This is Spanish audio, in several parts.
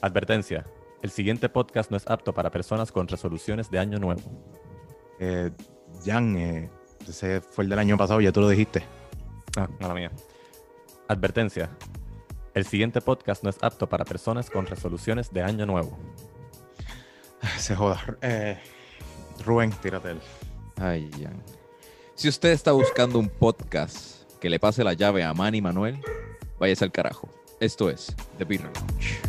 Advertencia. El siguiente podcast no es apto para personas con resoluciones de año nuevo. Eh, Jan, eh, ese fue el del año pasado, ya tú lo dijiste. Ah, mala mía. Advertencia. El siguiente podcast no es apto para personas con resoluciones de año nuevo. Se joda. Eh, Rubén, tírate él. Ay, Jan. Si usted está buscando un podcast que le pase la llave a Manny Manuel, váyase al carajo. Esto es The Beer Lounge.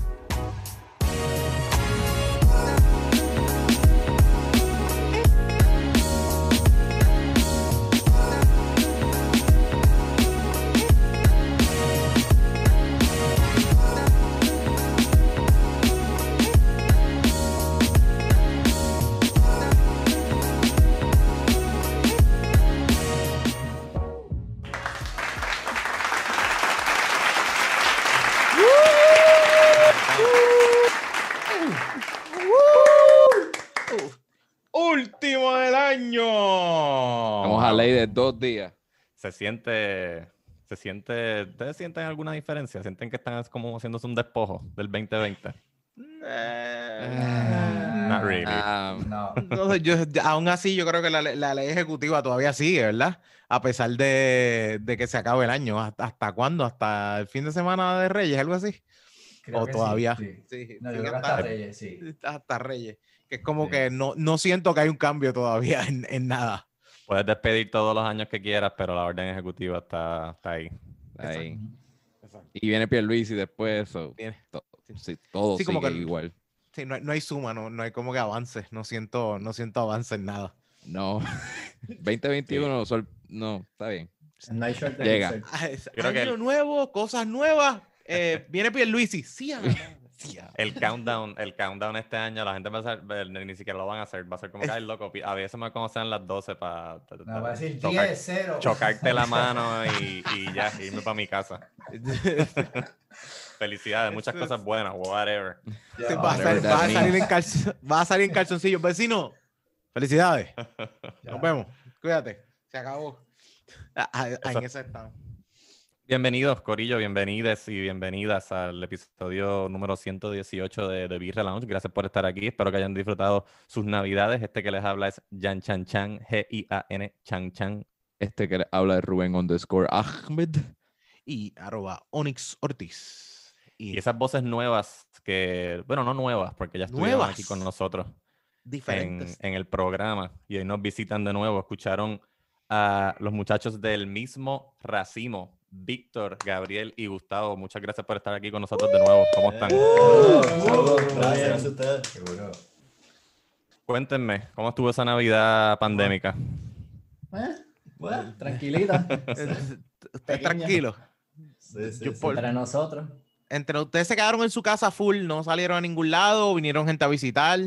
Siente. Se siente. ¿Ustedes sienten alguna diferencia? ¿Sienten que están como haciéndose un despojo del 2020? Not really. Ah, No. Sé, yo, aún así, yo creo que la, la ley ejecutiva todavía sigue, ¿verdad? A pesar de, de que se acabe el año. ¿Hasta, hasta cuándo? ¿Hasta el fin de semana de Reyes? ¿Algo así? Creo o que sí, todavía. sí. Sí, No, yo creo que hasta, hasta Reyes, sí. hasta Reyes. Que es como Sí. que no, no siento que hay un cambio todavía en, en nada. Puedes despedir todos los años que quieras, pero la orden ejecutiva está, está ahí. ahí. Y viene Pierluisi después. so, Viene. to- sí, todo Sí, como sigue que- igual. Sí, no, hay- no hay suma, no, no hay como que avance. No siento, no siento avance en nada. No. 2021, sol- no, está bien. No hay short Llega. Ah, Creo que año el- nuevo, cosas nuevas. Eh, viene Pierluisi. Sí, ah, sí, El countdown, el countdown este año, la gente va a hacer, ver, ni siquiera lo van a hacer. Va a ser como que, loco, a veces me conocen las 12 para No, va a decir 10, 0. chocarte la mano y, y ya, irme para mi casa. Felicidades, muchas Eso es- cosas buenas, whatever. Va, a whatever salir, that va a salir en calzo- va a salir en calzoncillo. Vecino, felicidades. Nos vemos. Cuídate. Se acabó. Ah, ah, ah, en esa estamos. Bienvenidos, Corillo, bienvenidas y bienvenidas al episodio número 118 de, de Beer Lounge. Gracias por estar aquí. Espero que hayan disfrutado sus navidades. Este que les habla es Jan Chan Chan, G-I-A-N, Chan Chan. Este que habla de Rubén underscore Ahmed. Y arroba Onyx Ortiz. Y esas voces nuevas que, bueno, no nuevas, porque ya estuvieron aquí con nosotros en, diferentes. en el programa y hoy nos visitan de nuevo. Escucharon a los muchachos del mismo racimo, Víctor, Gabriel y Gustavo. Muchas gracias por estar aquí con nosotros de nuevo. ¿Cómo están? Saludos, Saludos, todo gracias, a ustedes. Cuéntenme, ¿cómo estuvo esa Navidad pandémica? Eh, bueno, tranquilita. Usted Pequeña. tranquilo. Sí, sí, por- Entre nosotros. Entre ustedes se quedaron en su casa full, no salieron a ningún lado, vinieron gente a visitar.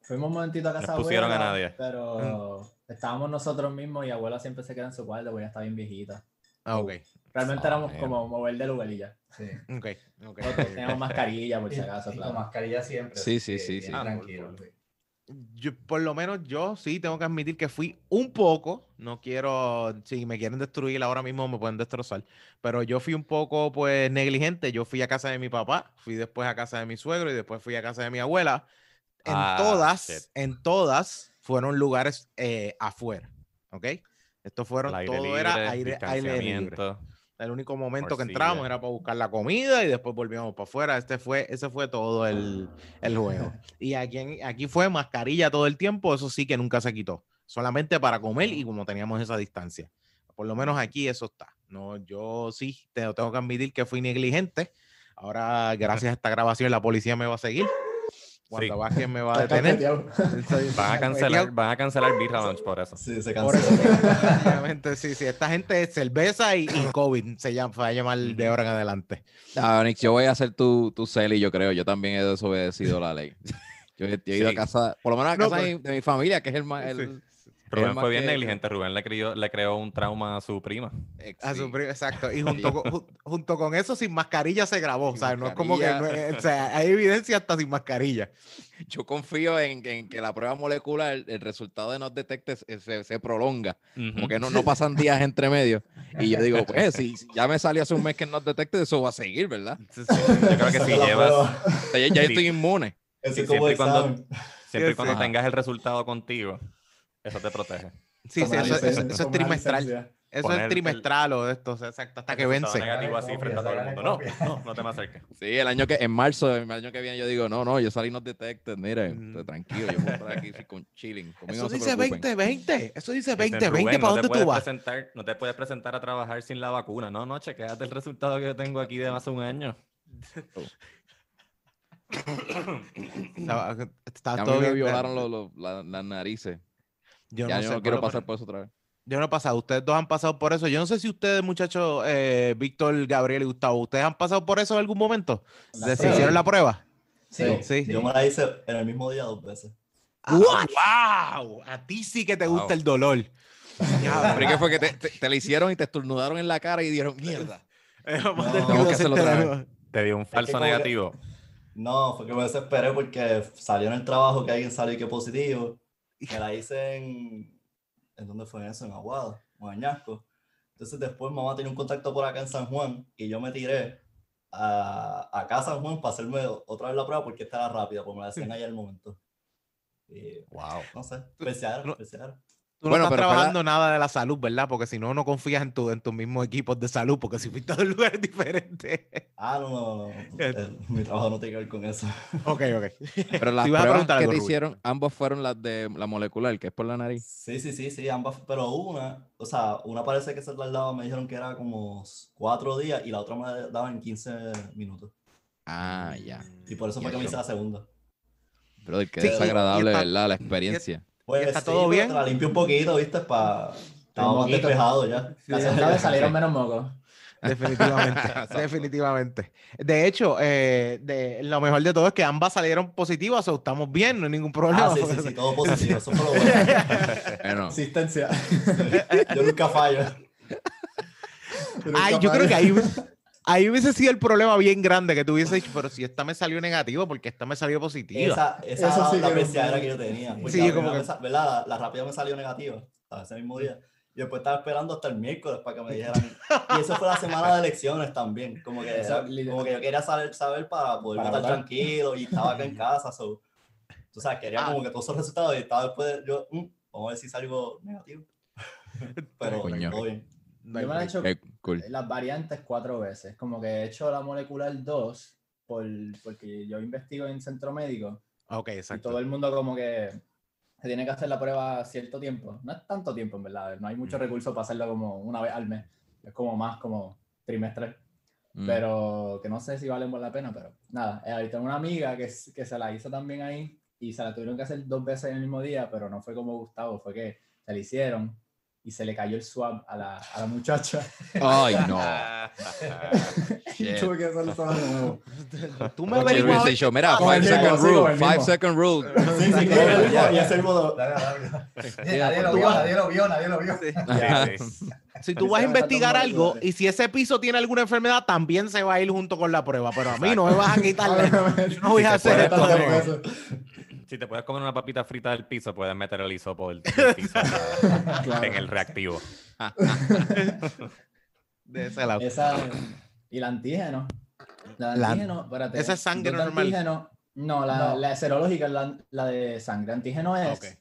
Fuimos un momentito a casa No pusieron a abuela, nadie. Pero estábamos nosotros mismos y abuela siempre se queda en su cuarto porque ya está bien viejita. Ah, ok. Realmente Oh, éramos man. como mover de lugar y ya. Sí. Ok. ok. Nosotros teníamos mascarilla por si acaso, claro. con mascarilla siempre. Sí, sí, sí, bien sí. Ah, tranquilo. cool. sí. Yo, por lo menos yo sí tengo que admitir que fui un poco, no quiero, si me quieren destruir ahora mismo me pueden destrozar, pero yo fui un poco pues negligente, yo fui a casa de mi papá, fui después a casa de mi suegro y después fui a casa de mi abuela. En Ah, todas, shit. en todas fueron lugares eh, afuera, ¿ok? Estos fueron, aire todo libre, era aire, aire libre. El único momento que entramos era para buscar la comida y después volvíamos para afuera. Este fue, ese fue todo el, el juego. Y aquí, aquí fue mascarilla todo el tiempo, eso sí que nunca se quitó. Solamente para comer y como teníamos esa distancia. Por lo menos aquí eso está. No, yo sí te, tengo que admitir que fui negligente. Ahora, gracias a esta grabación, la policía me va a seguir. Cuando Sí. Vázquez me va a detener. Van a cancelar, van a cancelar Beer Lounge por eso. Sí, se eso. Obviamente, sí, sí. Esta gente es cerveza y, y COVID. Se llama, se va a llamar de ahora en adelante. Ah, Onyx, yo voy a hacer tu, tu celi, yo creo. Yo también he desobedecido la ley. Yo he, yo he ido Sí. a casa, por lo menos a No, casa de, pero- mi, de mi familia, que es el más. el- Sí. Rubén fue bien que- negligente. Rubén le, crió, le creó un trauma a su prima. Eh, A su sí. pri- exacto. Y junto con, ju- junto con eso, sin mascarilla se grabó. Sin ¿sabes? No es como que. no mascarilla. es- o sea, hay evidencia hasta sin mascarilla. Yo confío en, en que la prueba molecular, el resultado de Not Detected se, se- se prolonga, Ujú. porque no, no pasan días entre medio. Y yo digo, pues, si si ya me salió hace un mes que Not Detected, eso va a seguir, ¿verdad? Sí, sí. Yo creo que si llevas. O sea, ya, ya Sí. estoy inmune. Eso es como siempre y cuando- examen. siempre cuando tengas el resultado contigo, eso te protege. Sí, sí, eso, eso- eso es trimestral. Eso Poner es el- trimestral o esto, exacto, hasta que vence. negativo así frente a todo el mundo. No, no, no te me acerques. Sí, el año que, en marzo, el año que viene, yo digo, no, no, yo salí Not Detected, mire, Mm. tranquilo, yo voy a estar aquí sí, con chilling. Conmigo Eso no dice preocupen. 2020. Eso dice Dicen, 2020. "Rubén, ¿Para no te dónde puedes tú vas? Presentar, no te puedes presentar a trabajar sin la vacuna. No, no, chequeate el resultado que yo tengo aquí de hace un año. Estaba, estaba Ya a todo mí me bien. violaron los- los- la- las narices. Yo ya no yo sé, no quiero pasar por eso otra vez. Yo no he pasado. Ustedes dos han pasado por eso. Yo no sé si ustedes, muchachos, eh, Víctor, Gabriel y Gustavo, ¿ustedes han pasado por eso en algún momento? ¿Se hicieron la prueba? Sí. Sí. Yo me la hice en el mismo día dos veces. Ah, ¡Wow! A ti sí que te gusta Wow. el dolor. ¿Pero qué fue que te, te, te la hicieron y te estornudaron en la cara y dijeron, mierda? Eh, No, que hacerlo otra Te dio un falso que- negativo. No, fue que me desesperé porque salió en el trabajo que alguien salió y que positivo. Me la hice en. ¿En dónde fue eso? En Aguada, en Añasco. Entonces después mamá tenía un contacto por acá en San Juan y yo me tiré a, acá a San Juan para hacerme otra vez la prueba porque esta era rápida, porque me la hacían ahí al momento. Y, Wow. no sé, especial, especial. Tú no Bueno, estás pero trabajando nada de la salud, ¿verdad? Porque si no, no confías en, tu, en tus mismos equipos de salud, porque si fuiste a dos lugares diferentes. Ah, no, no, no. eh, mi trabajo no tiene que ver con eso. ok, ok. Pero las a pruebas que algo, te Rubén. hicieron, ambas fueron las de la molecular, que es por la nariz. Sí, sí, sí, sí, ambas, pero una, o sea, una parece que se tardaba, me dijeron que era como cuatro días y la otra me daba en 15 minutos. Ah, ya. Y por eso fue que me hice la segunda. Pero que Sí, y- y desagradable, está- ¿verdad? La experiencia. Pues está sí, todo bien? Te la limpio un poquito, ¿viste? Para... Estaba más moquito. despejado ya. Sí, vez salieron menos mocos. Definitivamente, definitivamente. De hecho, eh, de, lo mejor de todo es que ambas salieron positivas, o estamos bien, no hay ningún problema. Ah, sí, sí, sí, todo positivo, eso fue lo bueno. Bueno, Existencia. Yo nunca fallo. Ay, yo creo que ahí, ahí hubiese sido el problema bien grande que tú hubieses dicho, pero si esta me salió negativo, porque esta me salió positiva. Esa, esa Eso era sí la que pensadera que yo tenía. Sí, la como que- ¿verdad? La, la rápida me salió negativa, a ese mismo día. Y después estaba esperando hasta el miércoles para que me dijeran. Y eso fue la semana de elecciones también. Como que, era- como que yo quería saber, saber para poder Para votar votar. tranquilo y estaba acá en casa. So, tú sabes, quería Ah. como que todos esos resultados y estaba después de- yo, mm, vamos a ver si salgo negativo. Pero Coño. todo bien. Yo me he hecho cool. las variantes cuatro veces. Como que he hecho la molecular 2 por, porque yo investigo en centro médico Ok, y exacto. todo el mundo como que se tiene que hacer la prueba cierto tiempo. No es tanto tiempo en verdad, no hay mucho recurso para hacerlo como una vez al mes. Es como más como trimestral. Mm. Pero que no sé si vale la pena, pero nada. Eh, ahí tengo una amiga que, que se la hizo también ahí y se la tuvieron que hacer dos veces en el mismo día, pero no fue como Gustavo, fue que se la hicieron y se le cayó el swab a la, a la muchacha. Ay, no. tuve que hacerlo todo de nuevo. Tú me averiguas dicho, mira, Con el five mismo, second sí, con rule, el five mismo. second rule. Sí, sí, claro, ya, ya es el modo. Nadie lo vio, nadie lo vio, nadie lo vio. Si tú vas a investigar algo y si ese piso tiene alguna enfermedad, también se va a ir junto con la prueba. Pero a mí no me vas a quitarle. Yo no voy a hacer esto. Si te puedes comer una papita frita del piso, puedes meter el hisopo del, del piso en- Claro. en el reactivo. De ese lado. Esa, y el antígeno. La La- antígeno, espérate. esa es sangre normal. antígeno- no, la, No. la serológica es la, la de sangre. Antígeno es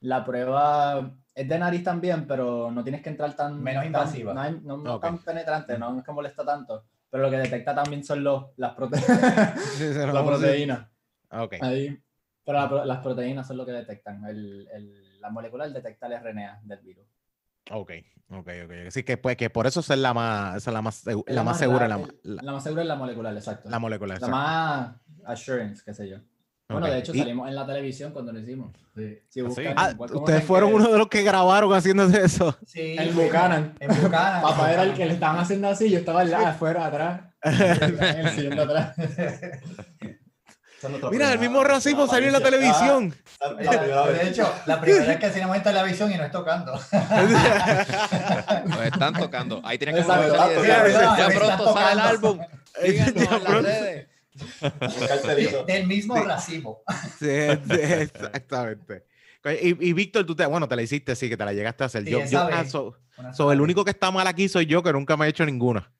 la prueba, es de nariz también, pero no tienes que entrar tan. Menos tan- invasiva. no, no- tan penetrante, no es que molesta tanto. Pero lo que detecta también son los, las prote Sí, sí, no, la sí. proteína. Ok. Ahí. Pero la pro- las proteínas son lo que detectan. El, el- la molecular detecta el RNA del virus. Ok, ok, ok. Así que, pues, que por eso es la más, esa es la más, Es la más segura, la, la, la, la más segura es la molecular, exacto. la molecular. La exacto. más assurance, qué sé yo. Bueno, Ok. de hecho Y- salimos en la televisión cuando lo hicimos. Sí. Si ¿Ah, buscan, sí? Ah, ustedes fueron que- uno de los que grabaron haciéndose eso. Sí, En. Buchanan. En Buchanan. Papá era el que le estaban haciendo así, yo estaba al lado, afuera, atrás. En el de atrás. Mira, el mismo racismo salió en la televisión. Ah, la primera De hecho, la primera vez que hacemos en televisión y no es tocando. Nos están tocando. Ahí tienen que Sí, ya pronto sale el tocando". álbum. Del mismo racismo. Sí, sí, exactamente. Y, y Víctor, tú te, bueno, te la hiciste, sí, que te la llegaste a hacer. Sí, yo, yo- ah, so- so, el único que está mal aquí soy yo, que nunca me he hecho ninguna.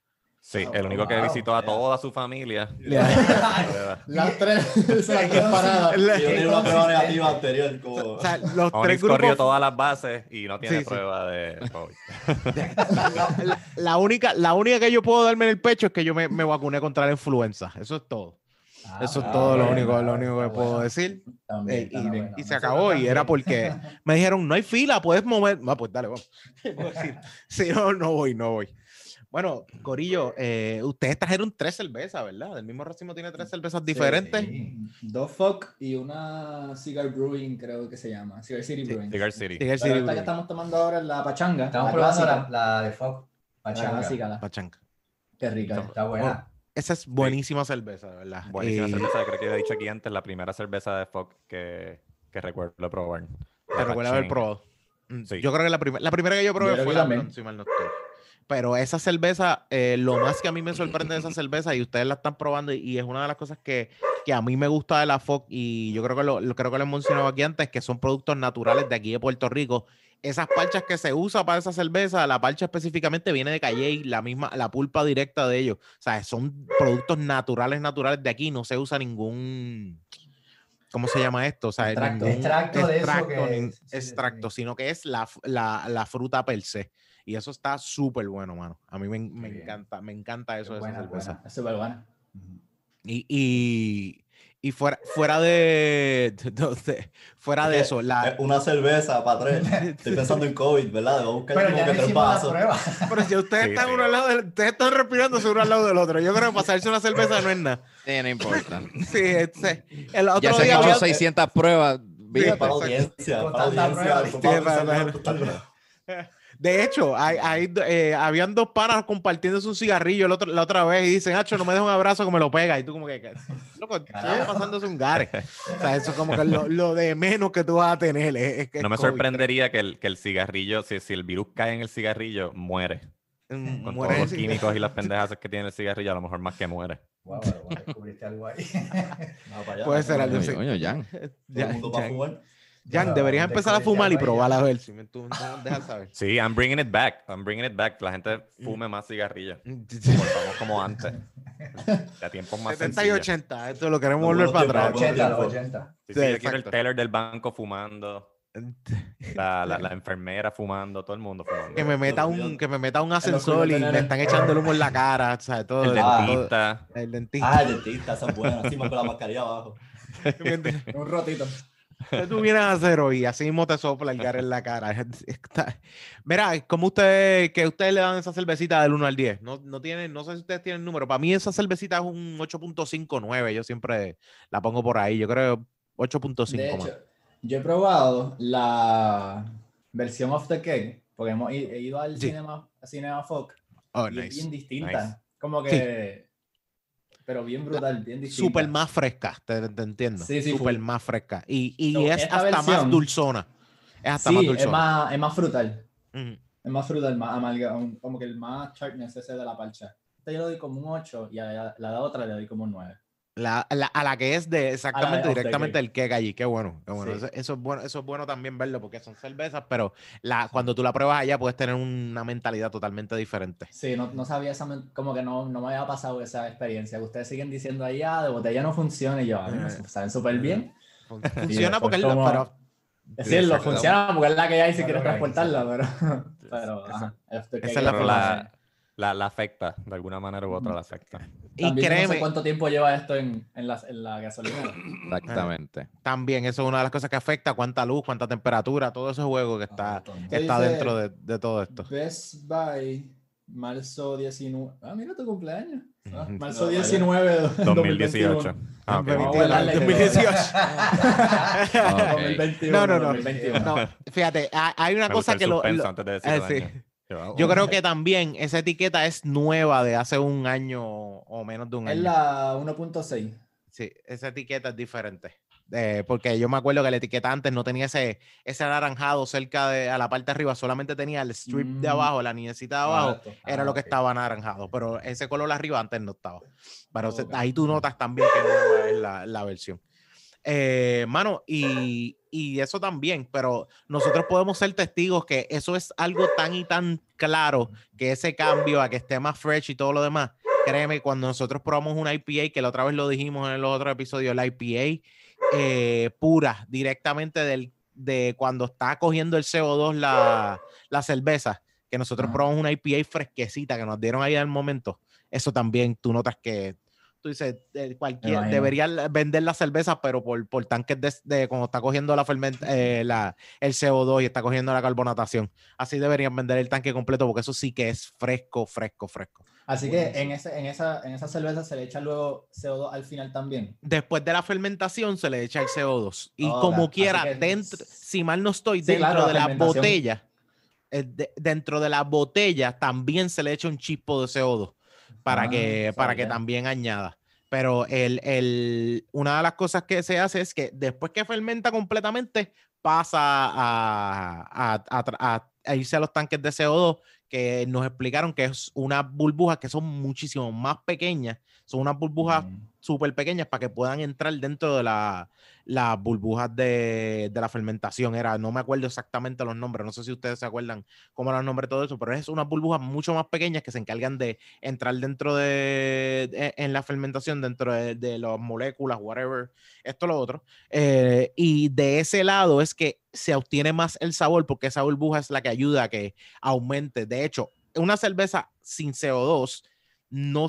Sí, Oh, el único que wow. visitó a toda su familia. Las tres, las tres paradas. La- Y yo tenía una prueba negativa anterior. Como... O sea, los tres Onyx corrió grupos. todas las bases y no tiene Sí, sí. prueba de COVID. La, la- la única, la única que yo puedo darme en el pecho es que yo me, me vacuné contra la influenza. Eso es todo. Ah, Eso es ah, todo lo único, lo único que bueno. puedo decir. También, Eh, y, y se acabó. Y era porque me dijeron, no hay fila, puedes mover. No, pues dale, vamos. Si no, no voy, no voy. Bueno, Corillo, eh, ustedes trajeron tres cervezas, ¿verdad? El mismo racimo tiene tres cervezas diferentes. Sí. Dos Fuck y una Cigar Brewing, creo que se llama. Cigar City Brewing. Cigar City. Pero City esta que Brewing, estamos tomando ahora es la pachanga. Estamos la probando clásica. la, la de. La Pachanga. clásica, la- Pachanca. Qué rica. Está buena. Esa es buenísima cerveza, de ¿verdad? Buenísima Y cerveza, creo que he dicho aquí antes, la primera cerveza de Fox que, que recuerdo probar. Te recuerdo haber Pachanga. probado. Mm, Sí. Yo creo que la, primer- la primera que yo probé creo fue la si mal no estoy. Pero esa cerveza, eh, lo más que a mí me sorprende de esa cerveza, y ustedes la están probando, y, y es una de las cosas que, que a mí me gusta de la Fox, y yo creo que lo, lo- creo que lo he mencionado aquí antes, que son productos naturales de aquí de Puerto Rico. Esas parchas que se usa para esa cerveza, la parcha específicamente viene de Calle, la misma, la pulpa directa de ellos. O sea, son productos naturales, naturales de aquí, no se usa ningún. ¿Cómo se llama esto? O sea, Extracto. ningún Extracto de eso que- nin- sí, sí, sí. extracto, sino que es la, la, la fruta per se. Y eso está súper bueno, mano. A mí me, me bien. encanta, me encanta eso de buena, esa cerveza. buena. Es súper buena. Y, y, y fuera, fuera de, de- fuera de eso, Es la, Una cerveza para tres. Estoy pensando en COVID, ¿verdad? A buscar Pero como ya que tres prueba. pero si ustedes Sí, están sí. uno al lado del- ustedes están respirando uno al lado del otro. Yo creo que pasarse una cerveza no es nada. Sí, no importa. Sí, este, el otro Ya se día han hecho había- 600 pruebas. ¿viste? para audiencia, para audiencia. para- Cerveza, para- De hecho, hay, hay, eh, habían dos panas compartiéndose un cigarrillo el otro- la otra vez y dicen, Hacho, no me des un abrazo que me lo pega. Y tú como que, loco, estás pasándose un gare. O sea, eso es como que lo, lo de menos que tú vas a tener. Es, es que No es me COVID. sorprendería que el, que el cigarrillo, si, si el virus cae en el cigarrillo, muere. Mm, Con muere todos los químicos y las pendejas que tiene el cigarrillo, a lo mejor más que muere. Wow, bueno, descubriste algo ahí. No, para allá. Puede ser algo Coño, así. coño, Jan. Todo el Ya, mundo para Jan, fumar. Jan, deberías empezar a fumar y probar a ver si me tú, tú dejas saber. Sí, I'm bringing it back. I'm bringing it back. La gente fume más cigarrillo. Volvamos como antes. De tiempos más 70 y sencillos. 80, esto lo queremos volver para atrás. los 80, los tiempo. 80. Sí, yo quiero el teller del banco fumando, la, la, la enfermera fumando, todo el mundo fumando. Que me meta un, que me meta un ascensor y me están echando el humo en la cara, o sea, todo. El Ah. todo- dentista. el dentista. Ah, el dentista, esa es buena. Así con la mascarilla abajo. Un rotito. ¿Qué tú vienes a hacer hoy? Así mismo te sopla el gar en la cara. Está- Mira, ¿cómo ustedes, que ustedes le dan esa cervecita del 1 al 10? No, no, tienen, no sé si ustedes tienen número. Para mí esa cervecita es un 8.59. Yo siempre la pongo por ahí. Yo creo 8.5 De más. hecho, yo he probado la versión of the cake, porque hemos he ido al Sí. cinema, a Cinema Fox, Oh, y es nice. bien distinta. Nice. Como que. Pero bien brutal, bien distinta. Súper más fresca, te, te entiendo. Sí, sí, Súper más fresca. Y, y es hasta más dulzona. Es hasta Sí, más es dulzona. más, es más frutal. Es más frutal, más amarga, como que el más sharpness ese de la parcha. Esta yo le doy como un 8 y a la, la otra le doy como un 9. La, la- a la que es de exactamente of the directamente el cake allí. Qué bueno. Qué bueno. Sí. Eso, eso es bueno. Eso es bueno también verlo porque son cervezas, pero la, cuando tú la pruebas allá puedes tener una mentalidad totalmente diferente. Sí, no, no sabía esa, como que no, no me había pasado esa experiencia. Ustedes siguen diciendo ahí, ah, de botella no funciona. Y yo, a mí me Eh. saben súper bien. Fun- Funciona porque es la- pero Es decirlo, exacto. funciona porque es la que hay si Claro quieres transportarla, pero. pero Esa- ajá, esto que esa es la, la, la afecta, de alguna manera u otra la afecta. Y También yo no créeme, sé cuánto tiempo lleva esto en, en, la, en la gasolinera. Exactamente. también eso es una de las cosas que afecta cuánta luz, cuánta temperatura, todo ese juego que está, Esto está dice- dentro de, de todo esto. Best Buy, marzo 19. Ah, mira tu cumpleaños. Ah, marzo No, vaya. 19 de 2018. Ah, ok. Vamos a guardarle que- 2018. Ok. 2021. No, no, no. 2021. No, fíjate, hay- una Me cosa gusta el que lo, lo- antes de decir eh, el sí. Yo, creo que también esa etiqueta es nueva de hace un año o menos de un Es año. la 1.6. Sí, esa etiqueta es diferente. Eh, porque yo me acuerdo que la etiqueta antes no tenía ese, ese anaranjado cerca de a la parte de arriba, solamente tenía el strip de Mm. abajo, la niñecita de abajo, Correcto. era Ah, lo que ok. estaba anaranjado, pero ese color arriba antes no estaba. Pero se- Ok. ahí tú notas también que nueva es la, la versión. Eh, mano, y, y eso también, pero nosotros podemos ser testigos que eso es algo tan y tan claro que ese cambio a que esté más fresh y todo lo demás. Créeme, cuando nosotros probamos una IPA, que la otra vez lo dijimos en los otros episodios, la IPA eh, pura, directamente del, de cuando está cogiendo el CO2 la, la cerveza, que nosotros probamos una IPA fresquecita que nos dieron ahí al momento, eso también tú notas que tú dices, eh, cualquier, imagino. debería vender la cerveza, pero por, por tanques de, de cuando está cogiendo la, ferment- eh, la el CO2 y está cogiendo la carbonatación. Así deberían vender el tanque completo, porque eso sí que es fresco, fresco, fresco. Así que en, ese, en, esa, en esa cerveza se le echa luego CO2 al final también. Después de la fermentación se le echa el CO2. Y Oh, como quiera, que- dentro, si mal no estoy, Sí, dentro claro, la de la botella, eh, de- dentro de la botella también se le echa un chispo de CO2 para, Ah, que, para que también añada. Pero el, el- una de las cosas que se hace es que después que fermenta completamente, pasa a, a- a irse a los tanques de CO2 que nos explicaron que es unas burbujas que son muchísimo más pequeñas, son unas burbujas súper pequeñas para que puedan entrar dentro de la- las burbujas de, de la fermentación. Era, no me acuerdo exactamente los nombres, no sé si ustedes se acuerdan cómo eran los nombres de todo eso, pero es unas burbujas mucho más pequeñas que se encargan de entrar dentro de, de- en la fermentación, dentro de, de las moléculas, whatever, esto, lo otro. Eh, y de ese lado es que se obtiene más el sabor porque esa burbuja es la que ayuda a que aumente. De hecho, una cerveza sin CO2 no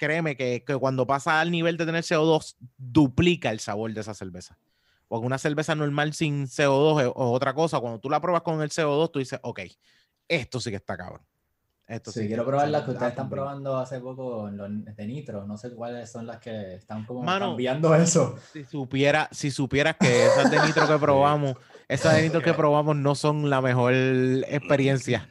créeme que, que cuando pasa al nivel de tener CO2 duplica el sabor de esa cerveza. Porque una cerveza normal sin CO2 es, es otra cosa. Cuando tú la pruebas con el CO2, tú dices, ok, esto sí que está cabrón. Esto Sí, quiero probar las que ustedes están probando hace poco en los de Nitro. No sé cuáles son las que están como Mano, cambiando eso. Si, supiera, si supieras que esas de nitro que probamos, esas de nitro que probamos no son la mejor experiencia.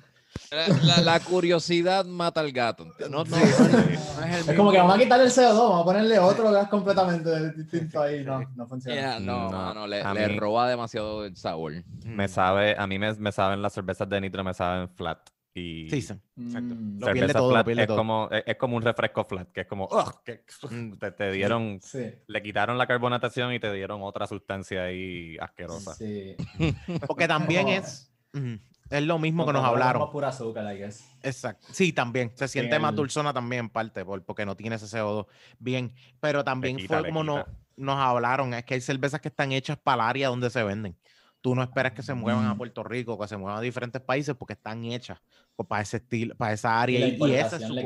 La, la- la curiosidad mata al gato. No, no, Sí. no es el Es como que vamos a quitarle el CO2, vamos a ponerle otro gas completamente distinto ahí. No, no funciona. Yeah, no, No, mano, le, a le mí- roba demasiado el sabor. Me sabe, a mí me, me saben las cervezas de nitro, me saben flat. Y Sí, sí, exacto. Mm, Lo cerveza pierde todo, lo flat pierde es, todo. Como, es, es como un refresco flat, que es como, ugh, que te, te dieron, Sí, le quitaron la carbonatación y te dieron otra sustancia ahí asquerosa. sí. Porque también es, es lo mismo que nos como hablaron. pura azúcar, I guess. Exacto. Sí, también. Se siente más dulzona también en parte, por- porque no tiene ese CO2. Bien. Pero también quita, fue como no, nos hablaron. Es que hay cervezas que están hechas para el área donde se venden. Tú no esperas que se muevan a Mm. Puerto Rico, que se muevan a diferentes países porque están hechas pues, para ese estilo, para esa área. Y Y, y ese es su,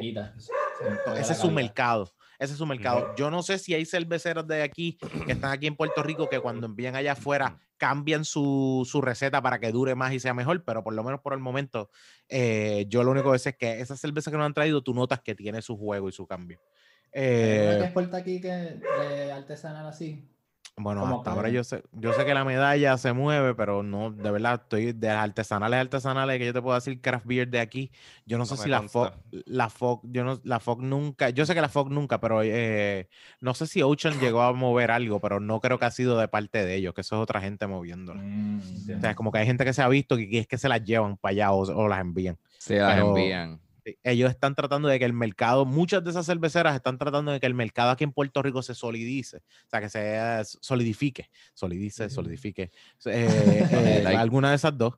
ese es su mercado. Ese es su mercado. Yo no sé si hay cerveceros de aquí que están aquí en Puerto Rico que cuando envían allá afuera cambian su, su receta para que dure más y sea mejor, pero por lo menos por el momento, eh, yo lo único que sé es que esa cerveza que nos han traído, tú notas que tiene su juego y su cambio. ¿Hay alguna que Eh, exporta aquí que de artesanal así? Bueno, como hasta que- ahora yo sé, yo sé que la medalla se mueve, pero no, de verdad, estoy de las artesanales artesanales que yo te puedo decir craft beer de aquí. Yo no sé No si la FOC, consta. la FOC, yo no, la FOC nunca, yo sé que la FOC nunca, pero eh, no sé si Ocean llegó a mover algo, pero no creo que ha sido de parte de ellos, que eso es otra gente moviéndola. Mm, O sea, es como que hay gente que se ha visto que, que es que se las llevan para allá o, o las envían. Se las Pero- envían. Sí, Ellos están tratando de que el mercado, muchas de esas cerveceras están tratando de que el mercado aquí en Puerto Rico se solidice, o sea, que se eh, solidifique, solidice, solidifique, eh, eh, alguna de esas dos,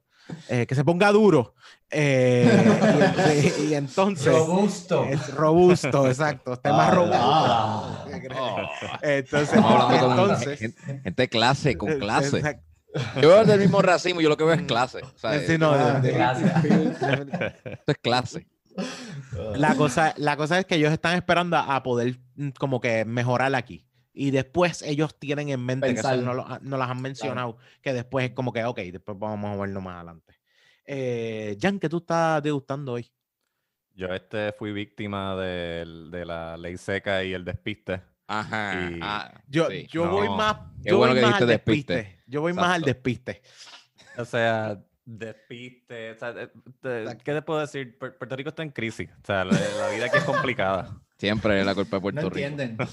eh, que se ponga duro. eh, y, y entonces Robusto. es robusto, exacto, esté más Ah, robusto. ah. Entonces, hablando con entonces, gente, gente de clase, con clase. exacto. Yo veo del mismo racismo, yo lo que veo es clase. O sea, Sí, no, Ah, de- de- gracias. esto es clase. La cosa, la cosa es que ellos están esperando a, a poder mm, como que mejorar aquí. Y después ellos tienen en mente, que eso Pensar. no, lo, no las han mencionado, que después es como que, ok, después vamos a movernos más adelante. Eh, Jan, ¿qué tú estás degustando hoy? Yo este fui víctima del- de, la ley seca y el despiste. Ajá. Y- ah, Yo, sí. yo voy No. más, Qué yo bueno voy que más al dijiste despiste. despiste. Yo voy más al Exacto. despiste. O sea, despiste. o sea, eh, te- ¿Qué te puedo decir? Pu- Puerto Rico está en crisis. O sea, la, la vida aquí es complicada. Siempre es la culpa de Puerto No Rico. entienden.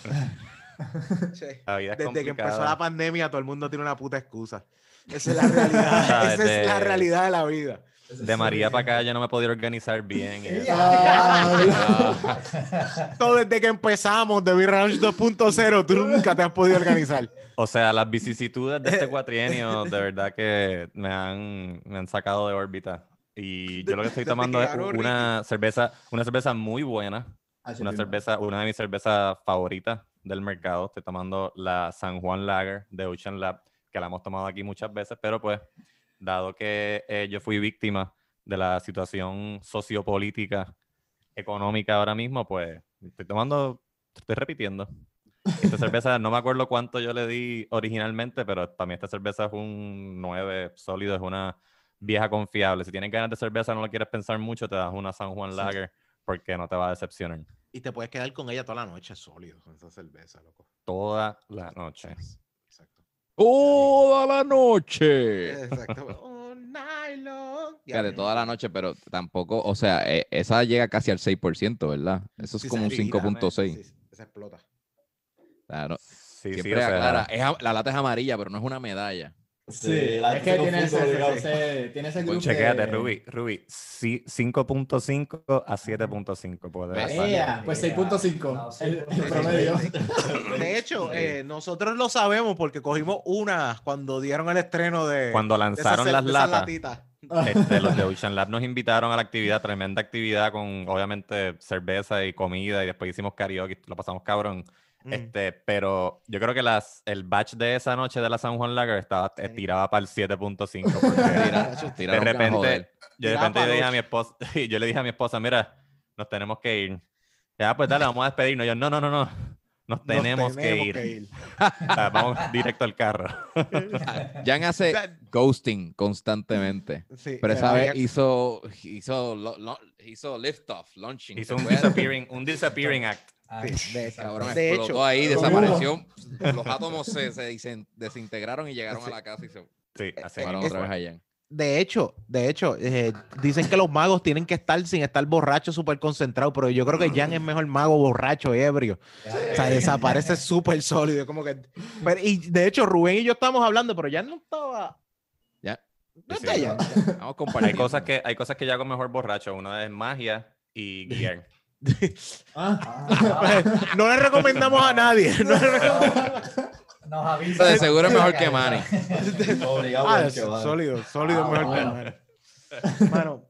Sí. La vida es Desde que empezó la pandemia, todo el mundo tiene una puta excusa. Esa es la realidad. Esa es la realidad de la vida. De María para acá yo no me he podido organizar bien. eso. Todo desde que empezamos de B-Ranch 2.0, tú nunca te has podido organizar. O sea, las vicisitudes de este cuatrienio de verdad que me han, me han sacado de órbita. Y yo lo que estoy tomando es una cerveza, una cerveza muy buena, una cerveza, una de mis cervezas favoritas del mercado. Estoy tomando la San Juan Lager de Ocean Lab, que la hemos tomado aquí muchas veces, pero pues, dado que eh, yo fui víctima de la situación sociopolítica, económica ahora mismo, pues estoy tomando, estoy repitiendo. Esta cerveza, no me acuerdo cuánto yo le di originalmente, pero para mí esta cerveza es un 9 sólido, es una vieja confiable. Si tienes ganas de cerveza, no lo quieres pensar mucho, te das una San Juan Lager porque no te va a decepcionar Y te puedes quedar con ella toda la noche sólido con esa cerveza, loco. toda la noche. Toda la noche. Long. Ya, Fíjate, toda la noche, pero tampoco, o sea, eh, esa llega casi al 6%, ¿verdad? Eso es Sí, como un se tira, 5.6. Sí, se explota. Claro. Sí, sí, Siempre o sea, aclara, es la lata es amarilla, pero no es una medalla. Sí, la es que tiene ese, ese- tiene ese grupo Chequéate, de- Ruby, Ruby, sí, 5.5 a 7.5 puede ¿Ves? pasar. Ea, pues 6.5, No, el, el 6.5. promedio. De hecho, eh, nosotros lo sabemos porque cogimos una cuando dieron el estreno de. Cuando de esas lanzaron las latas, latitas. este, los de Ocean Lab nos invitaron a la actividad, tremenda actividad con obviamente cerveza y comida y después hicimos karaoke, lo pasamos cabrón. Mm. Este, pero yo creo que las, el batch de esa noche de la San Juan Lager estaba, eh, Sí. tiraba para el 7.5. porque Tira- de repente- yo de repente le dije a mi esposa, yo le dije a mi esposa, mira, nos tenemos que ir. Ya, pues dale, vamos a despedirnos. Yo, no, no, no, no. Nos Nos tenemos, que, ir. O sea, vamos directo al carro. Jan hace ghosting constantemente. Sí, Pero esa vez hizo, hizo, lo- lo- hizo lift off, launching. Hizo un disappearing, un disappearing act. Sí, de- Cabrón, De explotó hecho, ahí, desapareció. Los átomos se, desintegraron y llegaron a la casa y se Sí, así eh, fueron mismo otra vez a Jan. de hecho, de hecho, eh, dicen que los magos tienen que estar sin estar borrachos, súper concentrados, pero yo creo que Jan es mejor mago borracho, ebrio. O sea, desaparece súper sólido. Como que, pero- y de hecho, Rubén y yo estábamos hablando, pero Jan no estaba. Ya. No Sí, está sí. Jan. Vamos Hay compartiendo. cosas, que, hay cosas que yo hago mejor borracho. Una es magia y guiar. Ah. No le recomendamos a nadie. no le recomendamos- Nos avisa. De seguro es mejor que Manny. Obligado Ah, que sólido, sólido Ah, mejor bueno. que Mano. Mano,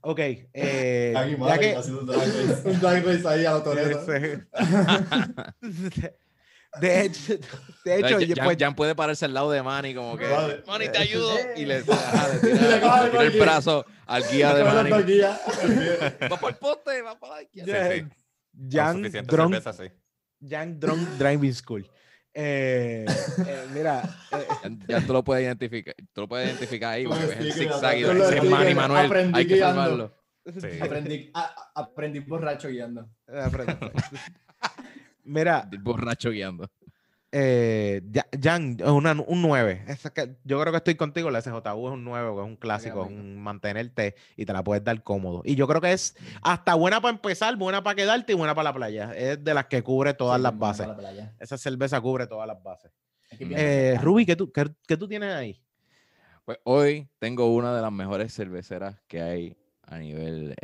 Ok, eh, Aquí, ya madre, que. haciendo un drag race. Un drag race ahí a la toreta. De hecho, de hecho Jan, pues, Jan puede pararse al lado de Manny como que Vale. Manny te ayudo y le, ajá, le Y le tira, coge le tira el brazo al guía de Manny. Va por el poste, va para la izquierda. Sí, sí. Jan Drunk, cerveza, sí. Jan Drunk Driving School. Eh, eh, mira, eh, Ya, ya tú lo puedes identificar. Tú lo puedes identificar ahí. Porque el ves el zigzag y atrás. dice, Con el "Es Manny Manuel. aprendí Hay que guiando". salvarlo. Sí. Aprendí, a- aprendí borracho guiando. Mira, borracho guiando. eh, Ya- Jan, es una- un 9. Esa que- yo creo que estoy contigo. La SJU es un 9, porque es un clásico, es un mantenerte y te la puedes dar cómodo. Y yo creo que es hasta buena para empezar, buena para quedarte y buena para la playa. Es de las que cubre todas Sí, las bases. la playa. Esa cerveza cubre todas las bases. Viene Eh. Ruby, ¿qué tú, qué, qué tú tienes ahí? Pues hoy tengo una de las mejores cerveceras que hay a nivel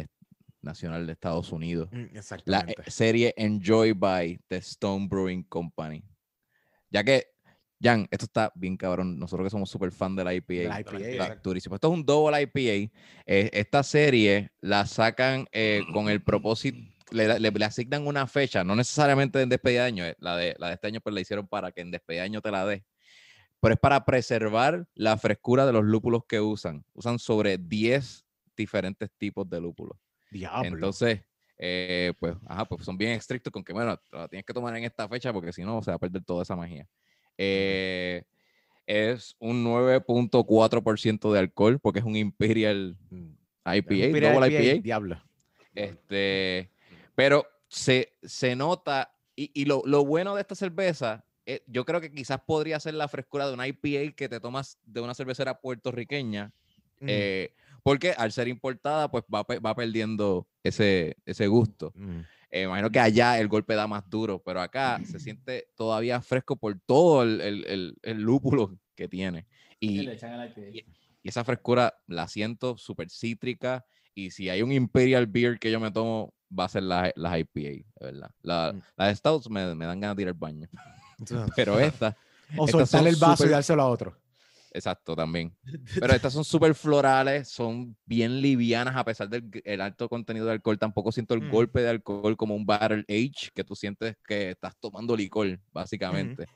nacional de Estados Unidos. La eh, serie Enjoy by The Stone Brewing Company. Ya que, Jan, esto está bien cabrón. Nosotros que somos súper fan de la IPA. La IPA. Esto es un double IPA. Eh, esta serie la sacan eh, con el propósito, le, le- le asignan una fecha, no necesariamente en despedida de año, eh, la de, la de este año pues la hicieron para que en despedida de año te la dé, pero es para preservar la frescura de los lúpulos que usan. Usan sobre 10 diferentes tipos de lúpulos. Diablo. Entonces, eh, pues, ajá, pues son bien estrictos con que, bueno, la tienes que tomar en esta fecha porque si no, se va a perder toda esa magia. Eh, es un 9.4% de alcohol porque es un Imperial Mm. IPA, Imperial double IPA, IPA. Diablo. Este, pero se, se nota, y, y lo, lo bueno de esta cerveza, eh, yo creo que quizás podría ser la frescura de una IPA que te tomas de una cervecera puertorriqueña, Mm, eh, porque al ser importada, pues va, va perdiendo ese, ese gusto. mm. Eh, imagino que allá el golpe da más duro, pero acá se siente todavía fresco por todo el, el- el- el lúpulo que tiene. Y Y, y esa frescura la siento súper cítrica. Y si hay un Imperial Beer que yo me tomo, va a ser la- las IPA, de verdad. La- Mm. Las Stouts me, me dan ganas de ir al baño. Pero esta, o estas soltarle el vaso y súper- dárselo a otro. Exacto, también. Pero estas son súper florales, son bien livianas a pesar del el alto contenido de alcohol. Tampoco siento el Mm. golpe de alcohol como un barrel age, que tú sientes que estás tomando licor, básicamente.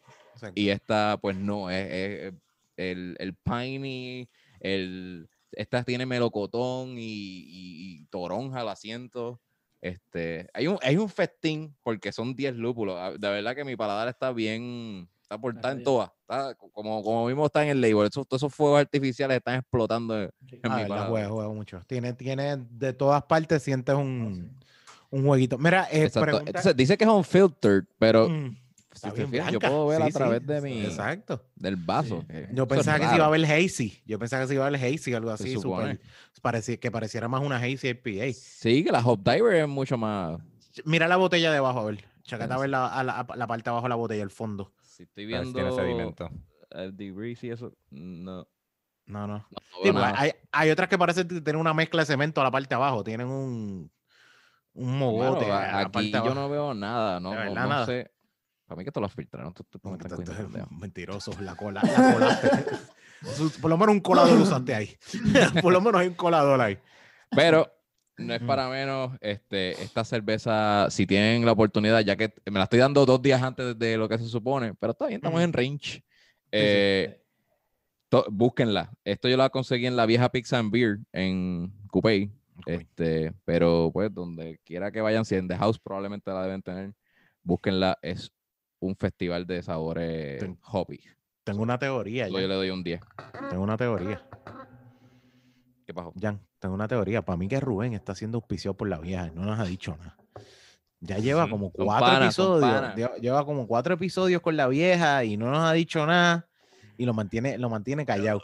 Y esta, pues no, es, es- el, el piney, el, esta tiene melocotón y, y- y toronja al asiento. Este, hay un, hay un festín porque son 10 lúpulos. ah, De verdad que mi paladar está bien, está por estar en todas. Está como, como mismo está en el label. Esos, todos esos fuegos artificiales están explotando en, Sí. en Ah, mi juega, juega mucho. Tiene, tiene de todas partes, sientes un, un jueguito. Mira, eh, Exacto. pregunta- Entonces, dice que es unfiltered, pero Mm, si está te bien fijas, yo puedo ver a Sí, través de mi, Exacto. del vaso. Sí. que Yo eso es pensaba que se iba a ver hazy. Yo pensaba que se iba a ver hazy, algo así. supone. Super, pareci- que pareciera más una hazy IPA. Sí, que la Hop Diver es mucho más. Mira la botella de abajo, a ver. Chacata a Eso. ver la, a la, a la parte de abajo de la botella, el fondo. Si estoy A viendo sedimento. el degrease y eso, no. No, no. no Sí, veo pues, hay, hay otras que parecen tener una mezcla de cemento a la parte de abajo. Tienen un, un mogote. A la aquí parte de yo abajo. no veo nada, no, De no, verdad, no nada. sé. Para mí que esto lo filtraron. Tú, tú, tú me estás Esto- esto cogiendo es pendejo. Mentiroso, la cola. La. Su- Por lo menos un colador usaste ahí. Por lo menos hay un colador ahí. Pero no es para menos, este, esta cerveza, si tienen la oportunidad, ya que me la estoy dando dos días antes de lo que se supone, pero está bien, estamos en range. Eh, to- búsquenla. Esto yo la conseguí en la vieja Pizza and Beer en Coupé. Este, pero pues donde quiera que vayan, si en The House probablemente la deben tener, búsquenla. Es un festival de sabores Ten- hoppy. Tengo una teoría, Yo Jan. le doy un 10. Tengo una teoría. ¿Qué pasó? Jan, tengo una teoría. Para mí que Rubén está siendo auspiciado por la vieja y no nos ha dicho nada. Ya lleva como cuatro episodios. Lleva, lleva como cuatro episodios con la vieja y no nos ha dicho nada. Y lo mantiene, lo mantiene callado.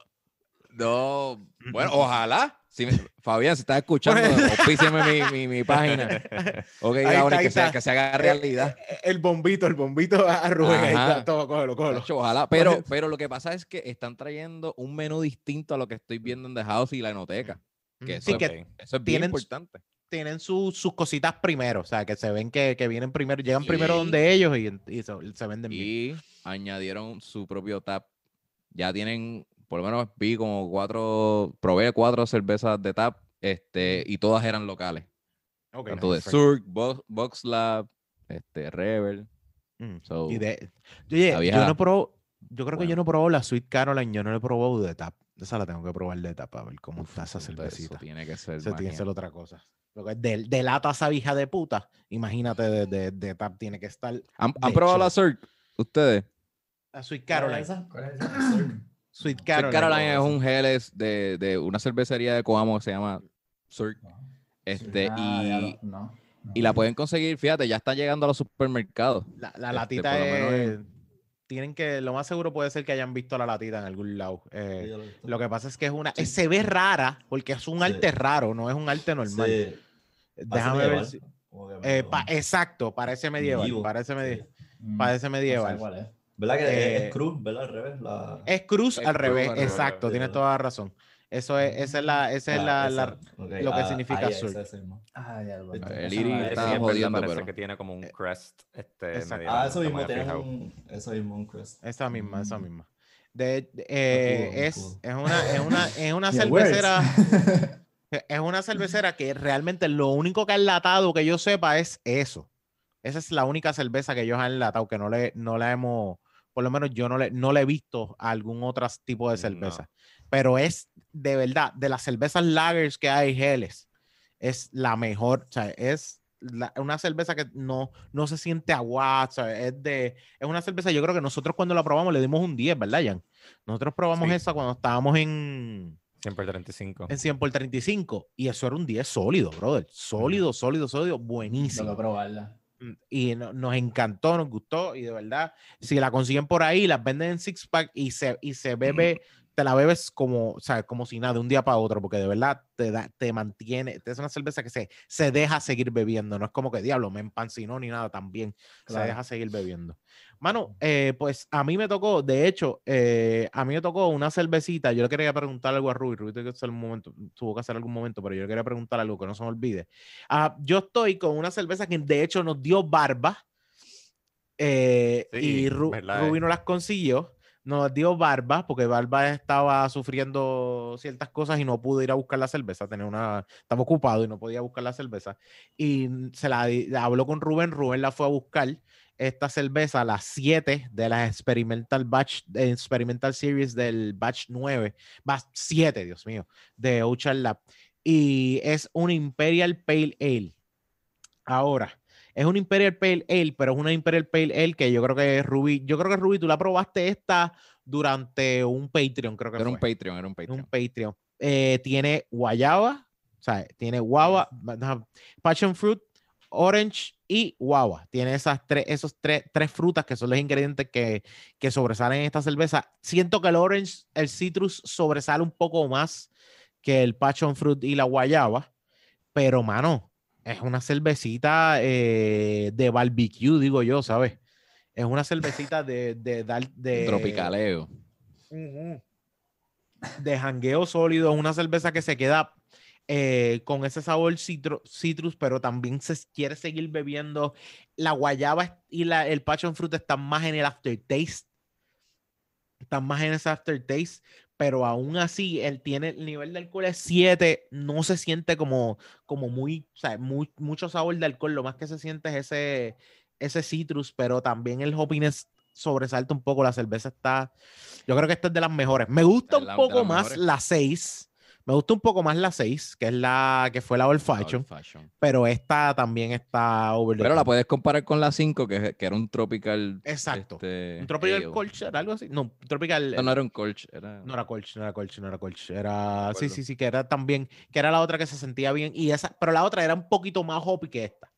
No, bueno, ojalá. Si me- Fabián, si estás escuchando, auspíciame mi, mi, mi página. Ok, Ahí Gaboni, está, ahí que, se, que se haga realidad. Eh, El bombito, el bombito a Rubén. Ahí está, todo, cógelo, cógelo. Ojalá. Pero, pero lo que pasa es que están trayendo un menú distinto a lo que estoy viendo en The House y la Enoteca. Que Sí, eso, que Ok. eso es bien tienen- importante. tienen su- sus cositas primero, o sea, que se ven que, que vienen primero, llegan primero donde ellos y, y se, se venden bien. Y añadieron su propio tap. Ya tienen, por lo menos vi como cuatro, probé cuatro cervezas de tap, este, y todas eran locales. Tanto de. Surk, Box, Box Lab, este, Rebel. Mm. So, Y de, oye, la yo no probó, yo creo que yo no probó la Sweet Caroline, yo no la he probado de tap. Esa la tengo que probar de tap a ver cómo uf, está esa cervecita. Eso tiene que ser Eso tiene que ser otra cosa. Lo que es de, de lata esa vieja de puta, imagínate de, de, de tap tiene que estar ¿Han, probado la Surk? ¿Ustedes? la Sweet ¿Cuál Caroline. es esa? ¿Cuál es esa? Sweet Caroline. Caroline es un Helles de, de una cervecería de Coamo que se llama Surk. No. Este, Ah, y, no, no. y la pueden conseguir, fíjate, ya está llegando a los supermercados. La, la Este, latita menos es, tienen que, lo más seguro puede ser que hayan visto la latita en algún lado. eh, Sí, lo que pasa es que es una. Sí. Se ve rara porque es un Sí. arte raro, no es un arte normal. Sí, parece Déjame ver. medieval, si- eh, pa- exacto, parece medieval. vivo, Parece, Mm, parece no sé medieval. es. ¿Verdad que es- Eh, es cruz, verdad? Al revés. La... Es cruz Es al cruz revés, al revés, exacto, tienes toda la razón. Eso es, esa es la, esa es Ah, la, esa, la- ok, lo que ah, signica ahí, sur. esa, esa. Ah, ya lo El esa iris no está jodiendo, parece pero- que tiene como un Eh, crest. Este, exacto. Ah, eso no mismo, tiene un, eso mismo, un crest. Esa misma, esa Mm. misma. De, de- eh, cool, es, cool. es una, es una, es una cervecera. Es una cervecera que realmente lo único que ha enlatado que yo sepa es eso. Esa es la única cerveza que ellos han enlatado, que no le, no la hemos, por lo menos yo no le, no le he visto a algún otro tipo de No. cerveza. Pero es de verdad, de las cervezas lagers que hay, Geles, es la mejor, o sea, es la- una cerveza que no, no se siente agua, o sea, es de, es una cerveza, yo creo que nosotros cuando la probamos le dimos un 10, ¿verdad, Jan? Nosotros probamos Sí. esa cuando estábamos en, 100 por 35. en 100 por 35 y eso era un 10 sólido, brother. Sólido, sólido, sólido, Tengo buenísimo. que probarla. Mm, Y no- nos encantó, nos gustó y de verdad, si la consiguen por ahí, las venden en six pack y se, y se bebe te la bebes como, o sea, como si nada, de un día para otro, porque de verdad te, da, te mantiene, es una cerveza que se, se deja seguir bebiendo, no es como que diablo, me empancinó ni nada, también se Claro. deja seguir bebiendo. Mano, eh, pues a mí me tocó, de hecho, eh, a mí me tocó una cervecita, yo le quería preguntar algo a Ruby, Ruby tuvo que hacer un momento, tuvo que hacer algún momento, pero yo le quería preguntar algo que no se me olvide. Ah, yo estoy con una cerveza que de hecho nos dio barba, eh, Sí, y Ru- verdad no las consiguió, nos dio barba, porque barba estaba sufriendo ciertas cosas y no pudo ir a buscar la cerveza, tenía una, estaba ocupado y no podía buscar la cerveza, y se la, di- habló con Rubén, Rubén la fue a buscar, esta cerveza, la 7 de la Experimental Batch, Experimental Series del Batch 9, batch 7, Dios mío, de Ocean Lab. Y es un Imperial Pale Ale. Ahora, es un Imperial Pale Ale, pero es una Imperial Pale Ale que yo creo que Ruby, yo creo que Ruby, tú la probaste esta durante un Patreon, creo que Era un. Patreon, era un un Patreon. Patreon. Eh, tiene guayaba, o sea, tiene guava, passion fruit, orange y guava. Tiene esas tres, esos tres, tres frutas que son los ingredientes que, que sobresalen en esta cerveza. Siento que el orange, el citrus sobresale un poco más que el passion fruit y la guayaba, pero mano, es una cervecita eh, de barbecue, digo yo, ¿sabes? Es una cervecita de, de, dar- de Tropicaleo. De jangueo sólido, es una cerveza que se queda eh, con ese sabor citru- citrus, pero también se quiere seguir bebiendo. La guayaba y la, el passion fruit están más en el aftertaste, están más en ese aftertaste, pero aún así él tiene el nivel de alcohol es 7, no se siente como, como muy, o sea, muy, mucho sabor de alcohol, lo más que se siente es ese, ese citrus, pero también el hoppiness sobresalta un poco, la cerveza está, yo creo que esta es de las mejores. Me gusta Es un la- de poco más mejores. la 6, me gusta un poco más la 6, que es la que fue la Old Old Fashion, pero esta también está over Pero la puedes comparar con la 5, que, que era un tropical. Exacto. este, Un Tropical. Colch, ¿era algo así? No, Tropical... No, no era un colch, era. No era Colch, no era Colch, no era Colch. Era. Sí, sí, sí, que era también. Que era la otra que se sentía bien. Y esa, pero la otra era un poquito más hoppy que esta.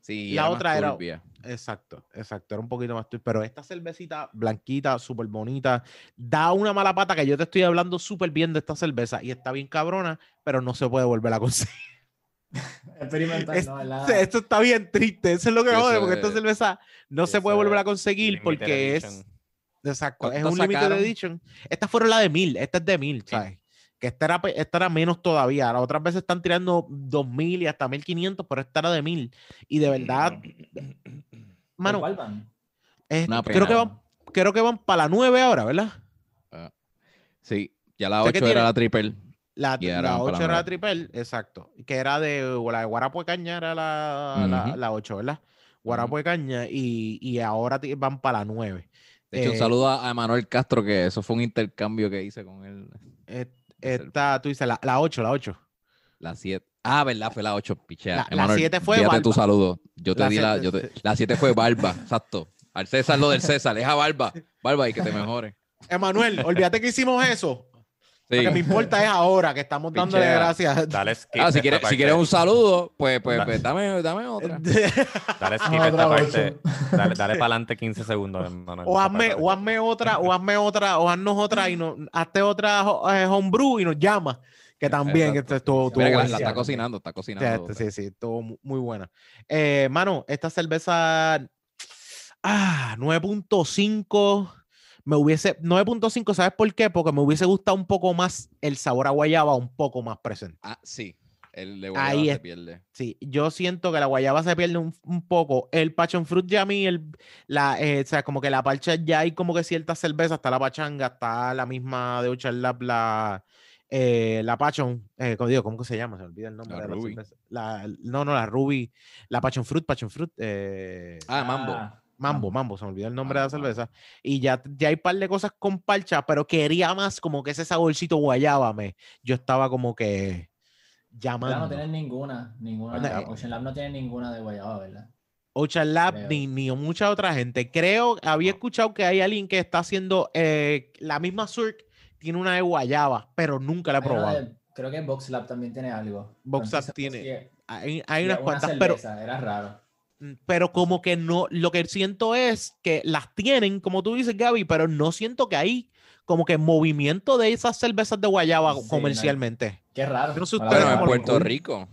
sí, la era más otra era- turbia. Exacto, exacto. Era un poquito más. Pero esta cervecita blanquita, súper bonita. Da una mala pata que yo te estoy hablando súper bien de esta cerveza. Y está bien cabrona, pero no se puede volver a conseguir. Experimental, Es- ¿no? Esto está bien triste. Eso es lo que jode, porque esta es- cerveza no se puede volver a conseguir porque es. Exacto, es ¿Cuántas un limited edition. Estas fueron la de mil, esta es de mil, ¿sabes? Que esta era, pe- esta era menos todavía. Las otras veces están tirando 2000 y hasta 1500, pero esta era de mil. Y de verdad, ¿Por mano, cuál van? es- Una creo, que pena. van, creo que van para la 9 ahora, ¿verdad? Sí, ya la Sé que 8 tiene- era la triple. La, la van para 8 la era la triple, exacto. Que era de la de Guarapo de Caña, era la, la, Ujú. la 8, ¿verdad? Guarapo de Caña y, y ahora van para la 9. De hecho, un Eh, saludo a Manuel Castro, que eso fue un intercambio que hice con él. Eh, Esta, tú dices, la, la 8, la 8. La 7. Ah, ¿verdad? Fue la 8, pichea. La- la Emanuel, siete fue fíjate tu saludo. Yo te La di la. siete- yo te- la 7 fue Barba, exacto. Al César lo del César, deja Barba. Barba y que te mejore. Emanuel, olvídate que hicimos eso. Sí. Lo que me importa es ahora que estamos dándole gracias. Dale skip. Ah, si quieres, si quieres un saludo, pues, pues, pues dame, dame otra. Dale skip Ah, esta parte. Dale, dale para adelante 15 segundos. Manuel, o hazme, o hazme otra, o hazme otra, o haznos otra y no, hazte otra eh, homebrew y nos llama. Que también Exacto. esto estuvo, Mira que la, la está cocinando, está Sí, cocinando. este, sí, sí, estuvo mu- muy buena. Eh, mano, esta cerveza, ah, 9.5, me hubiese, 9.5, ¿sabes por qué? Porque me hubiese gustado un poco más el sabor a guayaba, un poco más presente. Ah, sí. El de Ahí guayaba se es- pierde. Sí, yo siento que la guayaba se pierde un, un poco. El passion fruit ya a mí, el, la, eh, o sea, como que la parcha ya hay como que cierta cerveza, está la pachanga, está la misma de Lab, la, eh, la passion, eh, como digo, ¿cómo que se llama? Se me olvida el nombre La de la Ruby. cerveza. La- no, no, la Ruby, la passion fruit, passion fruit, eh, Ah, Mambo. Ah, Mambo, Mambo, se me olvidó el nombre de la Mambo, Mambo. cerveza. Y ya, ya hay un par de cosas con parcha, pero quería más como que ese saborcito guayaba me. Yo estaba como que llamando. No tienen ninguna, ninguna. Guayaba. Ocean Lab no tiene ninguna de guayaba, ¿verdad? Ocean Lab Creo. ni, ni mucha otra gente. Creo, había escuchado que hay alguien que está haciendo eh, la misma Surk, tiene una de guayaba, pero nunca la he probado. de- creo que Box Lab también tiene algo. Box Pero Lab tiene- Hay, unas una cuantas, pero, Era raro. mm, pero como que no, lo que siento es que las tienen, como tú dices, Gaby, pero no siento que hay como que movimiento de esas cervezas de guayaba Sí, no hay- comercialmente. Qué raro. No sé ustedes Bueno, en Puerto. Rico.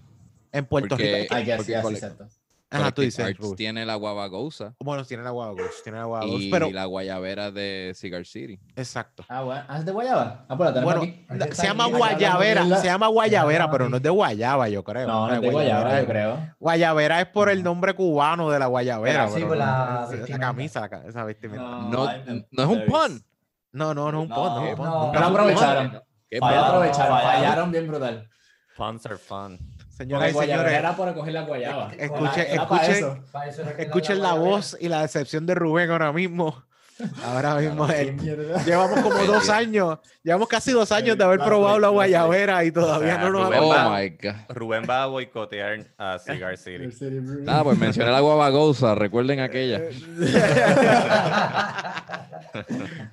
En Puerto porque- Rico. Ay, así, cole- cierto. Ajá, tú dices. Tiene la guabagosa Bueno, tiene la guava Ghost, tiene la y pero la guayabera de Cigar City. exacto. Ah, bueno. ¿Ah, es de guayaba? Ah, pues la tenemos Bueno, aquí. se llama aquí, guayabera, se llama guayabera, pero no es de guayaba, yo creo. No, no es de Guayabera yo creo. Guayabera es por el nombre cubano de la guayabera. Pero sí, por la esa camisa, la esa vestimenta. No, No, es un pun. No, no, no es un pon, no no, No aprovecharon, fallaron. fallaron bien brutal. Puns are fun. Señoras y señores, era para coger la guayaba. escuche- Era- era para escuche- eso. Para eso era que escuchen la voz y la decepción de Rubén ahora mismo. Ahora mismo él. mierda. Llevamos como dos años, llevamos casi dos años de haber Claro, probado la claro. guayabera y todavía O sea, no nos Rubén Oh gustado. my God. Rubén va a boicotear a Cigar City. Ah, pues mencioné la guabagosa, recuerden aquella.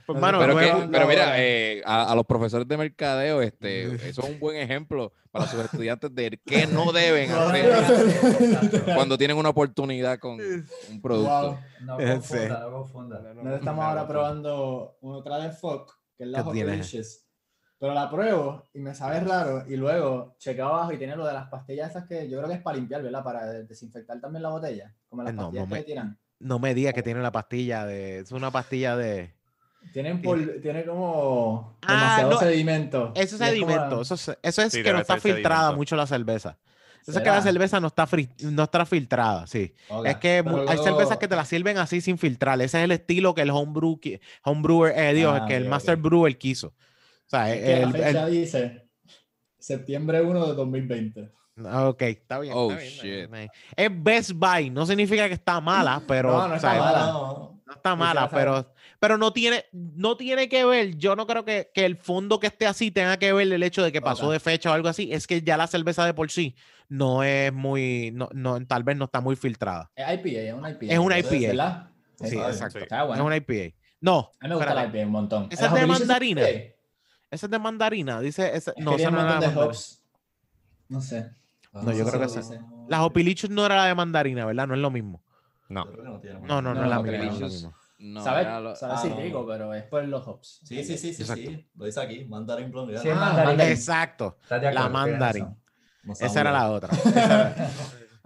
Pues, mano, Pero, que- nuevo- pero mira, eh, a, a los profesores de mercadeo, este, eso es un buen ejemplo para sus estudiantes de qué no deben hacer cuando tienen una oportunidad con un producto. Wow. No confunda, no confunda. Nosotros estamos ahora probando otra de Foc, que es la ¿Qué Hot? Delicious. Pero la pruebo y me sabe raro. Y luego chequeo abajo y tiene lo de las pastillas esas que yo creo que es para limpiar, ¿verdad? Para desinfectar también la botella. Como las Eh, no, pastillas no que me- le tiran. no me digas que tiene la pastilla de. Es una pastilla de. Tienen tiene como Ah, demasiado no, sedimento. Eso es como- sedimento. Eso es, eso es Sí, que no está filtrada sedimento. mucho la cerveza. Eso es que la cerveza no está, fri- no está filtrada, sí. Ok, Es que mu- hay luego- cervezas que te la sirven así sin filtrar. Ese es el estilo que el homebrew, homebrewer, eh, Dios, Ah, que el ok, Master ok. Brewer quiso. O sea, Es que el, la el- fecha dice septiembre 1 de 2020. Ah, Ok, está bien. Oh, está bien, shit. está bien. Es Best Buy, no significa que está mala, pero. No, no o está sea, mala. No, no está mala, pero, pero no tiene, no tiene que ver. Yo no creo que, que el fondo que esté así tenga que ver el hecho de que pasó Ok. de fecha o algo así. Es que ya la cerveza de por sí no es muy, no, no, tal vez no está muy filtrada. Es IPA, es una IPA. Es una. IPA. ¿Verdad? Sí, exacto. Está bueno. Es una IPA. No, A mí me gusta la IPA un montón. Esa ¿La es de mandarina. Esa es de mandarina. Dice, esa- Es no, esa no era de hops. No sé. No, yo creo que esa. La Hopilichus no era la de mandarina, ¿verdad? No es lo mismo. No. No tiene No, no, no, No, es la no misma. No es lo ah, no. pero es por los hops. Sí, sí, sí, sí, sí. Lo dice aquí, Mandarin Blonde. Sí, Ah, mandarín. mandarín. Exacto. ¿Estás de La. No Esa era la otra. Esa era-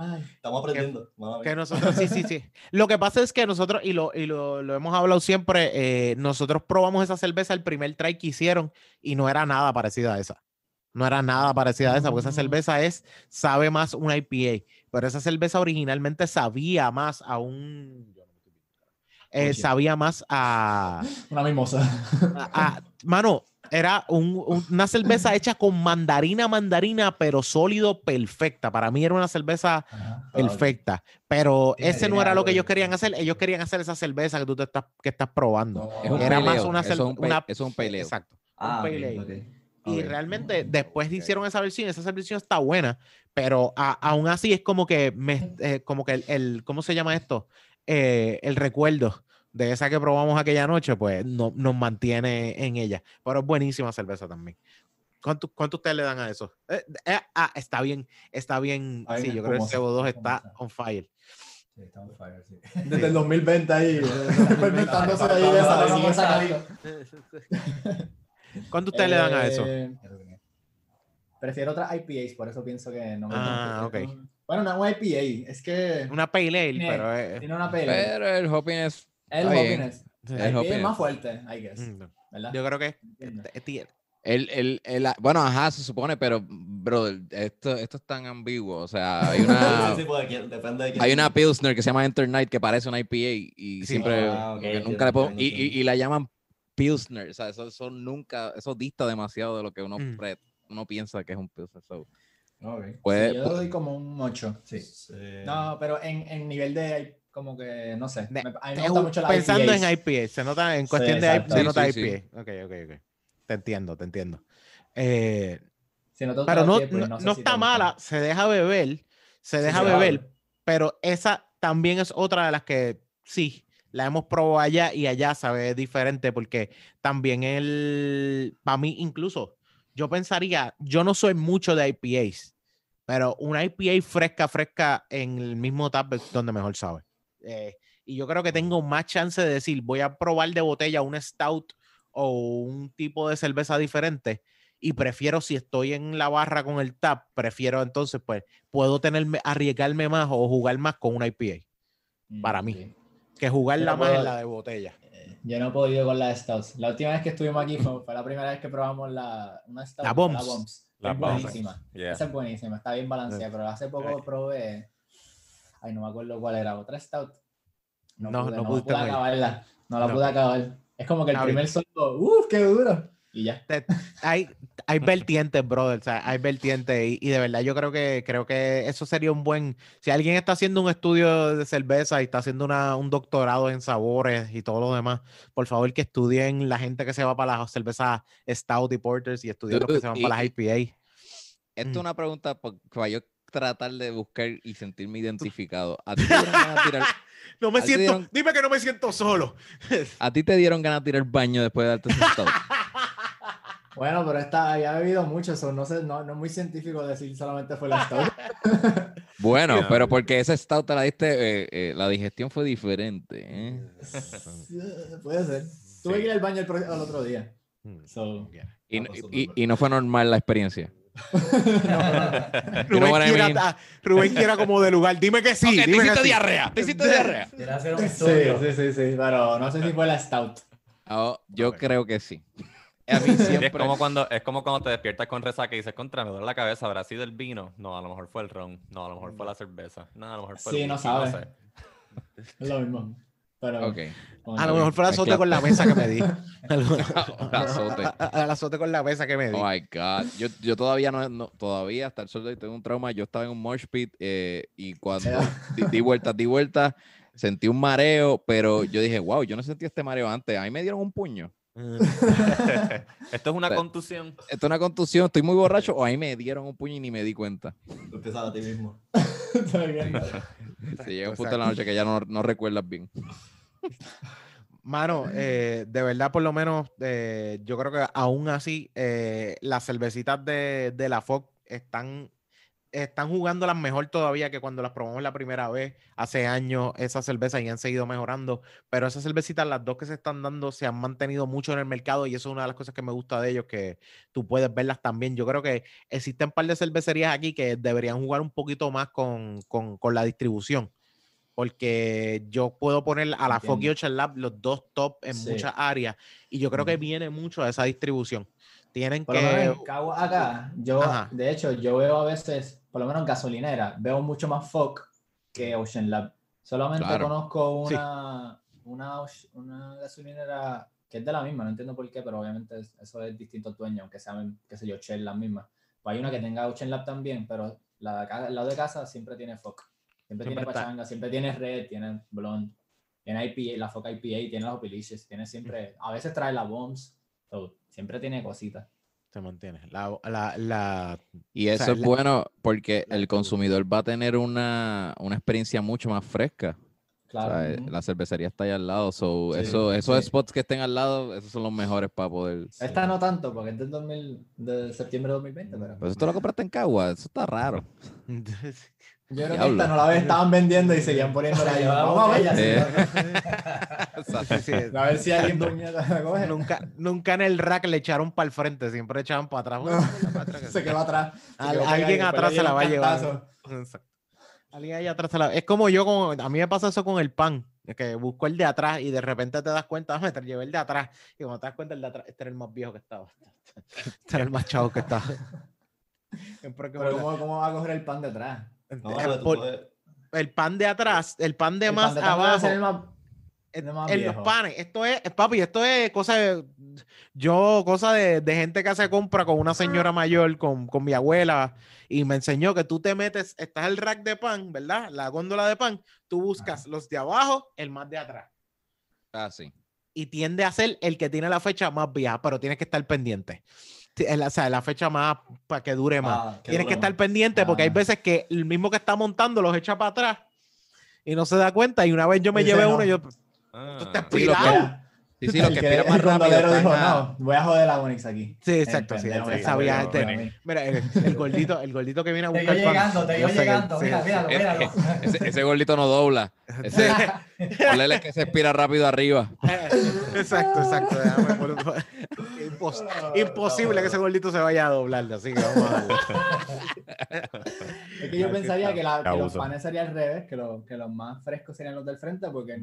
Ay, Estamos aprendiendo. Que nosotros, sí, sí, sí. Lo que pasa es que nosotros, y lo, y lo, lo hemos hablado siempre, eh, nosotros probamos esa cerveza el primer try que hicieron y no era nada parecida a esa. No era nada parecida a esa, porque esa Mm. cerveza es, sabe más una IPA, pero esa cerveza originalmente sabía más a un... eh, sabía más a, una mimosa. a- a- Mano, era un- un- una cerveza hecha con mandarina, mandarina, pero sólido, perfecta. Para mí era una cerveza Ajá. perfecta. Pero Tiene- ese tiene no era lo que de- ellos querían hacer. Ellos querían hacer esa cerveza que tú te estás, que estás probando. Es un Era más peleo, una eso es un una- es un peleo. Exacto. un Ah, ok, pale ale. ok. Y Ok. realmente después hicieron esa versión, esa versión está buena, pero a- aún así es como que, me, eh, como que el, el- ¿cómo se llama esto? Eh, el recuerdo de esa que probamos aquella noche, pues no, nos mantiene en ella. Pero es buenísima cerveza también. ¿Cuánto, cuánto ustedes le dan a eso? Eh, eh, ah, está bien, está bien. Sí, yo creo que el espumosa, CO2 espumosa. está on fire. Sí, está on fire, sí. Desde el 2020 ahí. Fermentándose ahí de esa. ¿Cuánto ustedes le dan a eso? Eh, Prefiero otras IPAs, por eso pienso que no me Ah, gusta. ok. Bueno, no es una IPA, es que Una pale ale, Tiene- pero es... tiene una pele. Pero el hopping es. El bien. hoppiness. sí. El IPA es más fuerte, I guess. Mm, ¿Verdad? Yo creo que es- es- El, el, el- bueno, ajá, se supone, pero, brother, esto, esto es tan ambiguo. O sea, hay una, Sí, de quién. hay una Pilsner que se llama Enter Night que parece una IPA y Sí. siempre Ah, nunca le puedo, y, entiendo, y, y la llaman Pilsner. O sea, eso, eso nunca, eso dista demasiado de lo que uno, Mm. pre- uno piensa que es un Pilsner. So, Ok. puede- Sí, yo pu- doy como un 8. Sí. Sí. No, pero en, en nivel de como que, no sé. De- me- a mí me gusta mucho la pensando IPAs. en IPA, se nota en Sí, cuestión de exacto. IPA, se Sí, nota sí, sí. IPA. Ok, ok, ok. Te entiendo, te entiendo. Eh, Si no te pero no, IPA, pues no, sé no si está gusta. mala, se deja beber, se Sí, deja se beber, pero esa también es otra de las que sí, la hemos probado allá y allá sabe diferente porque también el, para mí incluso, yo pensaría, yo no soy mucho de IPAs, pero una IPA fresca, fresca en el mismo tap es donde mejor sabe. Eh, y yo creo que tengo más chance de decir, voy a probar de botella un stout o un tipo de cerveza diferente y prefiero si estoy en la barra con el tap, prefiero entonces pues puedo tenerme arriesgarme más o jugar más con una IPA para mí. Sí. que jugarla más en la de botella. Yo no he podido con la Stouts. La última vez que estuvimos aquí fue, fue la primera vez que probamos la, una Stout. La Bombs. Bombs. La es Bombs. buenísima. Yeah. Esa es buenísima, está bien balanceada, pero hace poco probé. Ay, no me acuerdo cuál era, otra Stout. No, pude, no no pude acabarla. No la No. pude acabar. Es como que el Está primer solo, ¡uff, qué duro! Y ya. Te- hay, hay vertientes, brother. o sea, hay vertientes. Y, y de verdad, yo creo que creo que eso sería un buen. Si alguien está haciendo un estudio de cerveza y está haciendo una, un doctorado en sabores y todo lo demás, por favor que estudien la gente que se va para las cervezas Stout y Porters y estudien los que se van y- para las IPA. Esto es Mm. una pregunta pa- para yo tratar de buscar y sentirme identificado. ¿A ti te dieron ganas de tirar, No me siento. dieron- Dime que no me siento solo. a ti te dieron ganas de tirar baño después de darte ese stout? Bueno, pero esta, había bebido mucho, so no, sé, no, no es muy científico decir solamente fue la Stout. Bueno, Yeah. pero porque ese stout te la diste, eh, eh, la digestión fue diferente. ¿eh? Puede ser. Tuve que ir al baño el, al otro día. Mm. So, Y, no- y- súper. y no fue normal la experiencia. Rubén, what I quiera, mean? ah, Rubén quiera como de lugar. Dime que sí. Ok, te dime hiciste sí. diarrea, te hiciste diarrea. Hacer un sí, sí, sí, sí, pero no sé si fue la Stout. Oh, yo creo que sí. A mí Sí, siempre... es, como cuando, es como cuando te despiertas con resaca y dices, contra, me duele la cabeza, ¿habrá sido el vino? No, a lo mejor fue el ron. No, a lo mejor fue la cerveza. No, a lo mejor fue Sí, el no whisky, sabe. sé. Es lo mismo. Pero, Ok. con A lo mejor fue el azote con la mesa que me di. Azote. Al azote con la mesa que me di. Oh my God. Yo, yo todavía no, no- todavía hasta el sol de hoy tengo un trauma. Yo estaba en un mosh pit eh, y cuando di, di vueltas, di vueltas, sentí un mareo, pero yo dije, wow, yo no sentí este mareo antes. A mí me dieron un puño. Esto es una contusión. Esto es una contusión, estoy muy borracho o a mí me dieron un puño y ni me di cuenta. Tú empiezas a ti mismo. Se llega un punto de la noche que ya no, no recuerdas bien. Mano, eh, de verdad, por lo menos, eh, yo creo que aún así, eh, las cervecitas de, de la FOC están, están jugándolas mejor todavía que cuando las probamos la primera vez, hace años, esas cervezas y han seguido mejorando. Pero esas cervecitas, las dos que se están dando, se han mantenido mucho en el mercado y eso es una de las cosas que me gusta de ellos, que tú puedes verlas también. Yo creo que existen un par de cervecerías aquí que deberían jugar un poquito más con, con, con la distribución. Porque yo puedo poner a la Foggy. Ocean Lab los dos top en Sí. muchas áreas y yo creo que viene mucho de esa distribución. Tienen que... en acá, yo, Ajá. de hecho, yo veo a veces, por lo menos en gasolinera, veo mucho más FOC que Ocean Lab. Solamente Claro. conozco Sí. una, una, una gasolinera que es de la misma, no entiendo por qué, pero obviamente es- eso es distinto al dueño, aunque sean, qué sé yo, Shell las mismas. Pues hay una que tenga Ocean Lab también, pero la de lado de casa siempre tiene FOC. Siempre, Siempre tiene está. pachanga, siempre tiene red, tiene blonde, tiene IPA, la FOC IPA, tiene las Opilicious, tiene siempre, a veces trae la Bombs, so, siempre tiene cositas. Se mantiene. La, la, la- Y O eso sea, es la- bueno porque la el consumidor va a tener una, una experiencia mucho más fresca. O Claro. sea, eh. La cervecería está ahí al lado. So, Sí, eso, esos sí. spots que estén al lado, esos son los mejores para poder. Esta no tanto, porque es del 2000, de septiembre de 2020, pero Pero eso tú lo compraste en Cagua, eso está raro. yo creo que esta no la ve- estaban vendiendo y seguían poniéndola ahí. Vamos a ver, botella, Sí. Sí, sí, a ver si alguien la coge. nunca, nunca en el rack le echaron para el frente, siempre echaban para atrás. Para Se quedó atrás. se Al- quedó pegada y alguien atrás se la va a llevar. Alguien allá atrás se la- Es como yo, con... a mí me pasa eso con el pan, es que busco el de atrás y de repente te das cuenta, me llevé el de atrás. Y cuando te das cuenta, el de atrás, este era el más viejo que estaba. Este era el más chavo que estaba. Pero ¿cómo, ¿cómo va a coger el pan de atrás? No, Eh, pero tú por- puedes- el pan de atrás, el pan de El más pan de abajo. el más- en, de más en los panes. Esto es, papi, esto es cosa de, yo, cosa de, de gente que hace compra con una señora mayor, con, con mi abuela, y me enseñó que tú te metes, estás el rack de pan, ¿verdad? La góndola de pan, tú buscas los de abajo, el más de atrás. Ah, sí. Y tiende a ser el que tiene la fecha más vieja, pero tienes que estar pendiente. O sea, la fecha más para que dure más. Ah, que Tienes que estar más. pendiente porque hay Ah. veces que el mismo que está montando los echa para atrás y no se da cuenta. Y una vez yo me Dice, llevé no. uno y yo, Ah. tú estás pirado. Sí, sí, El que que el más rápido. dijo, no, voy a joder a Onyx aquí. Sí, exacto, sí, pendejo, sabía, te- bueno. Mira, el, el gordito, el gordito que viene a Te buscar iba pan, llegando, te iba llegando. sí, Mira, sí. míralo, míralo. Ese, ese gordito no dobla. Ese, que se expira rápido arriba. Exacto, exacto. déjame poner- Impos- imposible que ese gordito se vaya a doblar, así que vamos a darle. Es que yo pensaría que, la- que los panes serían al revés, que, lo- que los más frescos serían los del frente, porque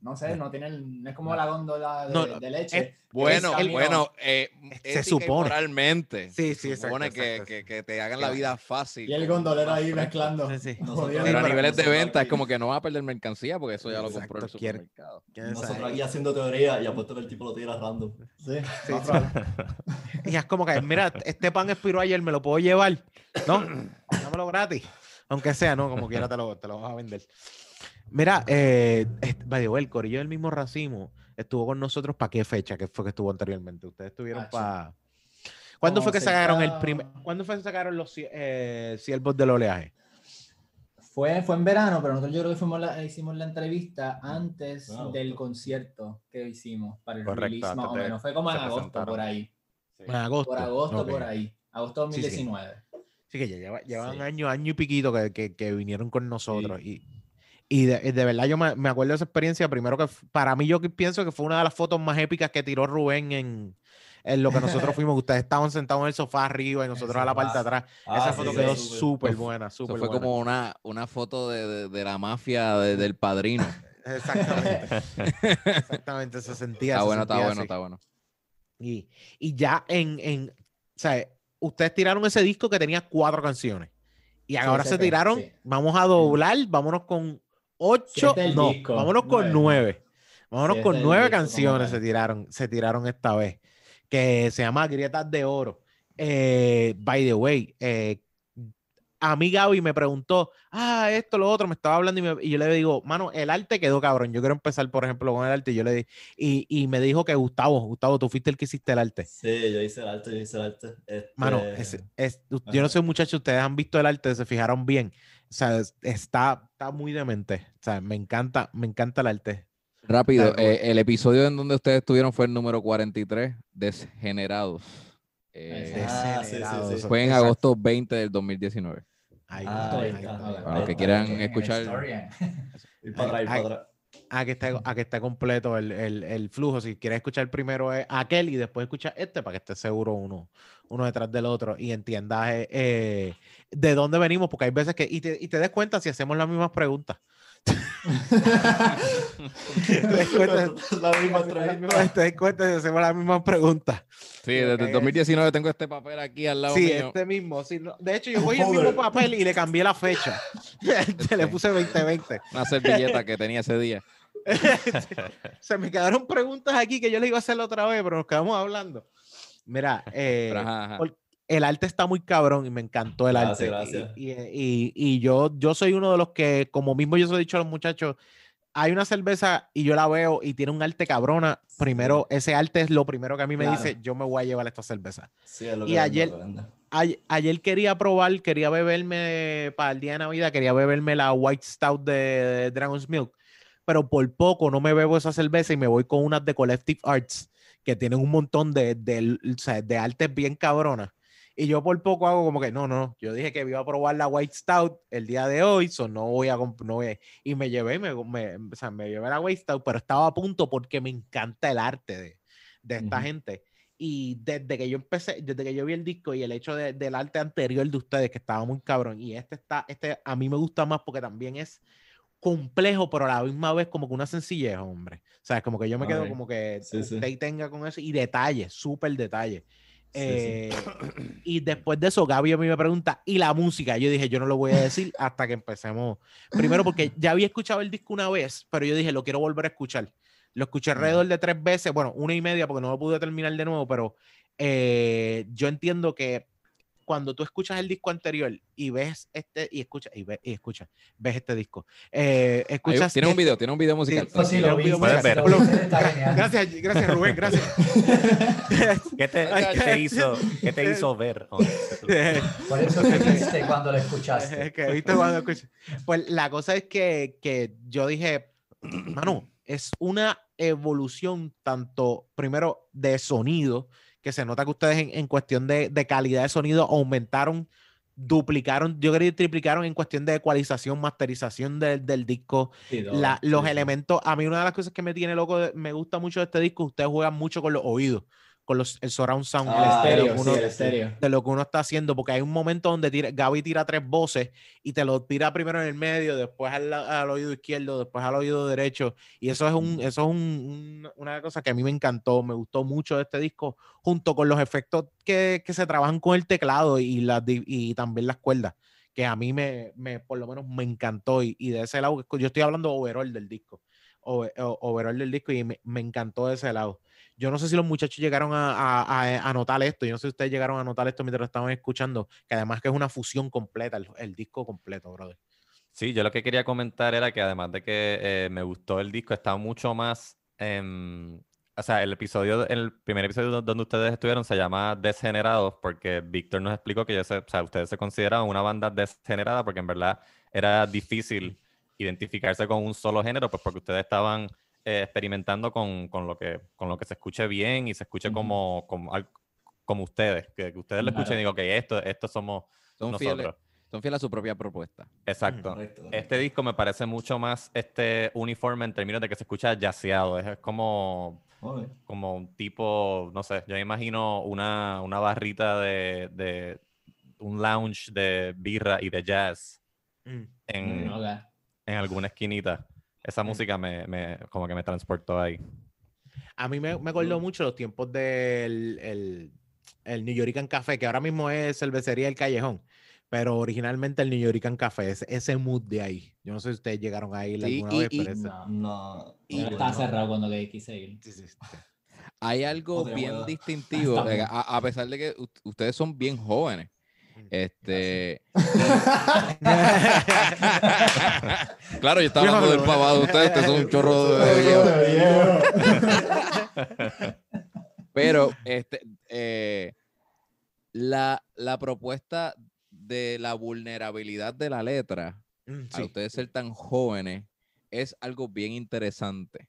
no sé, no tienen, no es como la góndola de, No, no, de leche. es- Bueno, camino- bueno, eh, Se supone. moralmente. Sí, sí, se exacto, supone que, exacto. que, que te hagan la vida fácil. Y el gondolero ahí mezclando. Sí, sí. Nosotros-. Pero a niveles de venta es como que no va a perder mercancía porque eso ya lo Exacto, compró el quiere- supermercado. Nosotros aquí haciendo teoría y apuesto que el tipo lo tira random. Sí, Sí. Y es como que, mira, este pan expiró ayer, ¿me lo puedo llevar? No, dámelo gratis. Aunque sea, no, como quiera te lo, te lo vas a vender. Mira, eh, este, el corillo del mismo racimo estuvo con nosotros para qué fecha que fue que estuvo anteriormente. Ustedes estuvieron Ah, para. ¿Cuándo fue que sacaron el primer? ¿Cuándo fue que sacaron los eh, siervos del oleaje? Fue, fue en verano, pero nosotros yo creo que fuimos la- hicimos la entrevista antes Wow. del concierto que hicimos para el Correcto, release más o menos. Fue como en agosto, por ahí. En agosto. Por agosto, Ok. por ahí. Agosto Sí, sí. 2019. Sí, que ya lleva, llevan Sí. año, año y piquito que, que, que vinieron con nosotros. Y, y de, de verdad yo me, me acuerdo de esa experiencia. Primero que para mí yo pienso que fue una de las fotos más épicas que tiró Rubén en, en lo que nosotros fuimos. Ustedes estaban sentados en el sofá arriba y nosotros a la parte de atrás. Ah, esa sí, foto sí, quedó súper. súper Eso buena, súper fue buena. como una, una foto de, de- de la mafia de- del padrino. Exactamente. Exactamente, se sentía. Está se bueno, está bueno, así. está bueno. Y, y ya en, en, o sea, ustedes tiraron ese disco que tenía cuatro canciones. Y ahora se tiraron, sí. vamos a doblar, vámonos con ocho, no, disco, vámonos con nueve. nueve. Vámonos con nueve canciones se tiraron, se tiraron esta vez. Que se llama Grietas de Oro. Eh, by the way, eh, a mí Gaby me preguntó, ah, esto, lo otro, me estaba hablando y, me- y yo le digo, mano, el arte quedó cabrón. Yo quiero empezar, por ejemplo, con el arte. Y yo le di, y, y me dijo que Gustavo, Gustavo, tú fuiste el que hiciste el arte. Sí, yo hice el arte, yo hice el arte. Este, Mano, es, es- yo no sé, muchachos, ustedes han visto el arte, se fijaron bien. O sea, es- está, está muy demente. O sea, me encanta, me encanta el arte. Rápido, eh, el episodio en donde ustedes estuvieron fue el número 43, Desgenerados. Eh, Ah, sí, sí, sí. fue en exacto. agosto 20 del 2019. Ahí Ah, está, ahí ahí Para los que quieran escuchar. Ir para atrás, para atrás. A que esté, a que esté completo el, el- el flujo. Si quieres escuchar primero eh, aquel y después escuchar este para que esté seguro uno, uno detrás del otro y entiendas eh, eh, de dónde venimos, porque hay veces que. Y te, y te des cuenta si hacemos las mismas preguntas. te des cuenta, La misma entrevista. te des cuenta si hacemos las mismas preguntas. Sí, desde el 2019 tengo este papel aquí al lado Sí, mío. este mismo. sí, no, de hecho, yo cogí el mismo papel y le cambié la fecha. Te le puse 2020. Una servilleta que tenía ese día. Se me quedaron preguntas aquí que yo le iba a hacer la otra vez, pero nos quedamos hablando. Mira, eh, ajá, ajá. el arte está muy cabrón y me encantó el Gracias, arte. gracias. Y, y- y- y yo, yo soy uno de los que, como mismo yo se lo he dicho a los muchachos, hay una cerveza y yo la veo y tiene un arte cabrona. Primero, ese arte es lo primero que a mí me Claro. dice, yo me voy a llevar esta cerveza. Sí, es lo Y que vende, ayer- lo que vende. Ay- ayer quería probar, quería beberme para el día de Navidad, quería beberme la White Stout de Dragon's Milk, pero por poco no me bebo esa cerveza y me voy con unas de Collective Arts que tienen un montón de, de, sea, de artes bien cabronas. Y yo por poco hago como que no, no. Yo dije que iba a probar la White Stout el día de hoy, so no voy a, no voy a- Y me llevé, me, me, o sea, me llevé la White Stout, pero estaba a punto porque me encanta el arte de, de esta Ujú. gente. Y desde que yo empecé, desde que yo vi el disco y el hecho de- del arte anterior de ustedes, que estaba muy cabrón, y este está, este a mí me gusta más porque también es complejo, pero a la misma vez como que una sencillez, hombre. O sea, es como que yo me quedo como que Sí, sí. tenga con eso y detalles, súper detalle. Sí, sí. Eh, y después de eso, Gaby a mí me pregunta, ¿y la música? Yo dije, yo no lo voy a decir hasta que empecemos. Primero porque ya había escuchado el disco una vez, pero yo dije, lo quiero volver a escuchar. Lo escuché alrededor de tres veces, bueno, una y media porque no lo pude terminar de nuevo, pero eh, yo entiendo que cuando tú escuchas el disco anterior y ves este, y escuchas, y, ves, y escuchas, ves este disco, eh, Ahí- escuchas... tiene un este- video, tiene un video musical. Eso sí lo vi. ver. Gracias, gracias Rubén, gracias. ¿Qué te, te hizo, qué te hizo ver? Oh, Por eso que viste cuando lo escuchaste. Es que, ¿viste cuando escuché? Pues la cosa es que, que yo dije, Manu, es una evolución tanto, primero, de sonido, que se nota que ustedes en, en cuestión de, de calidad de sonido aumentaron, duplicaron, yo creo que triplicaron en cuestión de ecualización, masterización del, del disco, Sí, la- los sí. elementos, a mí una de las cosas que me tiene loco, me gusta mucho de este disco, ustedes juegan mucho con los oídos, con los, el surround sound, Ah, el estéreo que sí, uno- el estéreo. de lo que uno está haciendo, porque hay un momento donde tira, Gaby tira tres voces y te lo tira primero en el medio, después al, al oído izquierdo, después al oído derecho, y eso es, un, eso es un- un- una cosa que a mí me encantó, me gustó mucho de este disco, junto con los efectos que, que se trabajan con el teclado y, las, y también las cuerdas, que a mí me, me por lo menos me encantó, y, y de ese lado, yo estoy hablando overall del disco, overall del disco, y me, me encantó de ese lado. Yo no sé si los muchachos llegaron a, a, notar esto. Yo no sé si ustedes llegaron a notar esto mientras lo estaban escuchando, que además que es una fusión completa, el, disco completo, brother. Sí, yo lo que quería comentar era que además de que eh, me gustó el disco, está mucho más. em, o sea, el episodio, el primer episodio do- donde ustedes estuvieron se llama Desgenerados, porque Víctor nos explicó que ellos se- o sea, ustedes se consideraban una banda desgenerada, porque en verdad era difícil identificarse con un solo género, pues porque ustedes estaban eh, experimentando con, con lo que, con lo que se escuche bien y se escuche como, como, al- como ustedes, que, que ustedes lo escuchen y Claro. digan, ok, esto, esto somos Son nosotros. fieles, son fieles a su propia propuesta. Exacto. Correcto, correcto. Este disco me parece mucho más este uniforme en términos de que se escucha yaceado. Es, es como, como un tipo, no sé, yo me imagino una, una barrita de, de un lounge de birra y de jazz en, Ok. en alguna esquinita. Esa música me, me- como que me transportó ahí. A mí me, me acordó mucho los tiempos del el, el New Yorican Café, que ahora mismo es cervecería El Callejón, pero originalmente el New Yorican Café, ese, ese mood de ahí. Yo no sé si ustedes llegaron a ir Sí, alguna y- vez, y- pero ese- No. No. Y- no, estaba no. cerrado cuando que quise ir. Sí, sí, sí. Hay algo bien distintivo, a, a pesar de que ustedes son bien jóvenes. Este. claro, yo estaba hablando del pavado de ustedes, ustedes son un chorro de viejo. Pero este, eh, la, la propuesta de la vulnerabilidad de la letra, Mm, sí. ustedes ser tan jóvenes, es algo bien interesante.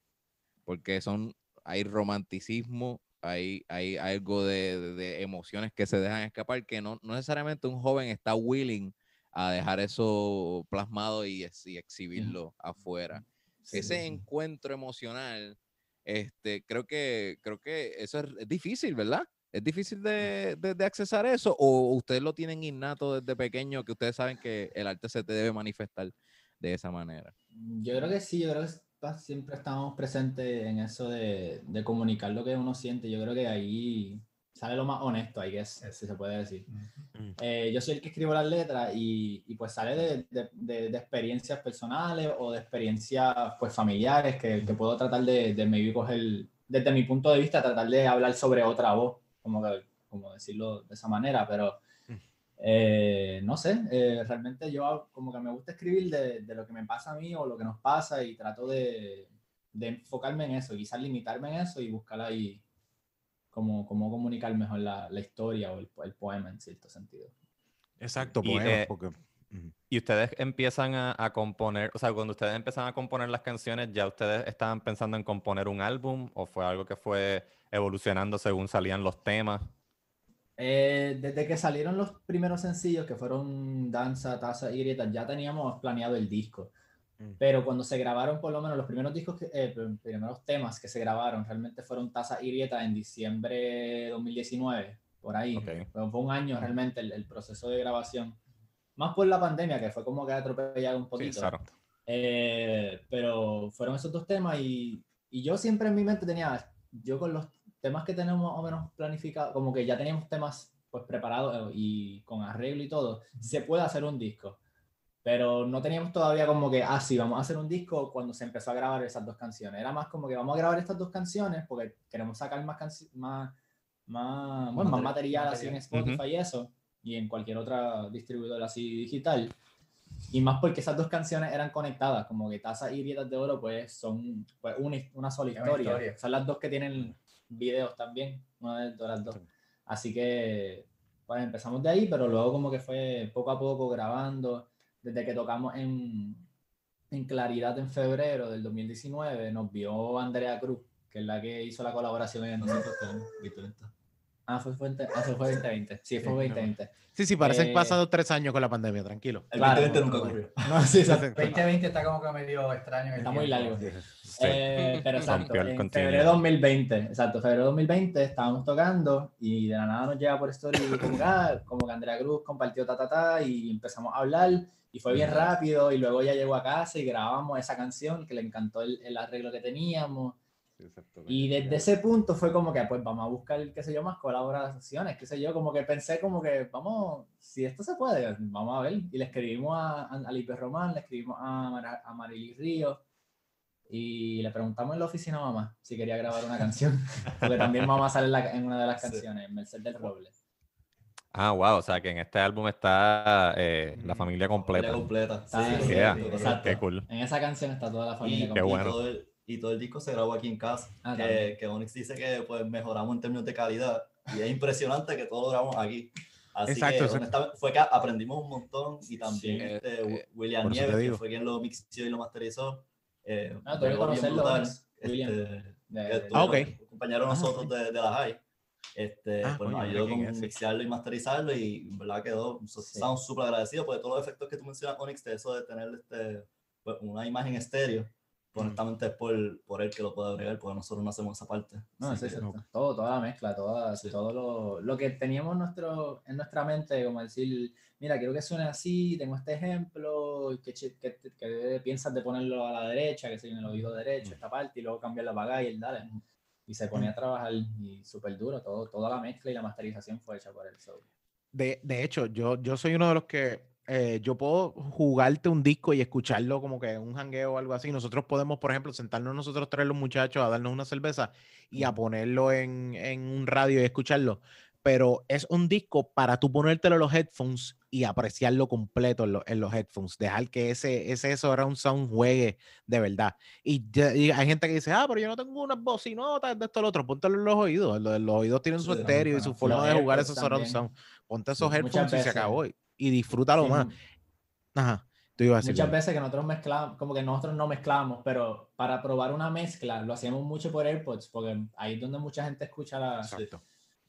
Porque son, hay romanticismo, hay, hay algo de, de- emociones que se dejan escapar, que no, no necesariamente un joven está willing a dejar eso plasmado y, y exhibirlo afuera Sí, ese sí. encuentro emocional, este, creo que, creo que eso es, es difícil, ¿verdad? Es difícil de, de, de accesar eso, o ustedes lo tienen innato desde pequeño, que ustedes saben que el arte se te debe manifestar de esa manera. Yo creo que sí, yo creo que siempre estamos presentes en eso de, de comunicar lo que uno siente. Yo creo que ahí sale lo más honesto, ahí que si se puede decir. Eh, yo soy el que escribo las letras y, y pues sale de, de- de- de experiencias personales o de experiencias pues familiares que, que puedo tratar de, de maybe coger, desde mi punto de vista, tratar de hablar sobre otra voz, como, que, como decirlo de esa manera, pero eh, no sé, eh, realmente yo como que me gusta escribir de, de lo que me pasa a mí o lo que nos pasa y trato de, de enfocarme en eso, quizás limitarme en eso y buscar ahí cómo, cómo comunicar mejor la, la historia o el, el poema en cierto sentido. Exacto, Y, poemas, eh, porque... Ujú. Y ustedes empiezan a, a componer, o sea, cuando ustedes empiezan a componer las canciones, ¿ya ustedes estaban pensando en componer un álbum o fue algo que fue evolucionando según salían los temas? Eh, desde que salieron los primeros sencillos, que fueron Danza, Taza y Grietas, ya teníamos planeado el disco. Mm. Pero cuando se grabaron, por lo menos los primeros discos, que, eh, pr- primeros temas que se grabaron, realmente fueron Taza y Grietas en diciembre de 2019, por ahí. Ok. Fue, fue un año realmente el, el proceso de grabación. Más por la pandemia, que fue como que atropellado un Sí, poquito. claro. Eh, pero fueron esos dos temas y, y yo siempre en mi mente tenía, yo con los temas que tenemos más o menos planificados, como que ya teníamos temas pues preparados eh, y con arreglo y todo, se puede hacer un disco. Pero no teníamos todavía como que, ah, sí, vamos a hacer un disco cuando se empezó a grabar esas dos canciones. Era más como que vamos a grabar estas dos canciones porque queremos sacar más, más, más, bueno, más Material- así en. Spotify y eso, y en cualquier otra distribuidora así digital. Y más porque esas dos canciones eran conectadas, como que Taza y Grietas de Oro, pues son pues, una, una sola historia. historia. Son las dos que tienen videos también, una de de las dos. Así que, pues empezamos de ahí, pero luego como que fue poco a poco grabando, desde que tocamos en, en Claridad en febrero del 2019, nos vio Andrea Cruz, que es la que hizo la colaboración en Nosotros 2020. Ah, fue, fue, ah, fue 2020. Sí, fue Sí, 2020. Sí, sí, parecen Eh, pasados tres años con la pandemia, tranquilo. El Claro. 2020 nunca ocurrió. No, sí, exacto. 2020 está como que medio extraño. Está muy largo. Sí. Eh, pero exacto, Rompió en febrero 2020, exacto, febrero 2020 estábamos tocando y de la nada nos llega por story como que, ah, como que Andrea Cruz compartió ta ta ta y empezamos a hablar y fue bien rápido y luego ya llegó a casa y grabamos esa canción que le encantó el, el arreglo que teníamos y desde ese punto fue como que pues vamos a buscar, qué sé yo, más colaboraciones, qué sé yo, como que pensé como que vamos, si esto se puede, vamos a ver. Y le escribimos a, a, a Lipe Román, le escribimos a, Mara- a Marily Ríos y le preguntamos en la oficina a mamá si quería grabar una canción, porque también mamá sale en, la- en una de las Sí. canciones, Merced del Roble. Ah, wow, o sea que en este álbum está eh, la familia completa. Familia completa. Sí, sí, Yeah, sí, exacto. Qué cool. En esa canción está toda la familia. y Qué completa. bueno. todo el, y todo el disco se grabó aquí en casa. Ah, que, que Onyx dice que pues, mejoramos en términos de calidad. Y es impresionante que todo lo grabamos aquí. Así Exacto, que exacto. fue que aprendimos un montón. Y también Sí, este, eh, William por Nieves, que fue quien lo mixó y lo masterizó. Eh, Ah, tengo que conocerlo, William. Este, que Ah, ok. un compañero Ah, nosotros ok. de, de la high. Este, Ah, pues nos ayudó con es mixearlo y masterizarlo y en verdad quedó, Sí. estamos súper agradecidos porque todos los efectos que tú mencionas, Onyx, de eso de tener este, pues, una imagen estéreo. Honestamente es por, por él que lo puede agregar, porque nosotros no hacemos esa parte. No, sí, que- sí, todo, toda la mezcla, toda, Sí. todo lo, lo que teníamos en nuestro, en nuestra mente, como decir, mira, quiero que suene así, tengo este ejemplo, ¿qué, qué- qué piensas de ponerlo a la derecha, que se en el oído derecho, esta parte, y luego cambiarla para acá y el dale. Y se ponía a trabajar y súper duro, todo, toda la mezcla y la masterización fue hecha por él. so. De, de hecho, yo, yo soy uno de los que eh, yo puedo jugarte un disco y escucharlo como que un jangueo o algo así. Nosotros podemos, por ejemplo, sentarnos nosotros tres los muchachos a darnos una cerveza y a ponerlo en, en un radio y escucharlo. Pero es un disco para tú ponértelo en los headphones y apreciarlo completo en, lo- en los headphones. Dejar que ese, ese surround sound juegue de verdad. Y, y hay gente que dice, ah, pero yo no tengo unas bocinotas de esto lo otro. Póntelo en los oídos. Los, los oídos tienen su estéreo y su forma de jugar esos surround sound. Ponte esos headphones y se acabó. Y, y disfrútalo Sí, más. Ajá. Tú ibas a decir Muchas veces que nosotros mezclamos, como que nosotros no mezclamos, pero para probar una mezcla lo hacíamos mucho por AirPods, porque ahí es donde mucha gente escucha la,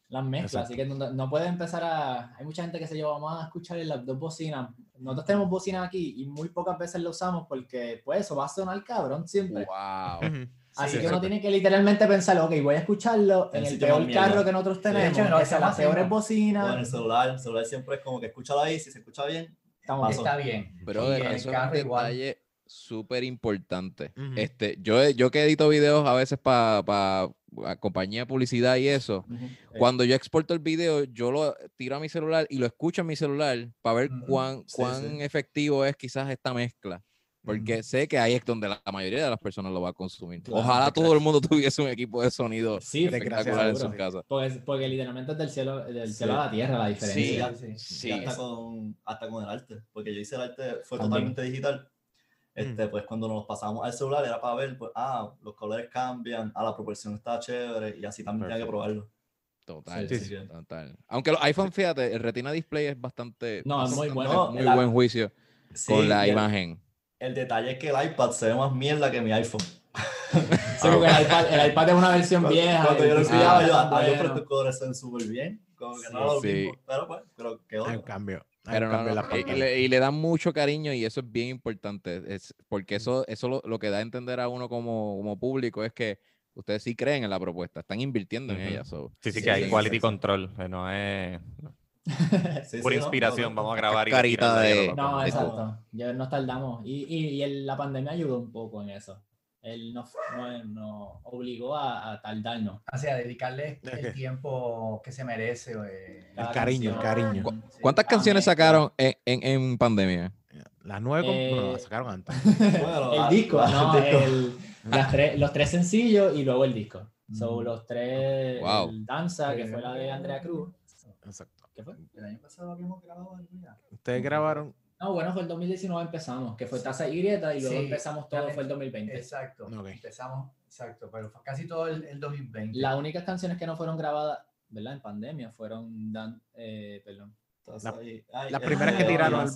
las mezclas, Exacto. así que no, no puede empezar a... Hay mucha gente que se lleva, vamos a escuchar las dos bocinas. Nosotros tenemos bocinas aquí y muy pocas veces lo usamos porque pues eso va a sonar cabrón siempre. Wow. Así Sí, que uno tiene que literalmente pensar, ok, voy a escucharlo en El peor carro que nosotros tenemos, hecho, no, que sea las peores O en bocinas. el celular, el celular siempre es como que escúchalo ahí, si se escucha bien, Estamos. Está bien. Pero eso es un detalle súper importante. Ujú. Este, yo, yo que edito videos a veces para compañía de publicidad y eso, cuando yo exporto el video, yo lo tiro a mi celular y lo escucho en mi celular para ver Ujú. cuán, Sí, cuán sí. efectivo es quizás esta mezcla. Porque sé que ahí es donde la, la mayoría de las personas lo va a consumir. Claro, Ojalá todo el mundo tuviese un equipo de sonido Sí, de espectacular en sus casas. Porque, porque literalmente es del cielo, del Sí. cielo a la tierra la diferencia. Sí, sí. Sí, hasta, con, hasta con el arte, porque yo hice el arte, fue También. totalmente digital. Este, Pues cuando nos pasamos al celular era para ver, pues, ah, los colores cambian, ah, la proporción está chévere, y así también tenía que probarlo. Total, Sí, sí, sí. total. Aunque los iPhone, fíjate, el Retina Display es bastante. No, es muy bueno. Muy La- buen juicio Sí, con la imagen. El detalle es que el iPad se ve más mierda que mi iPhone. Sí, porque el iPad, el iPad es una versión Cuando, vieja. cuando yo lo el enviaba, yo, ah, yo, está pero bueno. estos colores se ven súper bien. Como que Sí, no lo sí. mismo. Pero pues, pero quedó. Hay un cambio. Pero no, no, la y- le, y le dan mucho cariño y eso es bien importante. Es, porque eso, eso lo, lo que da a entender a uno como, como público es que ustedes sí creen en la propuesta, están invirtiendo en Ujú. ella. so, Sí, sí, Sí, que hay sí, quality sí. control. No es Sí, pura sí, no, inspiración. no, no. Vamos a grabar y Carita de- No, exacto. Ya nos tardamos. Y, y, y el- la pandemia ayudó un poco en eso. Él nos, nos, nos obligó a, a tardarnos. O sea, dedicarle el tiempo que se merece. eh, Cada cariño, el cariño. ¿Cu- Sí, ¿Cuántas cada canciones sacaron en, en, en pandemia? Las nueve, Eh, no, las sacaron antes. Bueno, El ah, disco, ah, no, el disco. el- las tres- los tres sencillos y luego el disco. So, Mm. los tres, Wow. el Danza, que fue la de Andrea Cruz. Exacto. ¿Qué fue? El año pasado habíamos grabado algo ya. Ustedes grabaron. No, bueno, fue el 2019 empezamos, que fue Taza y Grieta, y luego Sí, empezamos todo, fue el 2020. Exacto. Empezamos, exacto, pero fue casi todo el, el 2020. Las únicas canciones que no fueron grabadas, ¿verdad? En pandemia fueron, Dan, eh, perdón. La-. Ay, las primeras que tiraron.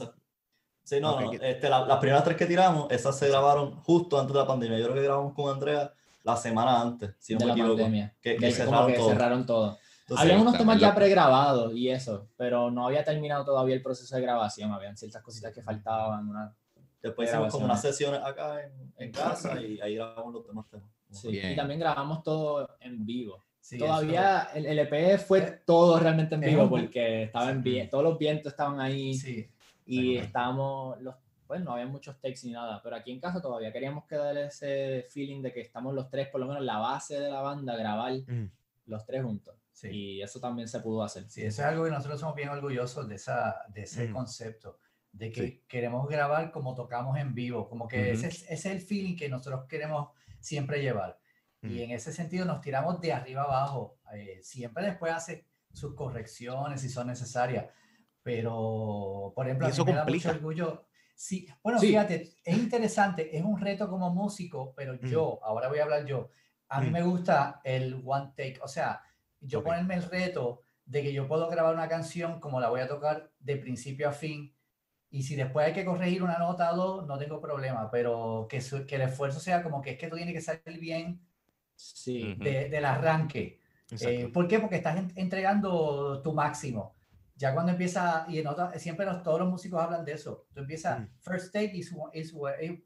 Sí, no, no. que- Este, la- las primeras tres que tiramos, esas se grabaron justo antes de la pandemia. Yo creo que grabamos con Andrea la semana antes, si no de me la equivoco. pandemia. Que, que cerraron que todo. cerraron todo. Entonces, Habían unos temas ya pregrabados y eso, pero no había terminado todavía el proceso de grabación. Habían ciertas cositas que faltaban. una- después hicimos como unas sesiones acá en, en casa y ahí grabamos los demás temas. sí. Bien. Y también grabamos todo en vivo. Sí, Todavía el, el EP fue Eh, todo realmente en vivo porque estaba en todos los vientos estaban ahí eso- sí. y Ajá. estábamos, los, pues no había muchos takes ni nada, pero aquí en casa todavía queríamos que dar ese feeling de que estamos los tres, por lo menos la base de la banda, grabar Mm. los tres juntos. Sí. Y eso también se pudo hacer. Sí, eso es algo que nosotros somos bien orgullosos de, esa, de ese Mm. concepto, de que Sí. queremos grabar como tocamos en vivo, como que Ujú. ese, es, ese es el feeling que nosotros queremos siempre llevar. Mm. Y en ese sentido nos tiramos de arriba abajo. eh, siempre después hace sus correcciones si son necesarias, pero por ejemplo, Y a mí eso me da mucho orgullo. Sí, bueno, Sí. fíjate, es interesante, es un reto como músico, pero Mm. yo, ahora voy a hablar yo, a mí Mm. me gusta el one take, o sea, yo Ok. ponerme el reto de que yo puedo grabar una canción como la voy a tocar de principio a fin. Y si después hay que corregir una nota o dos, no tengo problema, pero que, su- que el esfuerzo sea como que es que tú tiene que salir bien Sí. De- del arranque. Eh, ¿Por qué? Porque estás en- entregando tu máximo. Ya cuando empieza, y en otra- siempre los, todos los músicos hablan de eso. Tú empiezas, Mm. first take is, is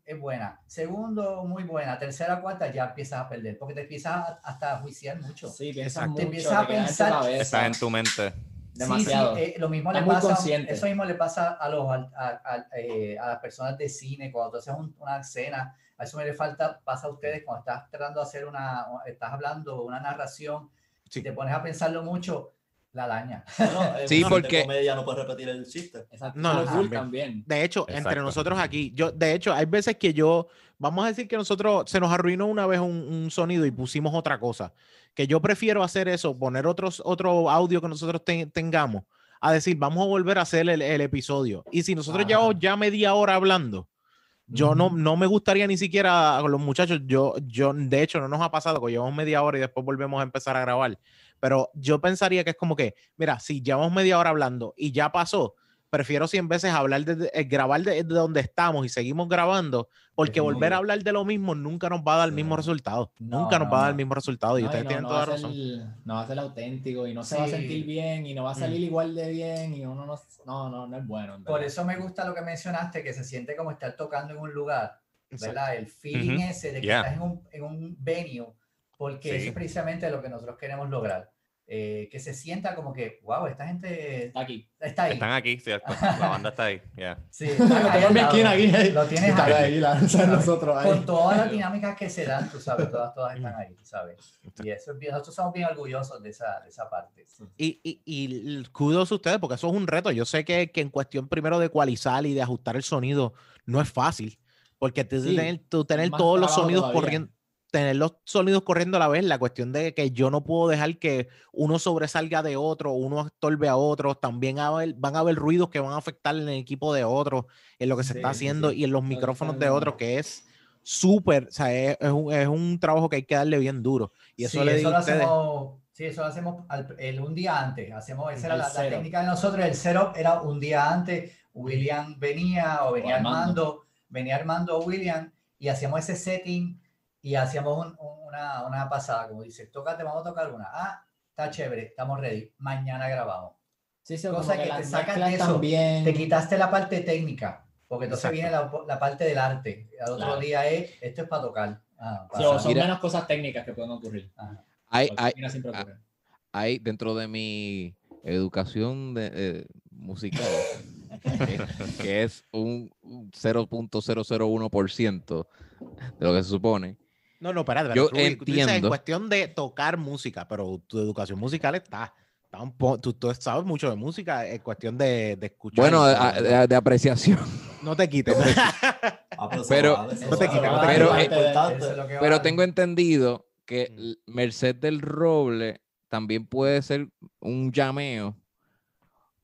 es, buena, segundo muy buena, tercera, cuarta ya empiezas a perder, porque te empiezas hasta a juiciar mucho. Sí, piensas mucho, Te empiezas a te pensar- cabeza. Está en tu mente. demasiado. Sí, sí, eh, lo mismo Estás le pasa, eso mismo le pasa a, los, a, a- eh, a las personas de cine, cuando tú haces un- una escena, a eso me le falta, pasa a ustedes cuando estás tratando de hacer una, estás hablando una narración, Sí. y te pones a pensarlo mucho, la daña. No, en Sí, porque- de comedia no puedes repetir el chiste. Exacto. No, también. también. De hecho, entre nosotros aquí, yo, de hecho, hay veces que yo, vamos a decir que nosotros se nos arruinó una vez un, un sonido y pusimos otra cosa. Que yo prefiero hacer eso, poner otros, otro audio que nosotros te- tengamos, a decir, vamos a volver a hacer el, el episodio. Y si nosotros Ajá. llevamos ya media hora hablando, yo no, no me gustaría ni siquiera con los muchachos, yo, yo, de hecho, no nos ha pasado que llevamos media hora y después volvemos a empezar a grabar. Pero yo pensaría que es como que, mira, si llevamos media hora hablando y ya pasó, prefiero 100 veces hablar de, eh, grabar de, de donde estamos y seguimos grabando, porque muy volver a hablar de lo mismo nunca nos va a dar el Sí. mismo resultado. No, nunca nos no, va a dar el no. mismo resultado y No, y ustedes no- tienen no toda razón. No va a ser auténtico y no se va a Sí. sentir bien y no va a salir Mm. igual de bien y uno no, no, no, no es bueno. en Por eso me gusta lo que mencionaste, que se siente como estar tocando en un lugar. ¿verdad? El feeling Ujú. ese de que Yeah. estás en un, en un venue, porque Sí. eso es precisamente lo que nosotros queremos lograr. Eh, que se sienta como que, wow, esta gente Está aquí. está ahí. Están aquí, ¿cierto? La banda está ahí. yeah. Sí, están ahí Tengo al mi lado. esquina aquí. Lo tienes Está ahí. ahí, la o sea, nosotros ahí. Con todas las dinámicas que se dan, tú sabes, todas, todas están ahí, tú sabes. Y eso es bien, nosotros somos bien orgullosos de esa, de esa parte. Y, y, y kudos a ustedes, porque eso es un reto. Yo sé que, que en cuestión primero de ecualizar y de ajustar el sonido no es fácil, porque tú Sí, tener, tú tener todos los sonidos todavía. corriendo, tener los sonidos corriendo a la vez, la cuestión de que yo no puedo dejar que uno sobresalga de otro, uno estorbe a otro, también a haber- van a haber ruidos que van a afectar en el equipo de otro, en lo que se Sí, está haciendo sí. y en los micrófonos de otro, que es súper, o sea, es, es un, es un trabajo que hay que darle bien duro. Y eso sí, le eso digo lo hacemos, sí, eso lo hacemos al- el, un día antes. Hacemos, esa era El la, la técnica de nosotros. El setup era un día antes. William venía o venía Armando. Armando, venía Armando o William y hacíamos ese setting y hacíamos un- un- una, una pasada, como dice, tócate, vamos a tocar una. Ah, está chévere, estamos ready. Mañana grabamos. Sí, sí, cosa como que te sacan de eso, también. Te quitaste la parte técnica, porque entonces Exacto. viene la, la parte del arte. Al otro Claro. día es, esto es para tocar. Ah, Sí, para- o son Mira- menos cosas técnicas que pueden ocurrir. Ajá. Hay, hay, hay dentro de mi educación de, eh, musical, que, que es un un 0.001% de lo que se supone. No, no, espérate, Yo espérate, Rubí, tú dices en entiendo. cuestión de tocar música, pero tu educación musical está. está un po- tú, tú sabes mucho de música, en cuestión de, de escuchar. Bueno, de, de- de apreciación. no te quites. Pero- vale, eso No te vale. quites, no te Pero, tengo entendido que Mm. Merced del Roble también puede ser un llameo,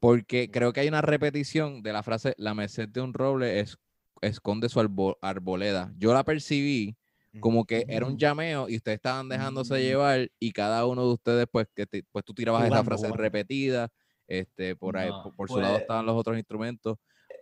porque creo que hay una repetición de la frase la merced de un roble es, esconde su arbo- arboleda. Yo la percibí como que era un llameo y ustedes estaban dejándose Mm. llevar y cada uno de ustedes pues que te- pues tú tirabas esa frase jugando. repetida, este por ahí No, por, por su lado pues- estaban los otros instrumentos.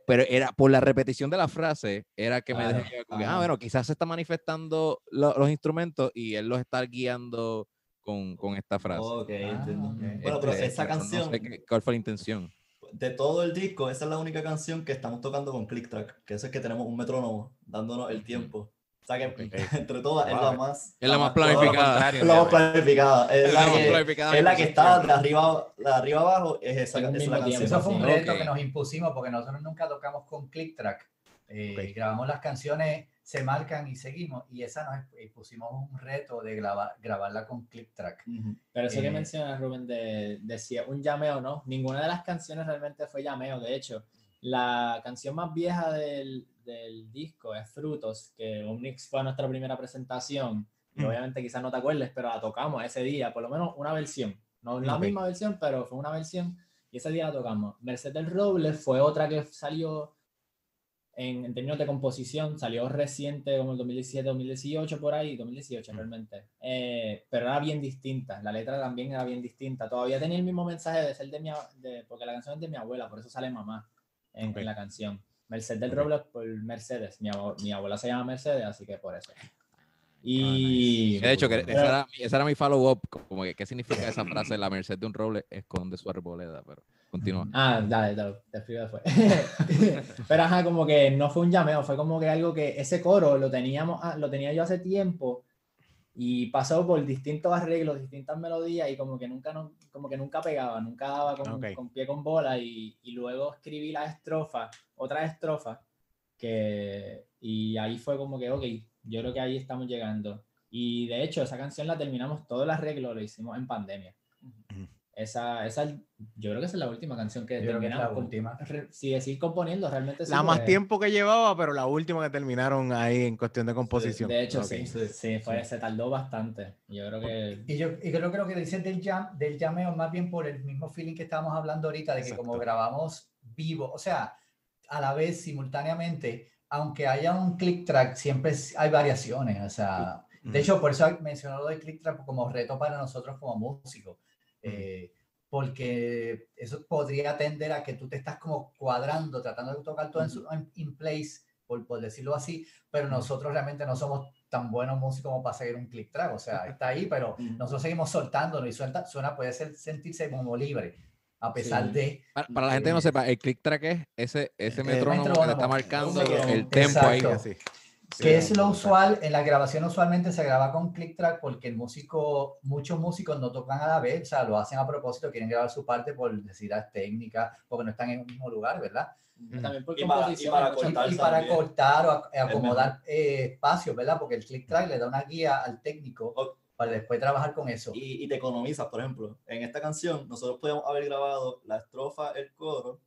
pero era por la repetición de la frase, era que me Claro, dejé que, ah, bueno, quizás se está manifestando lo- los instrumentos y él los está guiando con, con esta frase. Ok, Ah, entiendo. Bueno, pero Este, esa no canción, sé qué- ¿Cuál fue la intención? de todo el disco, esa es la única canción que estamos tocando con click track, que eso es que tenemos un metrónomo dándonos el tiempo. O sea que entre todas es la más... Es la más planificada. Es la más planificada. Es la que, planificada es la que está de arriba, de arriba abajo, es esa, es la canción. Eso fue un reto Ok. que nos impusimos porque nosotros nunca tocamos con click track. Eh, Ok. Grabamos las canciones, se marcan y seguimos. Y esa nos eh, pusimos un reto de grabar, grabarla con click track. Ujú. Pero eso que Eh, menciona Rubén de, de si es un llameo, ¿no? Ninguna de las canciones realmente fue llameo. De hecho, la canción más vieja del, del disco es Frutos, que Omnix fue a nuestra primera presentación. Y Mm. obviamente quizás no te acuerdes, pero la tocamos ese día, por lo menos una versión. No la Ok. misma versión, pero fue una versión. Y ese día la tocamos. Merced del Roble fue otra que salió en, en términos de composición, salió reciente como el 2017, 2018 por ahí, 2018 realmente. Eh, pero era bien distinta, la letra también era bien distinta. Todavía tenía el mismo mensaje de ser de mi, de, porque la canción es de mi abuela, por eso sale mamá en, Ok. en la canción. Merced del Ok. Roble por Mercedes, mi, abue- mi abuela se llama Mercedes, así que por eso. Y De hecho, que esa era, esa era mi follow-up, como que qué significa esa frase, la merced de un roble esconde su arboleda, pero continúa. Ah, dale, dale, te explico después. Pero ajá, como que no fue un llameo, fue como que algo que ese coro lo teníamos, ah, lo tenía yo hace tiempo y pasó por distintos arreglos, distintas melodías y como que nunca, no- como que nunca pegaba, nunca daba con, Ok. con pie con bola y, y luego escribí la estrofa, otra estrofa que y ahí fue como que, ok, yo creo que ahí estamos llegando. Y de hecho, esa canción la terminamos, todo el arreglo lo hicimos en pandemia. Esa, esa, yo creo que esa es la última canción que Yo creo que es la terminamos. última. re- Sí, decir componiendo, realmente sí. La más porque- tiempo que llevaba, pero la última que terminaron ahí en cuestión de composición. De hecho, Ok. sí, sí, sí, fue, se tardó bastante. Yo creo que Y yo y creo que lo que dices del, jam, del llameo, más bien por el mismo feeling que estábamos hablando ahorita, de que como Exacto. grabamos vivo, o sea, a la vez, simultáneamente, aunque haya un click track, siempre hay variaciones. O sea, de hecho, por eso mencionó lo de click track como reto para nosotros como músicos. eh, porque eso podría tender a que tú te estás como cuadrando, tratando de tocar todo en, su, en, in place, por, por decirlo así, pero nosotros realmente no somos tan buenos músicos como para seguir un click track, o sea, está ahí, pero nosotros seguimos soltándolo y suelta, suena, puede ser, sentirse como libre, a pesar Sí. de... Para, para la gente que no sepa, el click track es ese, ese El metrónomo que está metrónomo. marcando Metrónomo. el tempo ahí. Exacto. Sí. que es lo usual, en la grabación usualmente se graba con click track porque el músico, muchos músicos no tocan a la vez, o sea, lo hacen a propósito, quieren grabar su parte por necesidades técnicas, porque no están en un mismo lugar, ¿verdad? también por Y para- y para muchas- Y, cortar y para cortar o acomodar eh, espacios, ¿verdad? Porque el click track le da una guía al técnico. Para después trabajar con eso. Y, y te economizas, por ejemplo. En esta canción, nosotros podíamos haber grabado la estrofa, el coro,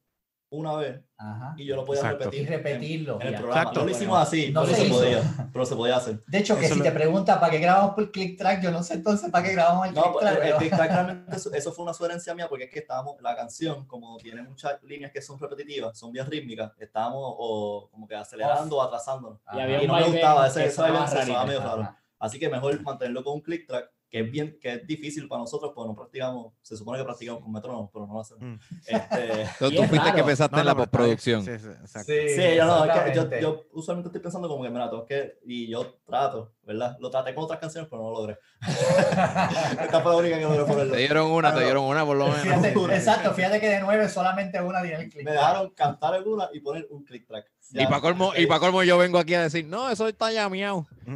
una vez, Ajá. y yo lo podía Exacto. repetir Y repetirlo. en el Ya. programa. Exacto. No lo hicimos así, No pero se se, podía, pero se podía hacer. De hecho, que Eso si lo- te preguntas para qué grabamos por click track, yo no sé entonces para qué grabamos el No, click pues, track. el, el click track realmente eso, eso fue una sugerencia mía porque es que estábamos, la canción, como tiene muchas líneas que son repetitivas, son bien rítmicas, estábamos o como que acelerando o atrasándonos. Y Y no me gustaba, ese, sonaba rarito. medio raro. Así que mejor mantenerlo con un click track, que es bien, que es difícil para nosotros, porque no practicamos, se supone que practicamos con metrónomos, pero no lo hacemos. Mm. Este, Entonces tú fuiste que pensaste No, en la no, postproducción. Sí, sí, exacto. Sí, yo no, es que yo, yo usualmente estoy pensando como que, mira, tengo que, y yo trato, ¿verdad? Lo traté con otras canciones, pero no lo logré. Esta fue la única que logré ponerlo. Te dieron una, te dieron una por lo menos. Fíjate, exacto, fíjate que de nueve solamente una tiene el click Me dejaron cantar alguna y poner un click track. Y Ya, para colmo, y pa' colmo yo vengo aquí a decir, no, eso está llameado.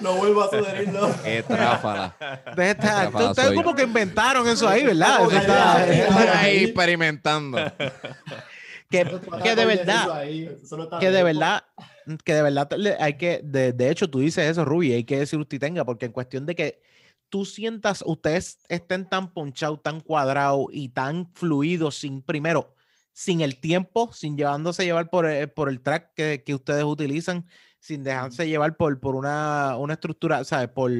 No vuelvo a sugerirlo. Qué tráfala. Ustedes como que inventaron eso ahí, ¿verdad? Eso está- ya, Están ya. ahí experimentando. que, que de verdad, que de verdad, que de verdad hay que, de, de hecho tú dices eso, Ruby, hay que decir usted tenga, porque en cuestión de que tú sientas, ustedes estén tan ponchados, tan cuadrados y tan fluidos, sin primero, sin el tiempo, sin llevándose a llevar por, el- por el track que, que ustedes utilizan, sin dejarse llevar por, por una, una estructura, ¿sabes? Por,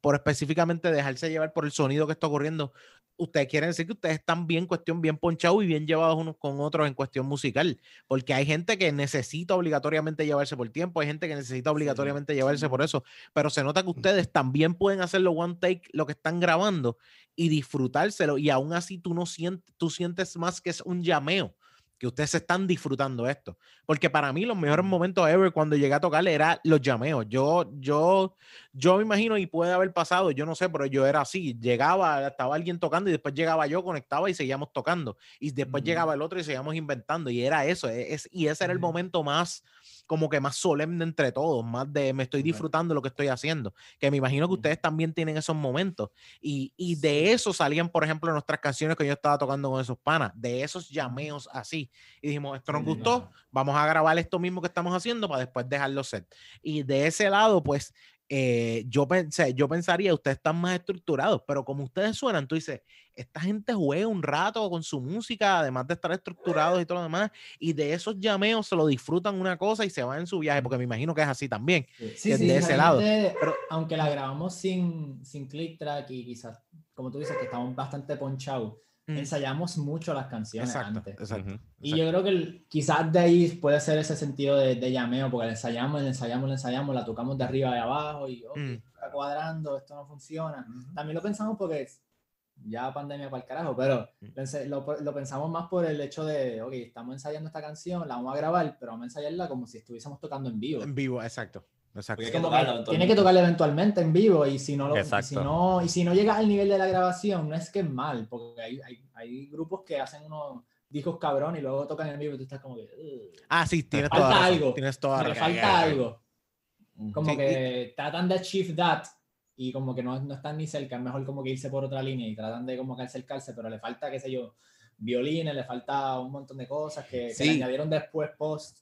por específicamente dejarse llevar por el sonido que está ocurriendo. Ustedes quieren decir que ustedes están bien, cuestión bien ponchados y bien llevados unos con otros en cuestión musical porque hay gente que necesita obligatoriamente llevarse por tiempo, hay gente que necesita obligatoriamente llevarse por eso, pero se nota que ustedes también pueden hacerlo one take, lo que están grabando y disfrutárselo y aún así tú no sientes, tú sientes más que es un llameo, que ustedes se están disfrutando esto. Porque para mí los mejores momentos ever cuando llegué a tocarle era los llameos. Yo, yo, yo me imagino y puede haber pasado, yo no sé, pero yo era así. Llegaba, estaba alguien tocando y después llegaba yo, conectaba y seguíamos tocando. Y después llegaba el otro y seguíamos inventando. Y era eso. e- Es, y ese era el momento más como que más solemne entre todos, más de me estoy disfrutando lo que estoy haciendo, que me imagino que ustedes también tienen esos momentos. Y, y de eso salían, por ejemplo, nuestras canciones que yo estaba tocando con esos panas, de esos llameos así. Y dijimos, esto nos gustó, vamos a grabar esto mismo que estamos haciendo para después dejarlo set. Y de ese lado, pues, eh, yo pensé, yo pensaría, ustedes están más estructurados, pero como ustedes suenan, tú dices, esta gente juega un rato con su música, además de estar estructurados y todo lo demás, y de esos llameos se lo disfrutan una cosa y se van en su viaje, porque me imagino que es así también. Sí, que sí, de ese lado. Pero- aunque la grabamos sin, sin click track y quizás, como tú dices, que estamos bastante ponchados, Mm. ensayamos mucho las canciones Exacto, antes. exacto. Y yo creo que el- quizás de ahí puede ser ese sentido de, de llameo, porque la ensayamos, la ensayamos, la ensayamos, la tocamos de arriba y abajo y ok, Mm. está cuadrando, esto no funciona. Ujú. También lo pensamos porque ya pandemia para el carajo, pero Mm. lo, lo pensamos más por el hecho de, ok, estamos ensayando esta canción, la vamos a grabar, pero vamos a ensayarla como si estuviésemos tocando en vivo. En vivo, exacto. Exacto. Que que tiene que tocarla eventualmente en vivo y si no lo, y si no y si no llega al nivel de la grabación no es que es mal porque hay, hay, hay grupos que hacen unos discos cabrón y luego tocan en vivo y tú estás como que. Ah, sí, tienes Falta toda la razón, algo. Tienes toda que razón. falta algo como Sí, y- que tratan de achieve that y como que no, no están ni cerca es mejor como que irse por otra línea y tratan de como que acercarse pero le falta qué sé yo violines le falta un montón de cosas que, que Sí. le añadieron después post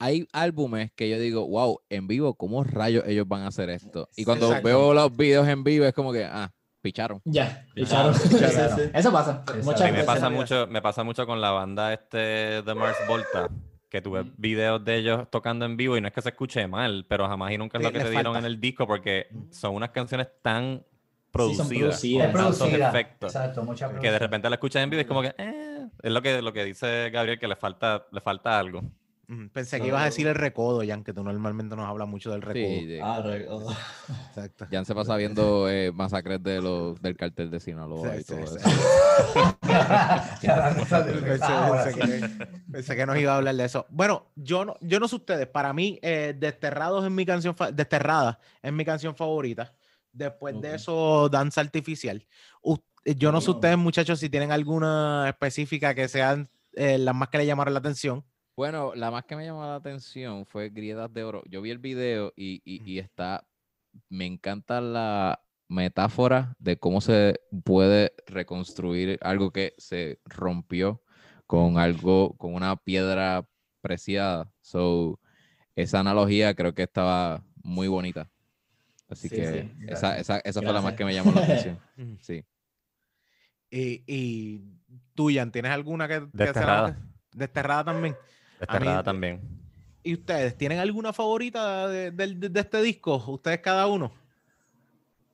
Hay álbumes que yo digo, wow, en vivo, ¿cómo rayos ellos van a hacer esto? Y cuando Exacto. veo los videos en vivo es como que, ah, picharon. ya sí, sí, sí. eso pasa muchas A mí me pasa mucho, me pasa mucho con la banda este de Mars Volta, que tuve Mm. videos de ellos tocando en vivo y no es que se escuche mal, pero jamás y nunca es Sí, lo que te dieron en el disco porque son unas canciones tan son producidas, producidas. con tantos producida. efectos, Exacto, que de repente la escuchas en vivo y es como que, eh, es lo que, lo que dice Gabriel, que le falta, le falta algo. Pensé que ibas a decir el recodo, Jan, que tú normalmente nos hablas mucho del recodo. Sí, de- Ah, re-. Exacto. Jan se pasa viendo eh, masacres de los, del cartel de Sinaloa Sí, y sí, todo sí. eso. Pensé, que, pensé que nos iba a hablar de eso. Bueno, yo no, yo no sé ustedes, para mí, eh, Desterrados es mi canción, Desterrada es mi canción favorita. Después de eso, Danza Artificial. Eh, yo no sé ustedes, muchachos, si tienen alguna específica que sean eh, las más que le llamaron la atención. Bueno, la más que me llamó la atención fue Grietas de Oro. Yo vi el video y, y- y está, me encanta la metáfora de cómo se puede reconstruir algo que se rompió con algo, con una piedra preciada. So, esa analogía creo que estaba muy bonita. Así Sí, que sí, esa, esa, esa fue la más que me llamó la atención. Sí. Y, y tú, Jan, ¿tienes alguna que, que sea la Desterrada. más- Desterrada también. Desterrada también. ¿Y ustedes tienen alguna favorita de, de- de- de este disco? Ustedes cada uno.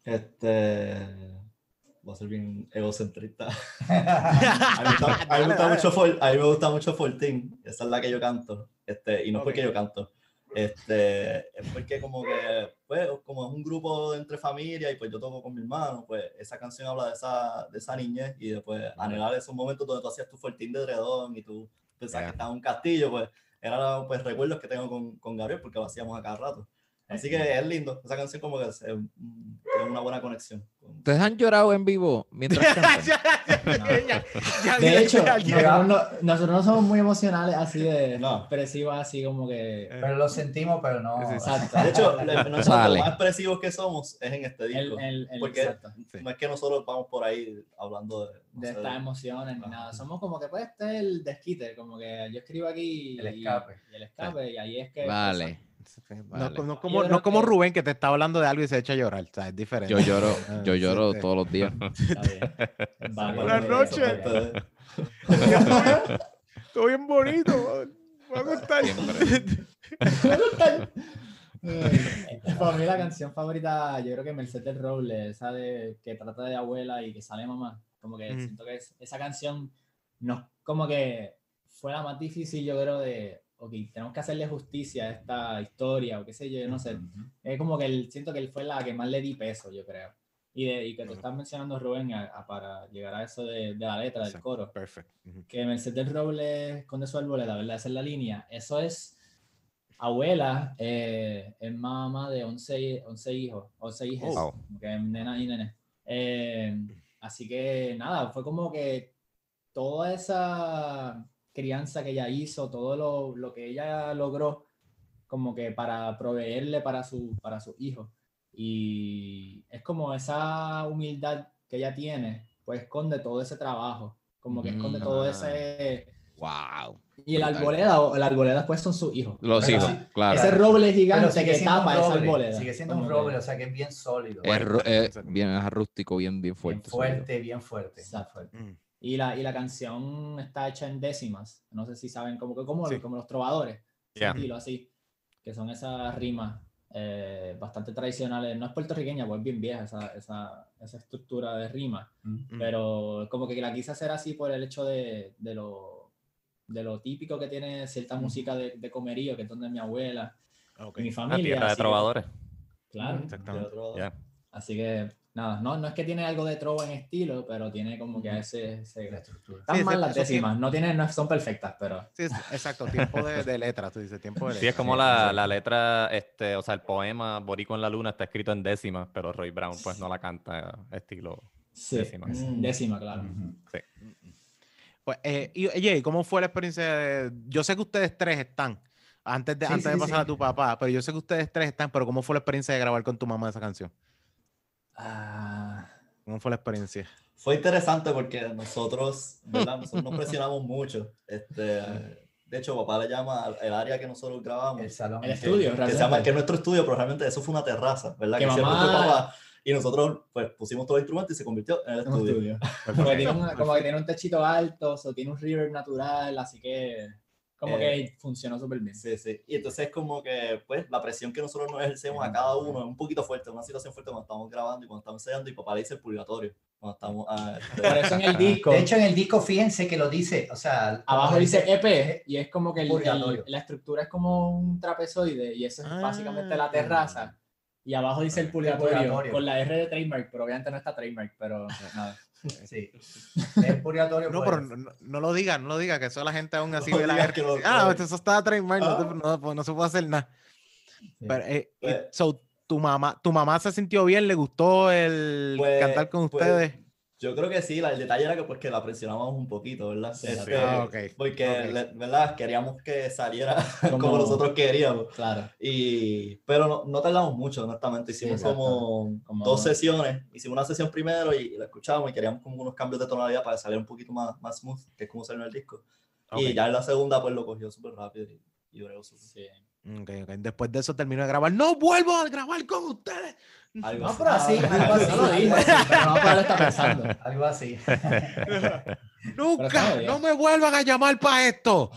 Este. Voy a ser bien egocentrista. A mí, me gusta- a mí me Dale, gusta dale. mucho For- a mí me gusta mucho 14. Esa es la que yo canto. Este, y no es porque Ok. yo canto. Este, es porque como que, pues, como es un grupo entre familia y pues yo toco con mi hermano, pues esa canción habla de esa, de esa niñez y después anhelar esos momentos donde tú hacías tu fortín de dredón y tú que estabas en un castillo, pues eran pues recuerdos que tengo con, con Gabriel porque lo hacíamos a cada rato. Así que es lindo, esa canción como que tiene una buena conexión. con- ¿Ustedes han llorado en vivo mientras cantan? Ya, ya, ya, ya, De hecho, nosotros no, nosotros no somos muy emocionales así de No. expresivos, así como que. Pero lo sentimos, pero no. Sí, sí, sí. Exacto. De hecho, nosotros Sale. lo más expresivos que somos es en este disco. el, el- porque exacto, no es que nosotros vamos por ahí hablando de, no de sé, estas emociones ni nada. Somos como que pues este es el desquite, como que yo escribo aquí El y- escape. Y, el escape, y ahí es que. Vale. Vale. no Yo como, no como que- Rubén que te está hablando de algo y se echa a llorar. O sea, es diferente. Yo lloro, Ah, yo lloro sí. todos los días. Buenas ok, noches. Todo bien bonito. Me va a gustar. Siempre. Para mí la canción favorita, yo creo que Mercedes del Roble, esa de que trata de abuela y que sale mamá. Como que siento que es- esa canción no como que fue la más difícil, yo creo, de ok, tenemos que hacerle justicia a esta historia o qué sé yo, yo no sé. Es como que el, siento que él fue la que más le di peso, yo creo. Y, de- y que tú Ujú. estás mencionando, Rubén, a- a- para llegar a eso de, de la letra, del coro, Perfecto. Ujú. que Mercedes del Roble esconde su arboleda, ¿verdad? Esa es la línea. Eso es abuela, eh, es mamá de 11, hi- 11 hijos, 11 hijas, Oh. Que nena y nene. Eh, así que nada, fue como que toda esa crianza que ella hizo, todo lo, lo que ella logró, como que para proveerle para su, para sus hijos. Y es como esa humildad que ella tiene, pues esconde todo ese trabajo, como que esconde todo Mm. ese... Wow. Y el arboleda, o el arboleda pues son sus hijos. Los hijos, sí, claro. Ese roble gigante que tapa esa roble, arboleda. sigue siendo un roble, o sea que es bien sólido. Es, es bien es rústico, bien, bien bien fuerte. fuerte, bien fuerte. Exacto. fuerte. Mm. Y la, y la canción está hecha en décimas. No sé si saben, como, que- como, Sí. como los trovadores. Ya. estilo así. Que son esas rimas eh, bastante tradicionales. No es puertorriqueña, pues es bien vieja esa, esa, esa estructura de rima. Mm. Pero como que la quise hacer así por el hecho de, de, lo, de lo típico que tiene cierta música de, de comerío, que es donde mi abuela Ok. y mi Una familia. tierra de así que- trovadores. claro. Mm. Exactamente. Así que nada, no, no es que tiene algo de trova en estilo, pero tiene como que ese... ese La estructura. están Sí, mal las eso sí. décimas, no, tienen, no son perfectas, pero... Sí, es- exacto. Tiempo de, de letra, tú dices, tiempo de letra. Sí, es como la, la letra, este, o sea, el poema Borico en la Luna está escrito en décimas, pero Roy Brown pues no la canta estilo Sí, décimas. mm, décima, claro. Ujú. Pues, eh, y, oye, ¿cómo fue la experiencia? de- yo sé que ustedes tres están, antes de, Sí, antes de sí, pasar sí. a tu papá, pero yo sé que ustedes tres están, pero ¿cómo fue la experiencia de grabar con tu mamá esa canción? Ah, ¿Cómo fue la experiencia? Fue interesante porque nosotros, ¿verdad? Nosotros nos presionamos mucho. Este, de hecho, papá le llama el área que nosotros grabamos. El salón. El que- estudio, que, se llama, que es nuestro estudio, pero realmente eso fue una terraza, ¿verdad? Que Que, siempre mamá- papá. Y nosotros, pues, pusimos todo el instrumento y se convirtió en el estudio. estudio. Porque tiene un- como que tiene un techito alto, o tiene un reverb natural, así que como Eh, que funcionó súper bien. Sí, sí. Y entonces es como que, pues, la presión que nosotros nos ejercemos a cada uno es un poquito fuerte, una situación fuerte cuando estamos grabando y cuando estamos ensayando, y papá le dice el purgatorio. Cuando estamos. ah, este, Por eso en el disco, De hecho, en el disco, fíjense que lo dice, o sea, abajo dice EP y es como que el- el- Purgatorio. la estructura es como un trapezoide y eso es básicamente la Ah. terraza. Y abajo dice el purgatorio, purgatorio. con la R de trademark, pero obviamente no está trademark, pero nada. Sí. El purgatorio. No, pues, pero no, no- no lo digas, no lo digas, que eso la gente aún así No ve la que lo- Ah, lo- eso está trademark, no, te- Ah. no, pues, no se puede hacer nada. Sí. Pero, eh, Pues- so, tu mamá, tu mamá se sintió bien, le gustó el Pues- cantar con pues, ustedes. Yo creo que sí, la- el detalle era que, pues, que la presionábamos un poquito, ¿verdad? Sí, Este, Ah, ok. Porque, ok. le- ¿verdad? Queríamos que saliera como, Como- nosotros queríamos. Claro. Y, pero no, no tardamos mucho, honestamente. Sí, Hicimos exacto. como, Como- dos sesiones. Hicimos una sesión primero y, la escuchamos y queríamos como unos cambios de tonalidad para que saliera un poquito más, más smooth, que es como salió en el disco. Ok. Y ya en la segunda, pues lo cogió súper rápido y, y súper. Sí. Ok. Después de eso terminó de grabar. No vuelvo a grabar con ustedes. Algo No, así. pero así, algo así. No lo pero no está pensando. Algo así. Nunca, no me vuelvan a llamar para esto.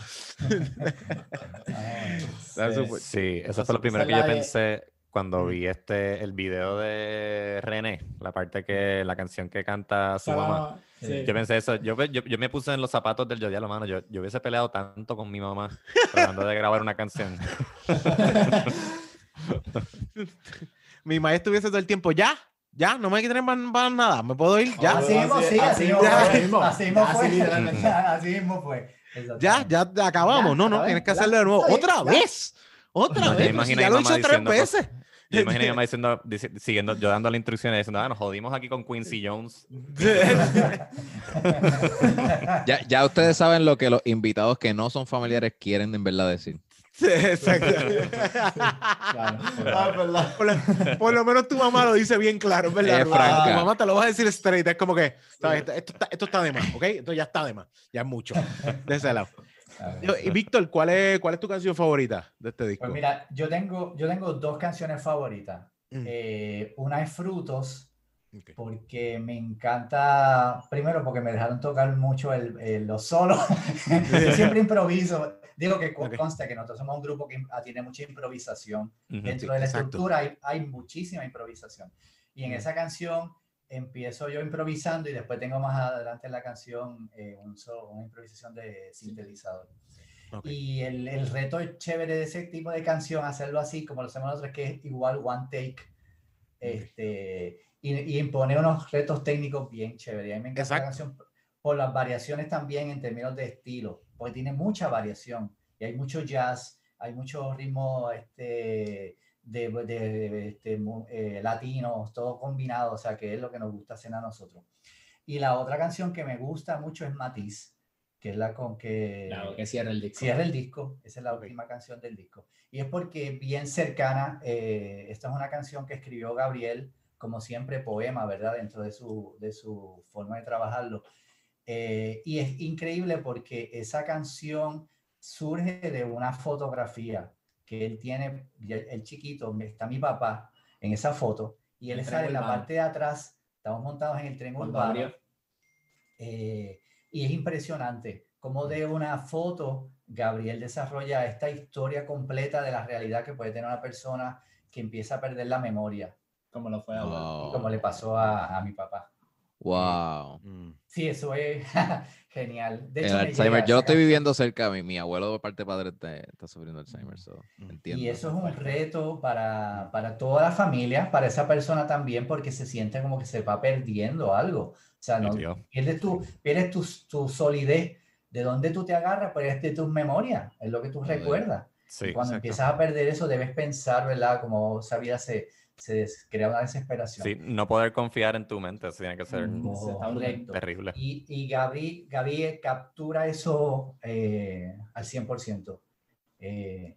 Está Sí. eso fue lo primero que yo pensé cuando vi este el video de René, la parte que la canción que canta su mamá. Sí. Yo pensé eso, yo, yo, yo me puse en los zapatos del yo, mano, yo, yo hubiese peleado tanto con mi mamá tratando de grabar una canción. Mi maestro estuviese todo el tiempo, ya, ya, no me quieren más, más nada, me puedo ir, ya, Así mismo, sí, así mismo fue. Así mismo Así fue. Así mismo fue. ya, ya, acabamos. Ya, no, no, tienes que ya, hacerlo de nuevo. Otra ya. vez, otra vez. ya lo he hecho tres veces. Yo imagino a mi mamá diciendo, dici- siguiendo, yo dándole instrucciones, diciendo, ah, nos jodimos aquí con Quincy Jones. Ya, ya ustedes saben lo que los invitados que no son familiares quieren en verdad decir. Sí, Exacto. Claro. Ah, verdad. Por lo, por lo menos tu mamá lo dice bien claro, ¿verdad? Es. Tu mamá te lo va a decir straight. Es como que, ¿sabes? Esto, esto está, esto está de más, ¿ok? Esto ya está de más. Ya es mucho. De ese lado. Yo- Y Víctor, ¿cuál es, ¿cuál es tu canción favorita de este disco? Pues mira, yo tengo, yo tengo dos canciones favoritas. Mm. Eh, una es Frutos, Ok. porque me encanta, primero porque me dejaron tocar mucho el, el- los solos. yo siempre improviso. Digo que co- Ok. consta que nosotros somos un grupo que ah, tiene mucha improvisación. Ujú. Dentro de la exacto. estructura hay, hay muchísima improvisación. Y en Mm. esa canción empiezo yo improvisando y después tengo más adelante en la canción eh, un so- una improvisación de sintetizador. Ok. Y el, el reto chévere de ese tipo de canción, hacerlo así como lo hacemos nosotros, que es igual one take. Este, y, y impone unos retos técnicos bien chéveres. A mí me encanta la Exacto. canción por las variaciones también en términos de estilo, porque tiene mucha variación y hay mucho jazz, hay mucho ritmo este, de, de- de- este, eh, latinos, todo combinado, o sea, que es lo que nos gusta hacer a nosotros. Y la otra canción que me gusta mucho es Matiz, que es la con que Claro, que cierra el disco. cierra el disco, esa es la última canción del disco. Y es porque bien cercana, eh, esta es una canción que escribió Gabriel, como siempre, poema, ¿verdad? Dentro de su, de su forma de trabajarlo. Eh, y es increíble porque esa canción surge de una fotografía que él tiene, el, chiquito, está mi papá en esa foto, y él tren en la parte de atrás, estamos montados en el tren urbano, eh, y es impresionante cómo de una foto Gabriel desarrolla esta historia completa de la realidad que puede tener una persona que empieza a perder la memoria, Como lo fue. Wow. como le pasó a, a mi papá. Wow. Mm. Sí, eso es genial. De El hecho, me Alzheimer, yo lo estoy viviendo cerca, mi, mi abuelo de parte de padre está, está sufriendo Alzheimer, so, Mm. entiendo. Y eso es un reto para, para toda la familia, para esa persona también, porque se siente como que se va perdiendo algo. O sea, no, pierdes, tu, pierdes tu, tu solidez. ¿De dónde tú te agarras? Pues es de tus memorias, es lo que tú recuerdas. Sí. Y cuando exacto. empiezas a perder eso, debes pensar, ¿verdad? Como esa vida se, se crea una desesperación. Sí, no poder confiar en tu mente, eso tiene que ser Mm. Correcto. terrible. Y, y Gaby, Gaby captura eso eh, al 100%. Eh,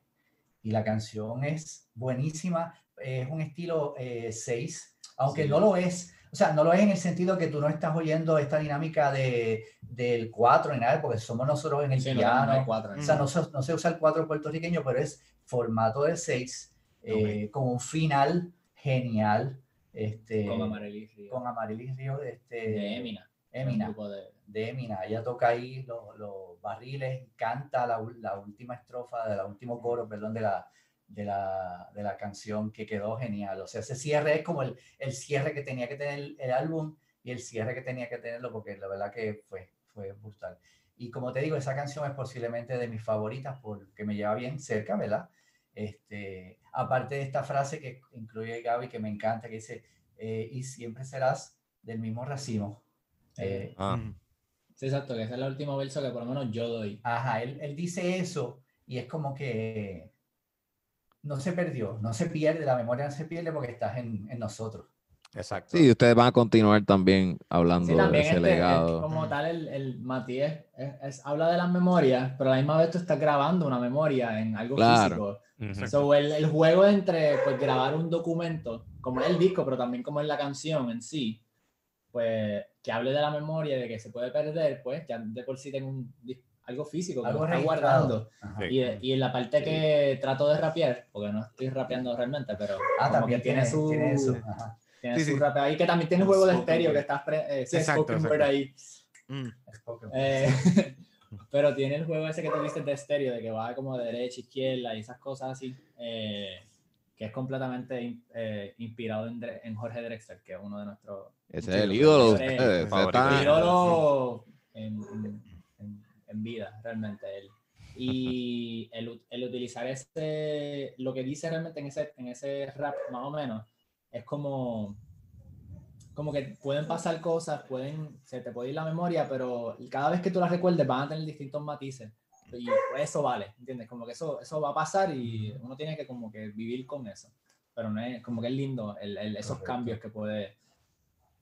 y la canción es buenísima. Es un estilo 6, aunque Sí. no lo es. O sea, no lo es en el sentido que tú no estás oyendo esta dinámica de, del 4 ni nada, porque somos nosotros en el Sí, no, piano. no hay cuatro. O sea, no, se- no se usa el 4 puertorriqueño, pero es formato de 6, eh, con un final genial. Este, Con Amaryllis Río. con Amarilis Río este, De Emina. Emina, de- de Emina. Ella toca ahí los, los barriles, canta la, la última estrofa, de la último coro, perdón, de la, de, la, de la canción que quedó genial. O sea, ese cierre es como el, el cierre que tenía que tener el, el álbum y el cierre que tenía que tenerlo, porque la verdad que fue, fue brutal. Y como te digo, esa canción es posiblemente de mis favoritas porque me lleva bien cerca, ¿verdad? Este, aparte de esta frase que incluye Gaby, que me encanta, que dice, eh, y siempre serás del mismo racimo. Eh, Ah. Sí, exacto, que ese es el último verso que por lo menos yo doy. Ajá, él, él dice eso y es como que no se perdió, no se pierde, la memoria no se pierde porque estás en, en nosotros. Exacto. Sí, ustedes van a continuar también hablando Sí, de también ese este, legado. como tal, el, el Matías es- es- habla de las memorias, pero a la misma vez tú estás grabando una memoria en algo Claro. físico. So, el, el juego entre pues, grabar un documento, como es el disco, pero también como es la canción en sí, pues que hable de la memoria, de que se puede perder, pues ya de por sí tengo un, algo físico que Algo está guardando. Y, de- y en la parte que trato de rapear, porque no estoy rapeando realmente, pero Ah, como también que tiene, tiene, su, tiene eso. Ajá. Tiene Sí, su sí. rap ahí, que también tiene un juego de estéreo que estás eh, Exacto, spoken exacto. word ahí. Mm. Eh, pero tiene el juego ese que tuviste de estéreo, de que va como de derecha, izquierda y esas cosas así, eh, que es completamente in- eh, inspirado en, en Jorge Drexler, que es uno de nuestros Ese es el ídolo de ustedes. está- ídolos en, en- en- vida, realmente él. Y el, el utilizar ese, lo que dice realmente en ese, en ese rap, más o menos, es como, como que pueden pasar cosas, pueden, se te puede ir la memoria, pero cada vez que tú las recuerdes van a tener distintos matices. Y eso vale, ¿entiendes? Como que eso, eso va a pasar y uno tiene que como que vivir con eso. Pero no es, como que es lindo el- el- esos Correcto. cambios que puede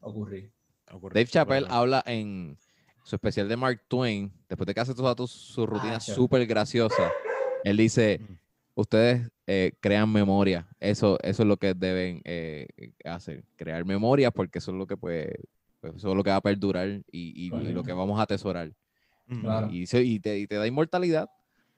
ocurrir. Dave Chappelle habla en su especial de Mark Twain, después de que hace toda su rutina Ah, súper graciosa, él dice, ustedes eh, crean memoria, eso, eso es lo que deben eh, hacer, crear memoria porque eso es lo que puede, pues, eso es lo que va a perdurar y, y- y lo que vamos a atesorar. Claro. Y, se- y te, y te da inmortalidad,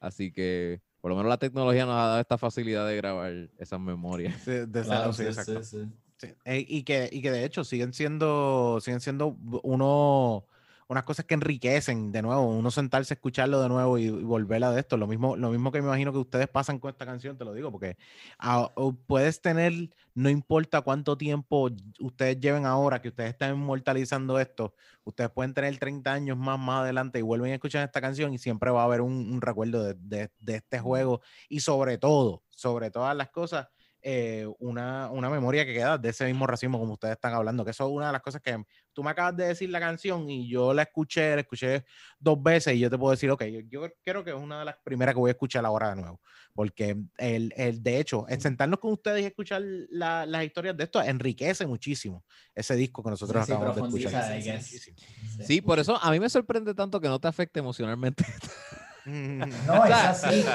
así que por lo menos la tecnología nos ha dado esta facilidad de grabar esas memorias. Sí, de Claro, sí, sí, exacto. sí, sí. Sí, eh, y, que, y que de hecho siguen siendo, siguen siendo uno, unas cosas que enriquecen de nuevo, uno sentarse a escucharlo de nuevo y, y volverla de esto. Lo mismo, lo mismo que me imagino que ustedes pasan con esta canción, te lo digo, porque ah, o puedes tener, no importa cuánto tiempo ustedes lleven ahora, que ustedes están inmortalizando esto, ustedes pueden tener 30 años más más adelante y vuelven a escuchar esta canción y siempre va a haber un, un recuerdo de, de- de este juego y sobre todo, sobre todas las cosas, eh, una, una memoria que queda de ese mismo racismo como ustedes están hablando, que eso es una de las cosas que tú me acabas de decir la canción y yo la escuché, la escuché dos veces y yo te puedo decir, ok, yo, yo creo que es una de las primeras que voy a escuchar ahora de nuevo, porque el, el de hecho, el sentarnos con ustedes y escuchar la- las historias de esto enriquece muchísimo ese disco que nosotros Sí, sí, acabamos de profundiza, escuchar. Muchísimo. Sí, por eso a mí me sorprende tanto que no te afecte emocionalmente. No, es así.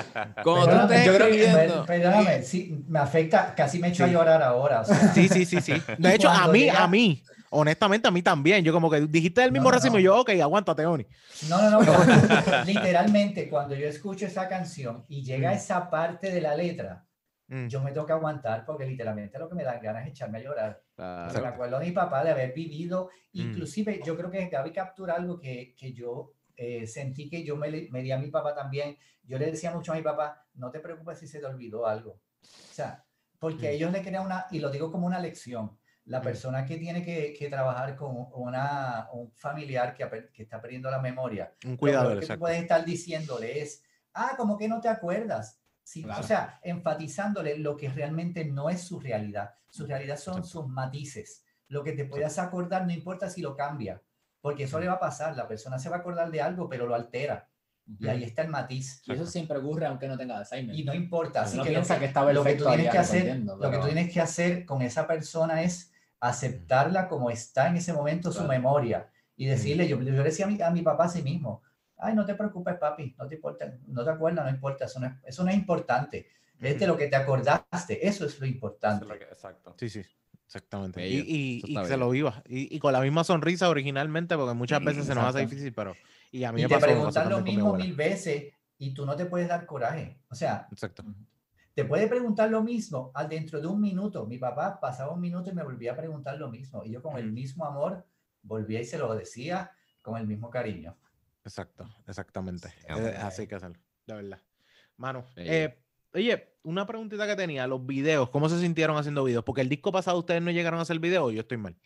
Como tú estés escribiendo. Perdóname, sí, me afecta, casi me echo a llorar ahora. o sea, Sí, sí, sí, sí. De hecho, a mí, llega- a mí, honestamente, a mí también. Yo como que dijiste el mismo No, no, racismo no. y yo, ok, aguántate, Oni. No, no, no. literalmente, cuando yo escucho esa canción y llega Mm. esa parte de la letra, Mm. yo me tengo que aguantar porque literalmente lo que me dan ganas es echarme a llorar. Me acuerdo de mi papá de haber vivido, Mm. inclusive yo creo que Gaby captura algo que, que yo eh, sentí que yo me, me di a mi papá también. Yo le decía mucho a mi papá, no te preocupes si se te olvidó algo. O sea, porque Mm. ellos le crean una, y lo digo como una lección, la Mm. persona que tiene que, que trabajar con una, un familiar que, que está perdiendo la memoria, Un lo cuidado, peor que tú puedes estar diciéndole es, ah, como que no te acuerdas. Sí, Claro. O sea, enfatizándole lo que realmente no es su realidad. Su realidad son Exacto. sus matices. Lo que te puedas acordar, no importa si lo cambia, porque eso le va a pasar. La persona se va a acordar de algo, pero lo altera. Y ahí está el matiz. Y eso siempre ocurre aunque no tenga Alzheimer. Y no importa. Así Uno que lo piensa que, que está lo que tú tienes que hacer, respondiendo, lo que tú pero- tienes que hacer con esa persona es aceptarla como está en ese momento su Claro. memoria y decirle, yo, yo le decía a mi, a mi papá a sí mismo, ay, no te preocupes, papi, no te importa, no te acuerdas, no importa, eso no es, eso no es importante. Es de lo que te acordaste, eso es lo importante. Exacto. Sí, sí, exactamente. Bello, Y, y, y está se lo viva. Y, y con la misma sonrisa originalmente, porque muchas veces se nos hace difícil, pero. Y a mí me te pasó, preguntan lo mismo mil veces y tú no te puedes dar coraje. O sea, Exacto. te puede preguntar lo mismo al dentro de un minuto. Mi papá pasaba un minuto y me volvía a preguntar lo mismo. Y yo con el mismo amor volvía y se lo decía con el mismo cariño. Exacto, exactamente. Sí, Eh, así que hacerlo, de verdad. Mano, eh, oye, una preguntita que tenía, los videos, ¿cómo se sintieron haciendo videos? Porque el disco pasado ustedes no llegaron a hacer video, yo estoy mal.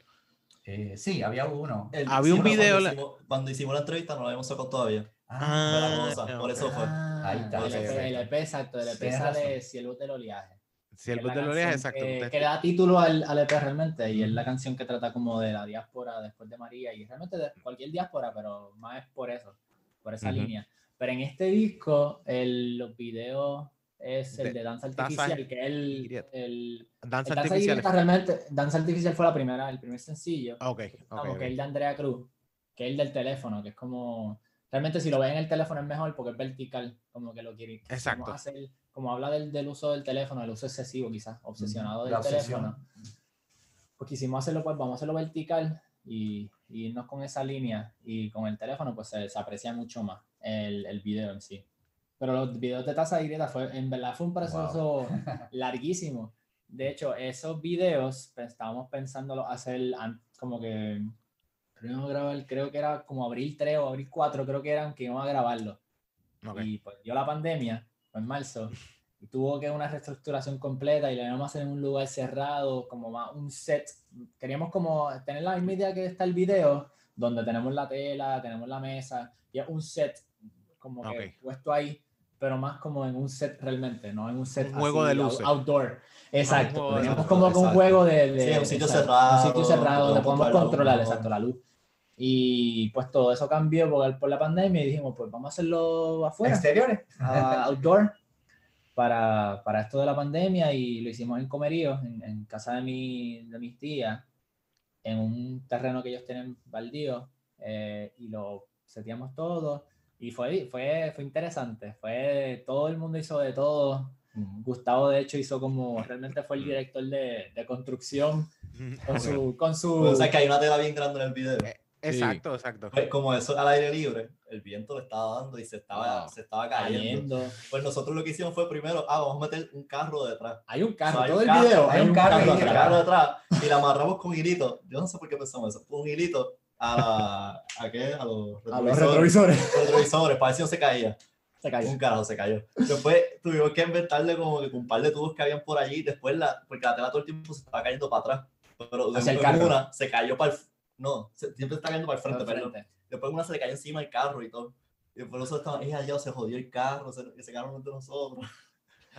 Eh, sí, había uno. El- Había un pero video Cuando la- hicimos, cuando hicimos la entrevista no la habíamos sacado todavía. Ah, la Ah, cosa, ok. por eso fue. Ahí está. El EP, ok. el EP, exacto, el EP sale razón. Cielo del Oleaje. Si el que es la bot de Lorea, canción exacto. Que, que da título al, al EP realmente, y es la canción que trata como de la diáspora después de María, y realmente de cualquier diáspora, pero más es por eso, por esa Ujú. línea. Pero en este disco, el, los videos es el De de Danza Danza Artificial, que es el, el, Danza el Danza artificial. Indirecta realmente, Danza Artificial fue la primera, el primer sencillo. Ah, Ok, ok. Vamos, ok. que es el de Andrea Cruz, que es el del teléfono, que es como. Realmente, si lo ves en el teléfono es mejor porque es vertical, como que lo quiere. Exacto. hacer- como habla del, del uso del teléfono, el uso excesivo, quizás, obsesionado del La obsesión. teléfono. Pues quisimos hacerlo, pues vamos a hacerlo vertical y, y irnos con esa línea. Y con el teléfono, pues se, se aprecia mucho más el, el video en sí. Pero los videos de Taza Grieta fue, en verdad, fue un proceso larguísimo. De hecho, esos videos pues, estábamos pensándolo hacer como que primero grabar, creo que era como abril 3 o abril 4, creo que eran que íbamos a grabarlo. Ok. Y pues dio la pandemia, fue en marzo, y tuvo que una reestructuración completa y lo íbamos a hacer en un lugar cerrado, como más un set. Queríamos como tener la misma idea que está el video, donde tenemos la tela, tenemos la mesa, y es un set como que Ok. puesto ahí, pero más como en un set realmente, no en un set Un juego de así, out- luces. outdoor. Exacto. de Teníamos luces, como que un exacto. juego de, de- Sí, un sitio exacto, cerrado, un sitio cerrado donde podemos controlar, controlar la luz. exacto, la luz. Y pues todo eso cambió por, por la pandemia y dijimos, pues vamos a hacerlo afuera, Exteriores. a- outdoor, para, para esto de la pandemia y lo hicimos en Comerío, en, en casa de, mi, de mis tías, en un terreno que ellos tienen baldío, eh, y lo seteamos todo. Y fue, fue, fue interesante, fue, todo el mundo hizo de todo. Gustavo, de hecho, hizo como, realmente fue el director de, de construcción con su, con su, O sea, que hay una tela bien grande en el video. Exacto, exacto. Pues, como eso al aire libre, el viento le estaba dando y se estaba, Wow. se estaba cayendo. cayendo. Pues nosotros lo que hicimos fue primero, ah, vamos a meter un carro detrás. Hay un carro, O sea, hay todo un el carro, video, hay un carro Un atrás. carro detrás y la amarramos con hilito. Yo no sé por qué pensamos eso. Un hilito a, la, ¿a, qué? a los a los retrovisores. retrovisores. retrovisores, para ver si no se caía. Se cayó. Un carajo se cayó. Después tuvimos que inventarle como que un par de tubos que habían por allí. Después, la, porque la tela todo el tiempo se estaba cayendo para atrás. Pero de Hacia el en carro. una se cayó para el. No, se- siempre está cayendo para el frente, frente. Después una se le cayó encima del carro y todo. Y después nosotros estábamos, ella ya se jodió el carro, se, no es de nosotros.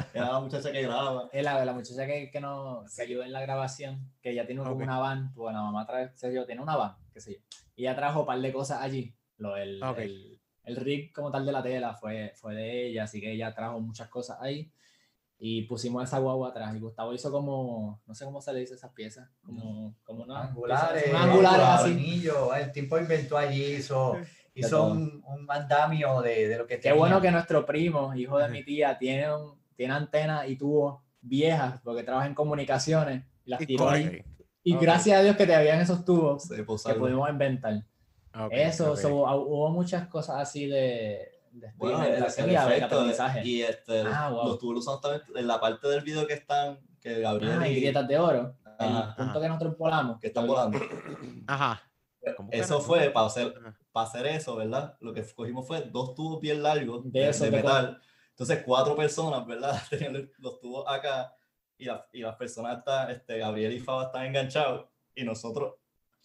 Era la muchacha que graba. Es la, la muchacha que, que nos que ayudó en la grabación, que ella tiene como Ok. una van, pues la mamá trae, sé yo, tiene una van, qué sé yo. Y ella trajo un par de cosas allí. Lo, el, Ok. el, el rig como tal de la tela fue, fue de ella, así que ella trajo muchas cosas ahí. Y pusimos esa guagua atrás. Y Gustavo hizo como, no sé cómo se le dice esas piezas, como, como una, angulares, unas angulares así. tornillos, el tipo inventó allí, hizo, hizo un, un andamio de, de lo que Qué tenía. bueno que nuestro primo, hijo de mi tía, tiene, un, tiene antenas y tubos viejas porque trabaja en comunicaciones y las tiró ahí. Y Ok. gracias a Dios que te habían esos tubos Sí, que pudimos inventar. Ok, Eso, so, hu- hubo muchas cosas así de, de, Bueno, de, el, el de efecto, aprendizaje. y este, Ah, wow. los tubos usamos también en la parte del video que están, que Gabriel Ah, y grietas de oro. El Ajá, punto ajá. que nosotros volamos. que están volando. Ajá. ¿Cómo que Eso era? fue para hacer, para hacer eso, ¿verdad? Lo que cogimos fue dos tubos bien largos De de, eso de metal. Entonces, cuatro personas, ¿verdad? Tenían los tubos acá y, la- y las personas, están, este, Gabriel y Faba están enganchados y nosotros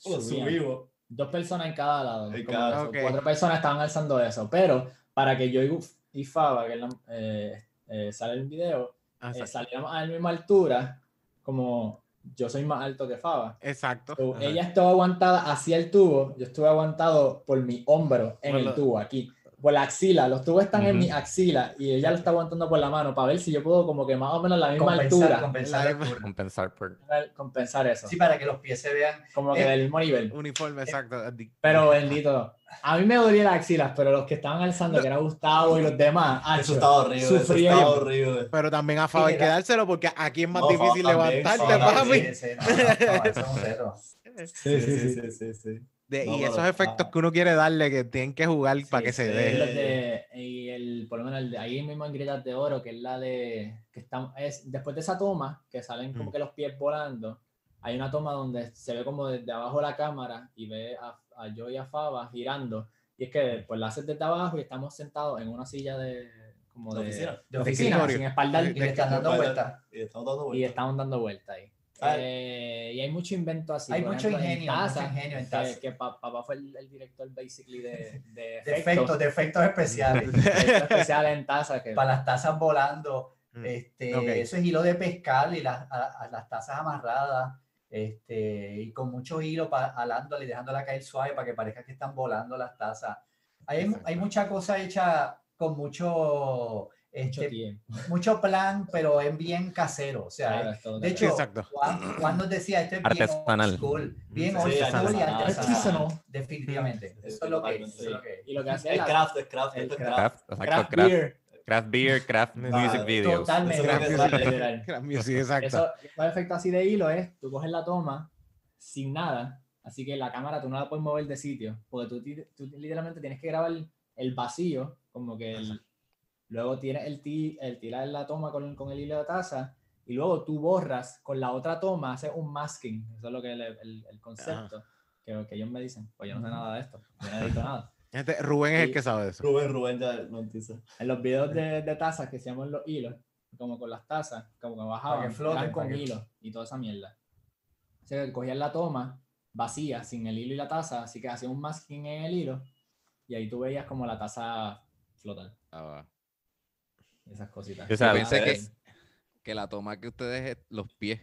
los subimos. Dos personas en cada lado. En cada- eso. Ok. Cuatro personas estaban alzando eso. Pero para que yo y, y Faba, que eh, eh, sale el video, Ah, eh, saliéramos a la misma altura, como yo soy más alto que Faba. Exacto. So, ella estuvo aguantada hacia el tubo, yo estuve aguantado por mi hombro en Por el tubo, aquí, por la axila. Los tubos están en Ujú. mi axila y ella lo está aguantando por la mano para ver si yo puedo como que más o menos la misma compensar, altura compensar La altura. Compensar por... compensar eso. Sí, para que los pies se vean. Como que Eh, del mismo nivel. Uniforme, exacto. Pero bendito. A mí me dolía las axilas, pero los que estaban alzando, que era Gustavo y los demás, Eso acho, estaba horrible. Eso sufrieron. estaba horrible. Pero también a Fabio hay que era- dárselo porque aquí es más No, difícil levantarte, papi. Eso. Sí, sí, sí, sí, sí. De- No, y pero- esos efectos ah. que uno quiere darle que tienen que jugar para que se sí. Y dé. y el, por lo menos el de ahí mismo en Grietas de Oro, que es la de, que están, es, después de esa toma, que salen como Mm. que los pies volando, hay una toma donde se ve como desde abajo la cámara y ve a, a yo y a Faba girando, y es que pues la haces desde abajo y estamos sentados en una silla de, como De de, oficina. de oficina, sin espaldar, Y le están dando vueltas. Y estamos dando y vueltas. estamos dando vuelta ahí. Ah. Eh, y hay mucho invento así. Hay mucho ejemplo, en ingenio, mucho Taza, ingenio en que- Taza. Que, pa- papá fue el, el director, basically, de, de De efectos. de efectos especiales. efectos especiales en Taza. Que, para las tazas volando. Mm, Este, ok. Eso es hilo de pescar y las, a- a las tazas amarradas. Este, y con mucho hilo pa- alándola y dejándola caer suave para que parezca que están volando las tazas. Hay, hay mucha cosa hecha con mucho, mucho este, tiempo. mucho plan, pero es bien casero. O sea, Claro, es todo de hecho. Juan, Juan nos decía, esto es bien Artesanal. old school, bien Sí, old school y artesanal. artesanal. Artesanal. Definitivamente. Eso es lo que es. eso es lo que es. y lo que hacía Es la craft, es craft, el craft. craft. Craft, exacto, craft, craft, beer. craft beer, craft Ah, music videos. Totalmente. Craft literal. Gran music, exacto. Eso, un efecto así de hilo es, tú coges la toma sin nada, así que la cámara tú no la puedes mover de sitio, porque tú, tú literalmente tienes que grabar el vacío, como que el- luego tienes el, ti, el tirar la toma con, con el hilo de taza, y luego tú borras con la otra toma, haces un masking, eso es lo que es el, el- el concepto, que, que ellos me dicen, pues yo no sé nada de esto, yo no edito nada. Este, Rubén es el Y- que sabe de eso. Rubén, Rubén ya no dice. En los videos de, de tazas que se llaman los hilos, como con las tazas, como que bajaban, que floten, con que- hilos y toda esa mierda. O sea, que cogían la toma vacía, sin el hilo y la taza, así que hacían un masking en el hilo y ahí tú veías como la taza flotar. Ah, va. Esas cositas. O sea, Yo pensé que, la toma que ustedes, los pies,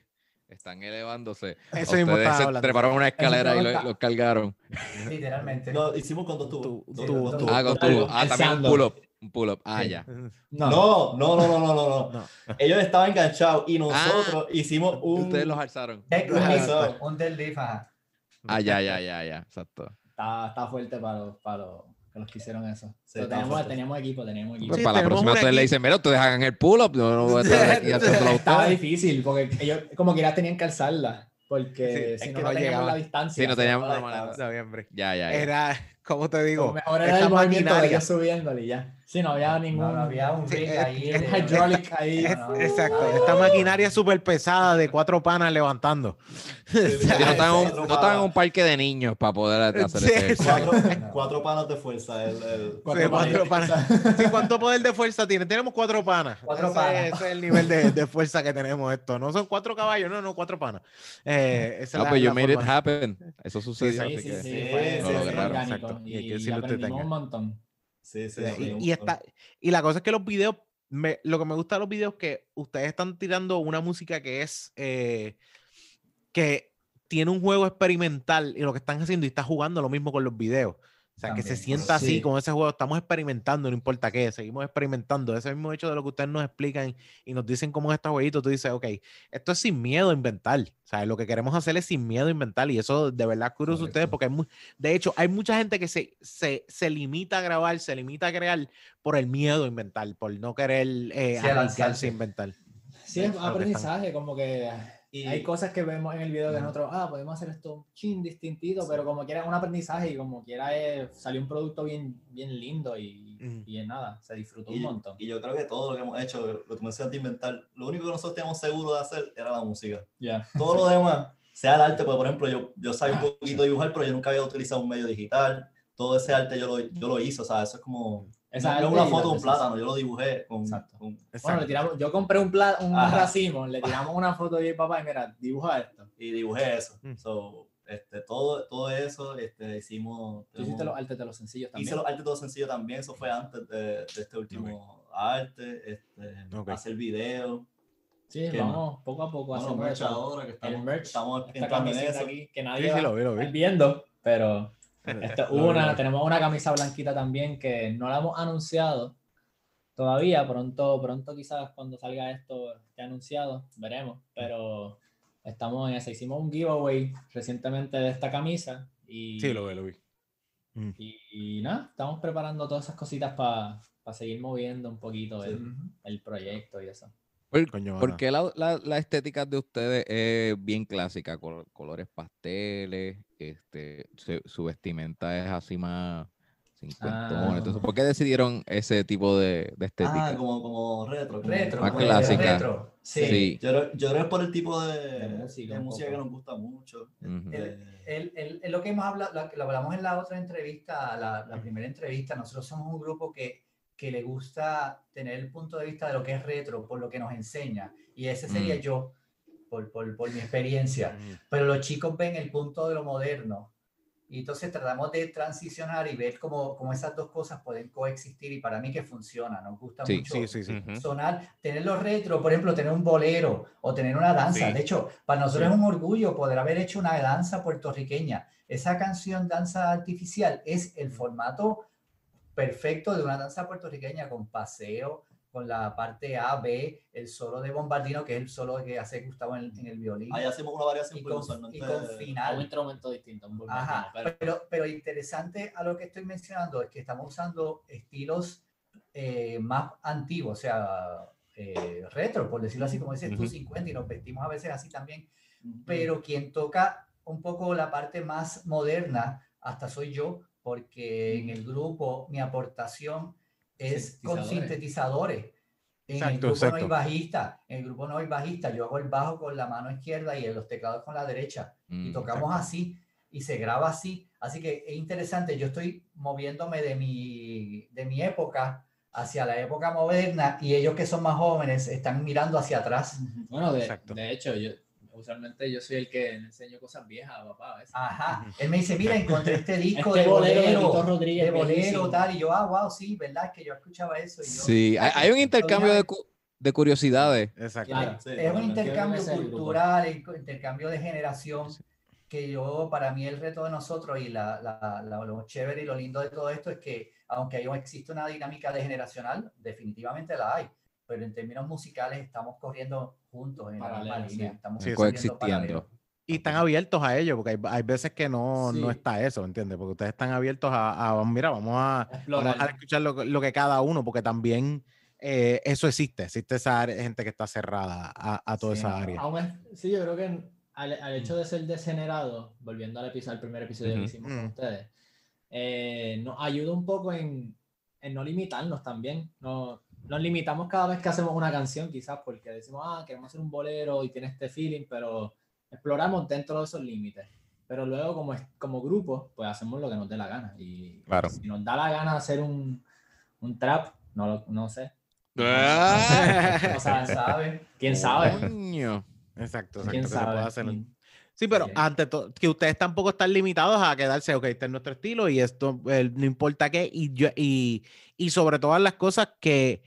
están elevándose. Eso mismo ustedes se hablando. treparon una escalera y mismo lo- los cargaron. Literalmente. No, hicimos con dos tubos. Dos- dos. Ah, con Algo, tubo. Ah, también un pull-up. Un pull-up. Ah, Sí. ya. No, No, no, no, no, no, no. Ellos estaban enganchados y nosotros hicimos un. Ustedes los alzaron. Un deadlift, ajá. Ah, ya, ya, ya, ya. Exacto. está, está fuerte para los, para los que los que hicieron eso. Sí, teníamos, teníamos equipo, teníamos equipo. Pues Sí, para la próxima ustedes le dicen, mira, ustedes hagan el pull-up. Yo no voy a estar aquí haciéndolo a Estaba difícil porque ellos como que ya tenían que alzarla porque Sí, si no, no no teníamos la distancia. Sí, no teníamos una manera. Noviembre. Ya, ya, ya. Era, ¿cómo te Lo digo? mejor era esta el movimiento de maquinaria. ellos subiéndole ya. Sí, no había ningún... No, no había un Sí, es- ahí. es hydraulic ahí. Es- no, exacto. no. Esta maquinaria súper pesada de cuatro panas levantando. Sí, no están en un- Cuatro no están en un parque de niños para poder hacer Sí, ejercicio. Cuatro, cuatro panas de fuerza. El, el- Sí, Cuatro cuatro panas. ¿Cuánto poder de fuerza tiene? Tenemos cuatro panas. Cuatro ese, panas. ese es el nivel de, de fuerza que tenemos esto. No son cuatro caballos, no, no, cuatro panas. Eh, esa No, la- pues you made it happen. Eso sucedió. Sí, así sí, que- sí, Exacto. Y y, hay que y decirlo, usted tenga. un montón. Sí, sí, Sí, sí. y, y está, y la cosa es que los videos me- lo que me gusta de los videos es que ustedes están tirando una música que es eh, que tiene un juego experimental y lo que están haciendo y está jugando lo mismo con los videos. O sea, que se sienta así sí. con ese juego. Estamos experimentando, no importa qué, seguimos experimentando. Ese mismo hecho de lo que ustedes nos explican y nos dicen cómo es este jueguito, tú dices, ok, esto es sin miedo a inventar. O sea, lo que queremos hacer es sin miedo a inventar. Y eso de verdad curioso ustedes, porque hay de hecho, hay mucha gente que se, se, se limita a grabar, se limita a crear por el miedo a inventar, por no querer eh, Sí, a arriesgarse lanzarse. a inventar. Sí, es están- aprendizaje, como que Y- hay cosas que vemos en el video que nosotros, ah, podemos hacer esto un chin distintito, pero como quiera es un aprendizaje y como quiera es, salió un producto bien, bien lindo y, Mm. y nada, se disfrutó Y, un montón. y yo creo que todo lo que hemos hecho, lo que mencionas de inventar, lo único que nosotros teníamos seguro de hacer era la música. Ya. Todo lo demás, sea el arte, pues, por ejemplo, yo, yo sabía un poquito dibujar, pero yo nunca había utilizado un medio digital. Todo ese arte yo lo, yo lo hice, o sea, eso es como... Esa no es una y foto de un plátano, yo lo dibujé con... Exacto. con- Bueno, le Exacto. tiramos, yo compré un, pla- un Ajá. racimo, le tiramos una foto de mi papá y mira, dibuja esto. y dibujé eso. Mm. So, este, todo, todo eso este, hicimos... Tú hiciste los artes de los sencillos también. Hice los artes todo sencillo también, eso fue antes de, de este último arte, este, Ok. hacer videos. sí, ¿qué vamos poco a poco Bueno, haciendo merch eso. ahora que estamos, El merch, estamos Esta entrando en eso. aquí, que Sí, nadie sí, va lo vi, lo vi. viendo, pero Una, tenemos una camisa blanquita también que no la hemos anunciado todavía. Pronto, pronto quizás cuando salga esto esté anunciado, veremos. Pero estamos en eso. Hicimos un giveaway recientemente de esta camisa y, Sí, lo vi, lo vi. y, y nada, estamos preparando todas esas cositas para seguir moviendo un poquito el, Ujú. el proyecto y eso. ¿Por, Coño, por mano. qué la, la- la estética de ustedes es bien clásica? col- colores pasteles, este, su, su vestimenta es así más cincuentona. Entonces, ¿por qué decidieron ese tipo de, de estética? Ah, como, como retro. Retro. Más clásica. retro, Sí. Sí. Yo, creo- yo creo que es por el tipo de, De de música música, un que nos gusta mucho. Ujú. Este, El, el- el- lo que hemos hablado, lo, lo hablamos en la otra entrevista, la, la primera entrevista, nosotros somos un grupo que, que le gusta tener el punto de vista de lo que es retro, por lo que nos enseña. Y ese sería Mm. yo, por, por, por mi experiencia. Mm. Pero los chicos ven el punto de lo moderno. Y entonces tratamos de transicionar y ver cómo, cómo esas dos cosas pueden coexistir. Y para mí que funciona, nos gusta Sí, mucho Sí, sí, sonar, tener los retro, por ejemplo, tener un bolero o tener una danza. Sí. De hecho, para nosotros Sí. es un orgullo poder haber hecho una danza puertorriqueña. Esa canción Danza Artificial es el formato perfecto de una danza puertorriqueña con paseo, con la parte A, B, el solo de Bombardino, que es el solo que hace Gustavo en, en el violín. ahí hacemos una variación Y con, y con Un final. instrumento distinto. un Ajá, pero- pero, pero interesante a lo que estoy mencionando es que estamos usando estilos eh, más antiguos, o sea, eh, retro, por decirlo así, como dices tú, Ujú. 50, y nos vestimos a veces así también, Ujú. pero quien toca un poco la parte más moderna, hasta soy yo, porque en el grupo mi aportación es con Sintetizadores. En el Exacto, grupo no hay exacto. bajista, en el grupo no hay bajista, yo hago el bajo con la mano izquierda y los teclados con la derecha y Mm, tocamos así y se graba así. Así que es interesante, yo estoy moviéndome de mi, de mi época hacia la época moderna y ellos que son más jóvenes están mirando hacia atrás. Bueno, de, Exacto. de hecho, yo usualmente yo soy el que le enseño cosas viejas a papá. a veces. Ajá. Él me dice, mira, encontré este disco Este de bolero de bolero, Tito Rodríguez, de bolero tal, y yo, ah, wow, sí, verdad, es que yo escuchaba eso. Y yo, Sí, hay, hay un intercambio de, cu- de curiosidades. Exacto. Claro. Sí, es un intercambio cultural, intercambio de generación, que yo, para mí el reto de nosotros y la, la- la- lo chévere y lo lindo de todo esto es que, aunque hay, existe una dinámica de generacional, definitivamente la hay, pero en términos musicales estamos corriendo juntos en la misma línea, sí. estamos Sí, coexistiendo. paralelo. Y están abiertos a ello, porque hay, hay veces que no, no Sí. está eso, ¿entiendes? Porque ustedes están abiertos a, a, mira, vamos a, vamos a escuchar lo, que- lo que cada uno, porque también eh, eso existe, existe esa área- gente que está cerrada a, a toda Sí, esa no, área. Aún es- sí, yo creo que al, al hecho de ser degenerado, volviendo al, episodio, al primer episodio Ujú. que hicimos con Mm. ustedes, eh, nos ayuda un poco en, en no limitarnos también. No, nos limitamos cada vez que hacemos una canción, quizás porque decimos, ah, queremos hacer un bolero y tiene este feeling, pero exploramos dentro de esos límites. Pero luego, como, como grupo, pues hacemos lo que nos dé la gana. Y Claro. si nos da la gana hacer un, un trap, no, lo- no sé. Ah. ¿Sabe? ¿Quién sabe? Exacto, exacto. ¿Quién se puede sabe? hacer. Sí, pero Sí. ante todo, que ustedes tampoco están limitados a quedarse, ok, este es nuestro estilo y esto eh, no importa qué, y, yo, y, y sobre todas las cosas que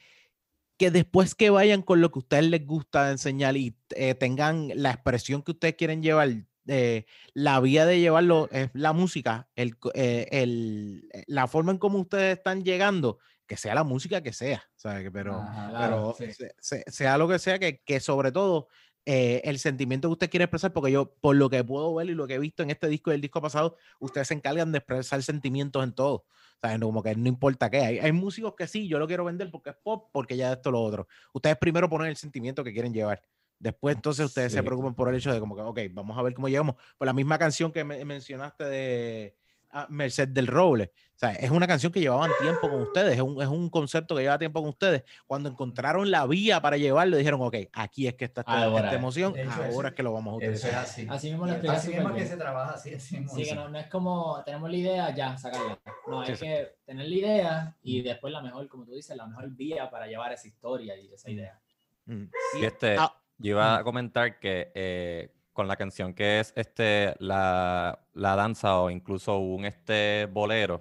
que después que vayan con lo que a ustedes les gusta enseñar y eh, tengan la expresión que ustedes quieren llevar, eh, la vía de llevarlo es la música, el, eh, el- la forma en cómo ustedes están llegando, que sea la música que sea, ¿sabes? Pero, Ajá, pero claro, sí. se- se- sea lo que sea, que, que sobre todo eh, el sentimiento que usted quiere expresar, porque yo, por lo que puedo ver y lo que he visto en este disco y el disco pasado, ustedes se encargan de expresar sentimientos en todo. ¿sabes? No, Como que no importa qué. Hay, hay músicos que sí, yo lo quiero vender porque es pop, porque ya esto lo otro. Ustedes primero ponen el sentimiento que quieren llevar. Después, entonces, ustedes se preocupan por el hecho de como que, ok, vamos a ver cómo llegamos. Por la misma canción que me- mencionaste de ah, Merced del Roble. O sea, es una canción que llevaban tiempo con ustedes, es un, es un concepto que lleva tiempo con ustedes. Cuando encontraron la vía para llevarlo, dijeron, ok, aquí es que está esta, Ahora esta es. emoción, hecho, ahora es que lo vamos a utilizar. es así. Así mismo lo explicas Así mismo que bien. se trabaja así, así mismo. Sí, que no, no es como tenemos la idea, ya, sacarla. No, Sí, hay sí. que tener la idea y después la mejor, como tú dices, la mejor vía para llevar esa historia y esa idea. Mm. Y este, Ah, yo iba a comentar que eh, con la canción que es este, la, la danza o incluso un este bolero,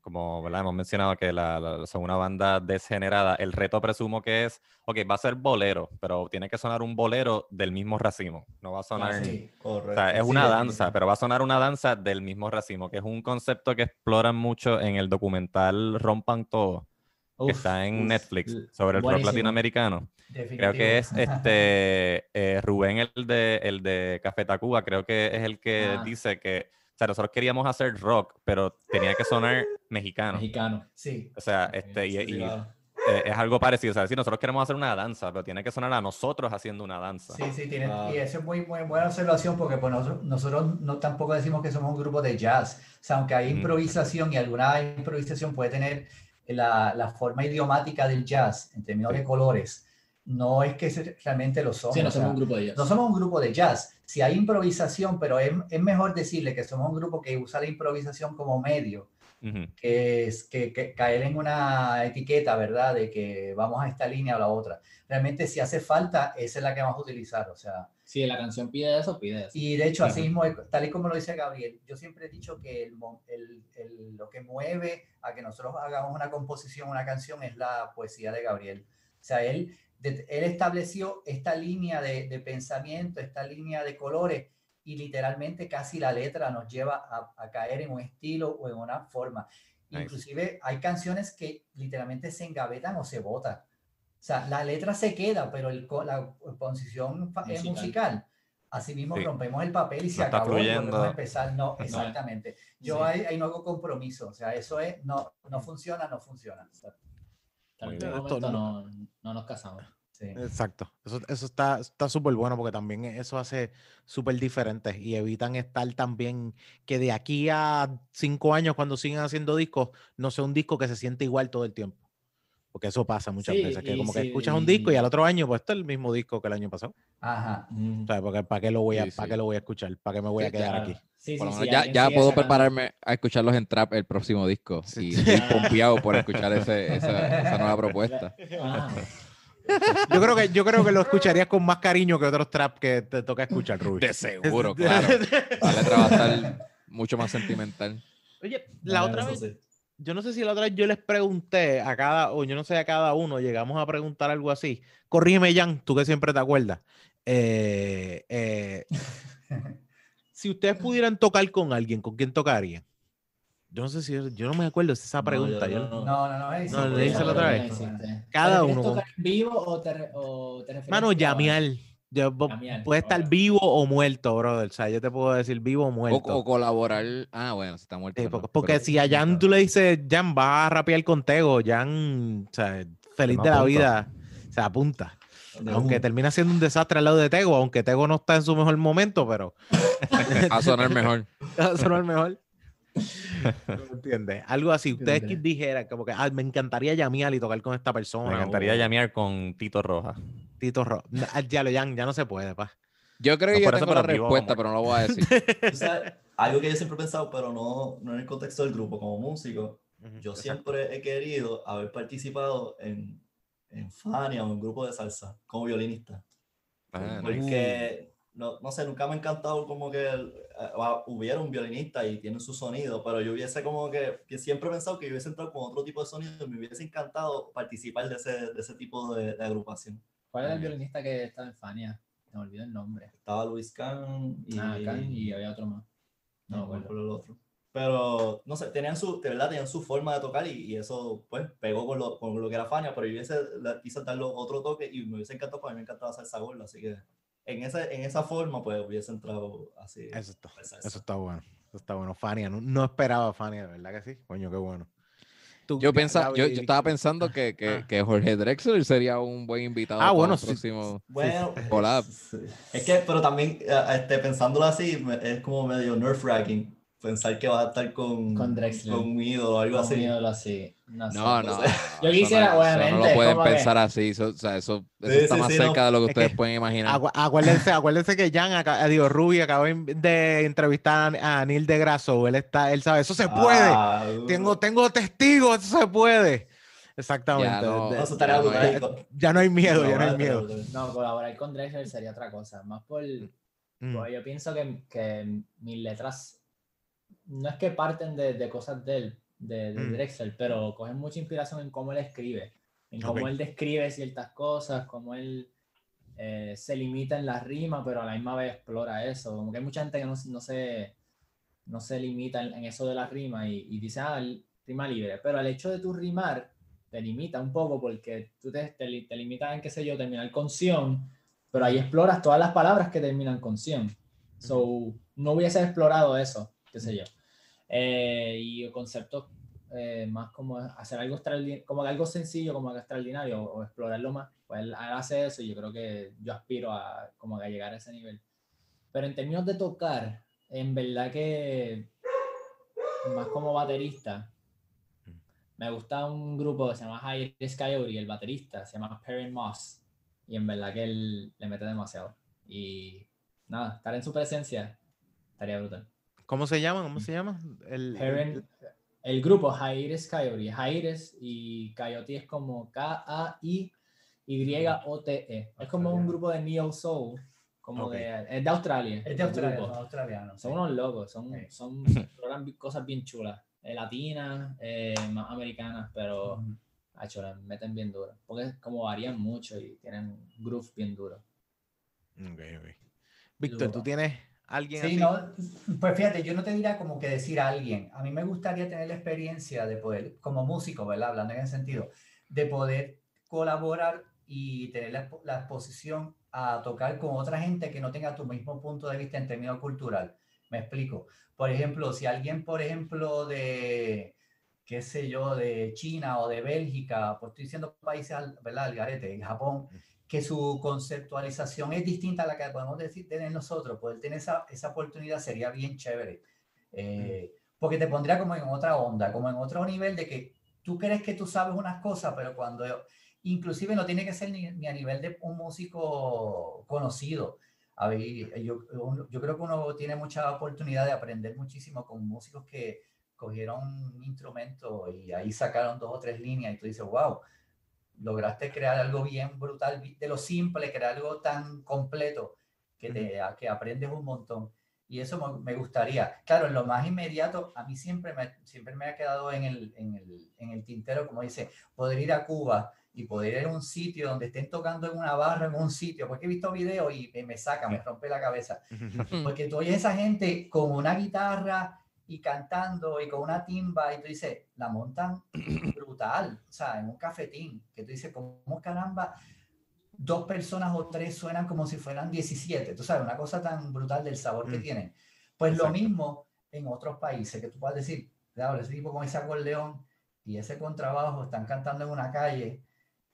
como ¿verdad? hemos mencionado que la, la- son una banda desgenerada, el reto presumo que es, ok, va a ser bolero, pero tiene que sonar un bolero del mismo racimo, no va a sonar... Sí. O Correcto. sea, es una danza, pero va a sonar una danza del mismo racimo, que es un concepto que exploran mucho en el documental Rompan Todo, que Uf, está en uf, Netflix sobre el rock latinoamericano. Creo que es este eh, Rubén, el de, el de Café Tacuba, creo que es el que Ah. dice que, o sea, nosotros queríamos hacer rock, pero tenía que sonar mexicano. Mexicano. Sí. O sea, este, y, y, eh, es algo parecido. O sea, si nosotros queremos hacer una danza, pero tiene que sonar a nosotros haciendo una danza. Sí, sí, tiene, Ah. y eso es muy, muy buena observación porque pues, nosotros, nosotros no tampoco decimos que somos un grupo de jazz. O sea, aunque hay improvisación y alguna improvisación puede tener la, la forma idiomática del jazz en términos de colores, no es que realmente lo somos. Sí, no o sea, somos un grupo de ellos. no somos un grupo de jazz. Si hay improvisación, pero es, es mejor decirle que somos un grupo que usa la improvisación como medio Que es que, que caer en una etiqueta, ¿verdad? De que vamos a esta línea o la otra. Realmente si hace falta, esa es la que vamos a utilizar, o sea, Si la canción pide eso, pide eso. y de hecho, así mismo, tal y como lo dice Gabriel, yo siempre he dicho que el, mo- el- el- lo que mueve a que nosotros hagamos una composición, una canción, es la poesía de Gabriel. O sea, él, de- él estableció esta línea de, de pensamiento, esta línea de colores, y literalmente casi la letra nos lleva a, a caer en un estilo o en una forma. Nice. Inclusive hay canciones que literalmente se engavetan o se botan. O sea, la letra se queda, pero el, la composición Musical. musical. Así mismo Sí. rompemos el papel y se No acabó volvemos a empezar. No, exactamente. Yo Sí. ahí, ahí no hago compromiso. O sea, eso es, no, no funciona, no funciona. Este bien. momento no, no nos casamos. Sí. Exacto. Eso, eso está está súper bueno porque también eso hace súper diferente y evitan estar también que de aquí a cinco años cuando sigan haciendo discos no sea un disco que se siente igual todo el tiempo. Porque eso pasa muchas Sí, veces, que como que sí, escuchas un disco y al otro año pues está el mismo disco que el año pasado. Ajá. Mm. O sea, porque ¿para qué lo voy a, Sí, para qué lo voy a escuchar? ¿Para qué me voy a quedar Claro. aquí? Sí, Por sí, sí, ya, ya puedo sacando- prepararme a escucharlos en trap el próximo disco. Sí. Y estoy pompeado por escuchar ese- esa, esa nueva propuesta. Ah, Yo creo que yo creo que lo escucharías con más cariño que otros trap que te toca escuchar, Rubí. De seguro, claro. La letra va a estar mucho más sentimental. Oye, la otra vez sí. yo no sé si la otra vez yo les pregunté a cada, o yo no sé a cada uno, llegamos a preguntar algo así. Corrígeme, Jan, tú que siempre te acuerdas. Eh, eh, si ustedes pudieran tocar con alguien, ¿con quién tocarían? Yo no sé si, yo no me acuerdo de esa No, pregunta. yo yo- no- No, no, no. No, sí, le hice la otra no vez. Cada ¿Pero quieres uno tocar en vivo o te, o te refieres Mano, a- llamear. Yo- puede estar vivo o muerto, brother. O sea, yo te puedo decir vivo o muerto. o colaborar. Ah, bueno, si está muerto. Sí, no, porque, si a Jan tú le dices, Jan, va a rapear con Tego, Jan, o sea, feliz de la apunto. vida, se apunta. De Aunque un- termina siendo un desastre al lado de Tego, aunque Tego no está en su mejor momento, pero A sonar mejor. no es el mejor. ¿Me entiendes? Algo así. Ustedes que dijeran, como que ah, me encantaría llamear y tocar con esta persona. Me encantaría o llamear con Tito Roja. Tito Ro. No, ah, Ya, lo, Jan, ya no se puede, pa. Yo creo No que ya eso, tengo la respuesta, pero no lo voy a decir. Tú sabes, algo que yo siempre he pensado, pero no, no en el contexto del grupo, como músico, yo Exacto. siempre he querido haber participado en, en Fania o en un grupo de salsa como violinista. Ah, nice. Porque no, no sé, nunca me ha encantado como que el- eh, hubiera un violinista y tiene su sonido, pero yo hubiese como que, que siempre he pensado que yo hubiese entrado con otro tipo de sonido y me hubiese encantado participar de ese, de ese tipo de, de agrupación. ¿Cuál era el violinista que estaba en Fania? Me olvidó el nombre. Estaba Luis Kahn y, Ah, Khan, y había otro más. No, no acuerdo el otro. Pero, no sé, tenían su, de verdad tenían su forma de tocar y, y eso, pues, pegó con lo, con lo que era Fania, pero yo hubiese, quise darle otro toque y me hubiese encantado, porque a mí me encantaba salsa gorda, así que en, ese, en esa forma, pues, hubiese entrado así. Eso está, eso está bueno. Eso está bueno. Fania, no, no esperaba Fania, de verdad que sí. Coño, qué bueno. Tú, Yo, pensaba, yo, yo estaba pensando que, que, Ah. que Jorge Drexler sería un buen invitado Ah, para bueno, sí. próximo Bueno, collab. es que, pero también, este, pensándolo así, es como medio nerve-wracking pensar que va a estar con, Con Drexler. con un ídolo o algo Como un así. ídolo así. No, sé. No, no. Yo quisiera, no, obviamente, No es lo pueden como que- pensar así. Eso, o sea, eso, eso Sí, está sí, más sí, cerca no. de lo que Es ustedes que- pueden imaginar. Acu- acuérdense, acuérdense que Jan, acá, digo, Ruby acaba de entrevistar a, a Neil deGrasse. Él está, él sabe, eso se puede. Ah, uh, Tengo, tengo testigos, eso se puede. Exactamente. Ya no- De- estaría ya no brutal. ya, ya no hay miedo, ya no hay miedo. No, colaborar con Drexler sería otra cosa. Más por. Mm, pues yo pienso que, que mis letras no es que parten de, de cosas de él, de, de Mm. Drexler, pero cogen mucha inspiración en cómo él escribe, en cómo Ok. él describe ciertas cosas, cómo él eh, se limita en la rima, pero a la misma vez explora eso. Como que hay mucha gente que no, no se, no se limita en, en eso de la rima y, y dice, ah, el- rima libre. Pero el hecho de tu rimar te limita un poco porque tú te, te, te limitas en, qué sé yo, terminar con sion, pero ahí exploras todas las palabras que terminan con sion. So, no hubiese explorado eso, qué sé yo. Eh, y el concepto eh, más como hacer algo como algo sencillo, como algo extraordinario, o, o explorarlo más, pues él hace eso y yo creo que yo aspiro a, como a llegar a ese nivel. Pero en términos de tocar, en verdad que más como baterista, me gusta un grupo que se llama High Coyote, el baterista se llama Perry Moss, y en verdad que él le mete demasiado. Y nada, estar en su presencia estaría brutal. ¿Cómo se llama? ¿Cómo se llama? El, el grupo Jaires Coyote, Jaires y Coyote es como K-A-I-Y-O-T-E. Es como un grupo de Neo Soul, como de, es de Australia. Es de Australia, grupo. son australianos. Son sí. unos locos, son, Sí. son cosas bien chulas, eh, latinas, eh, más americanas, pero Ujú. acho, le meten bien duro. Porque como varían mucho y tienen groove bien duro. Ok, ok. Víctor, ¿tú tienes alguien Sí, así? no, pues fíjate, yo no te diría como que decir a alguien. A mí me gustaría tener la experiencia de poder, como músico, ¿verdad? Hablando en ese sentido, de poder colaborar y tener la, la exposición a tocar con otra gente que no tenga tu mismo punto de vista en términos cultural. Me explico. Por ejemplo, si alguien, por ejemplo, de, qué sé yo, de China o de Bélgica, pues estoy diciendo países, ¿verdad? Al garete, en Japón, que su conceptualización es distinta a la que podemos decir tener nosotros, poder tener esa, esa oportunidad sería bien chévere. Eh, Porque te pondría como en otra onda, como en otro nivel de que tú crees que tú sabes unas cosas, pero cuando inclusive no tiene que ser ni, ni a nivel de un músico conocido. A ver, yo, yo creo que uno tiene mucha oportunidad de aprender muchísimo con músicos que cogieron un instrumento y ahí sacaron dos o tres líneas y tú dices, wow, lograste crear algo bien brutal, de lo simple, crear algo tan completo que, te, a- que aprendes un montón. Y eso me, gustaría. Claro, en lo más inmediato, a mí siempre me, siempre me ha quedado en el, en, el, en el tintero, como dice, poder ir a Cuba y poder ir a un sitio donde estén tocando en una barra, en un sitio, porque he visto videos y me, me saca, me rompe la cabeza. Porque tú oyes a esa gente con una guitarra y cantando y con una timba y tú dices, la montan brutal, o sea, en un cafetín, que tú dices, ¿cómo caramba? Dos personas o tres suenan como si fueran 17, tú sabes, una cosa tan brutal del sabor que Mm. tienen. Pues Exacto. lo mismo en otros países, que tú puedes decir, claro, ese tipo con ese acordeón y ese contrabajo están cantando en una calle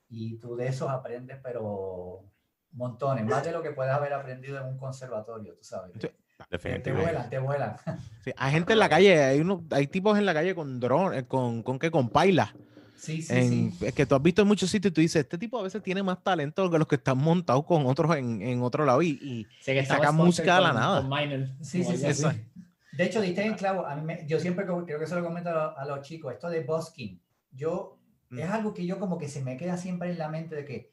y tú de esos aprendes, pero montones, más de lo que puedes haber aprendido en un conservatorio, tú sabes. Sí, Te, te Definitivamente. vuelan, te vuelan. Sí, hay gente en la calle, hay unos, hay tipos en la calle con dron, eh, con, con que con paila. Sí, sí, en- sí. Es que tú has visto en muchos sitios y tú dices, este tipo a veces tiene más talento que los que están montados con otros en, en otro lado. Y, y que sacan música de la nada. Sí, sí, sí. De hecho, diste en clavo. A mí me- yo siempre creo que se lo comento a, lo- a los chicos, esto de busking. Yo, Mm. es algo que yo como que se me queda siempre en la mente de que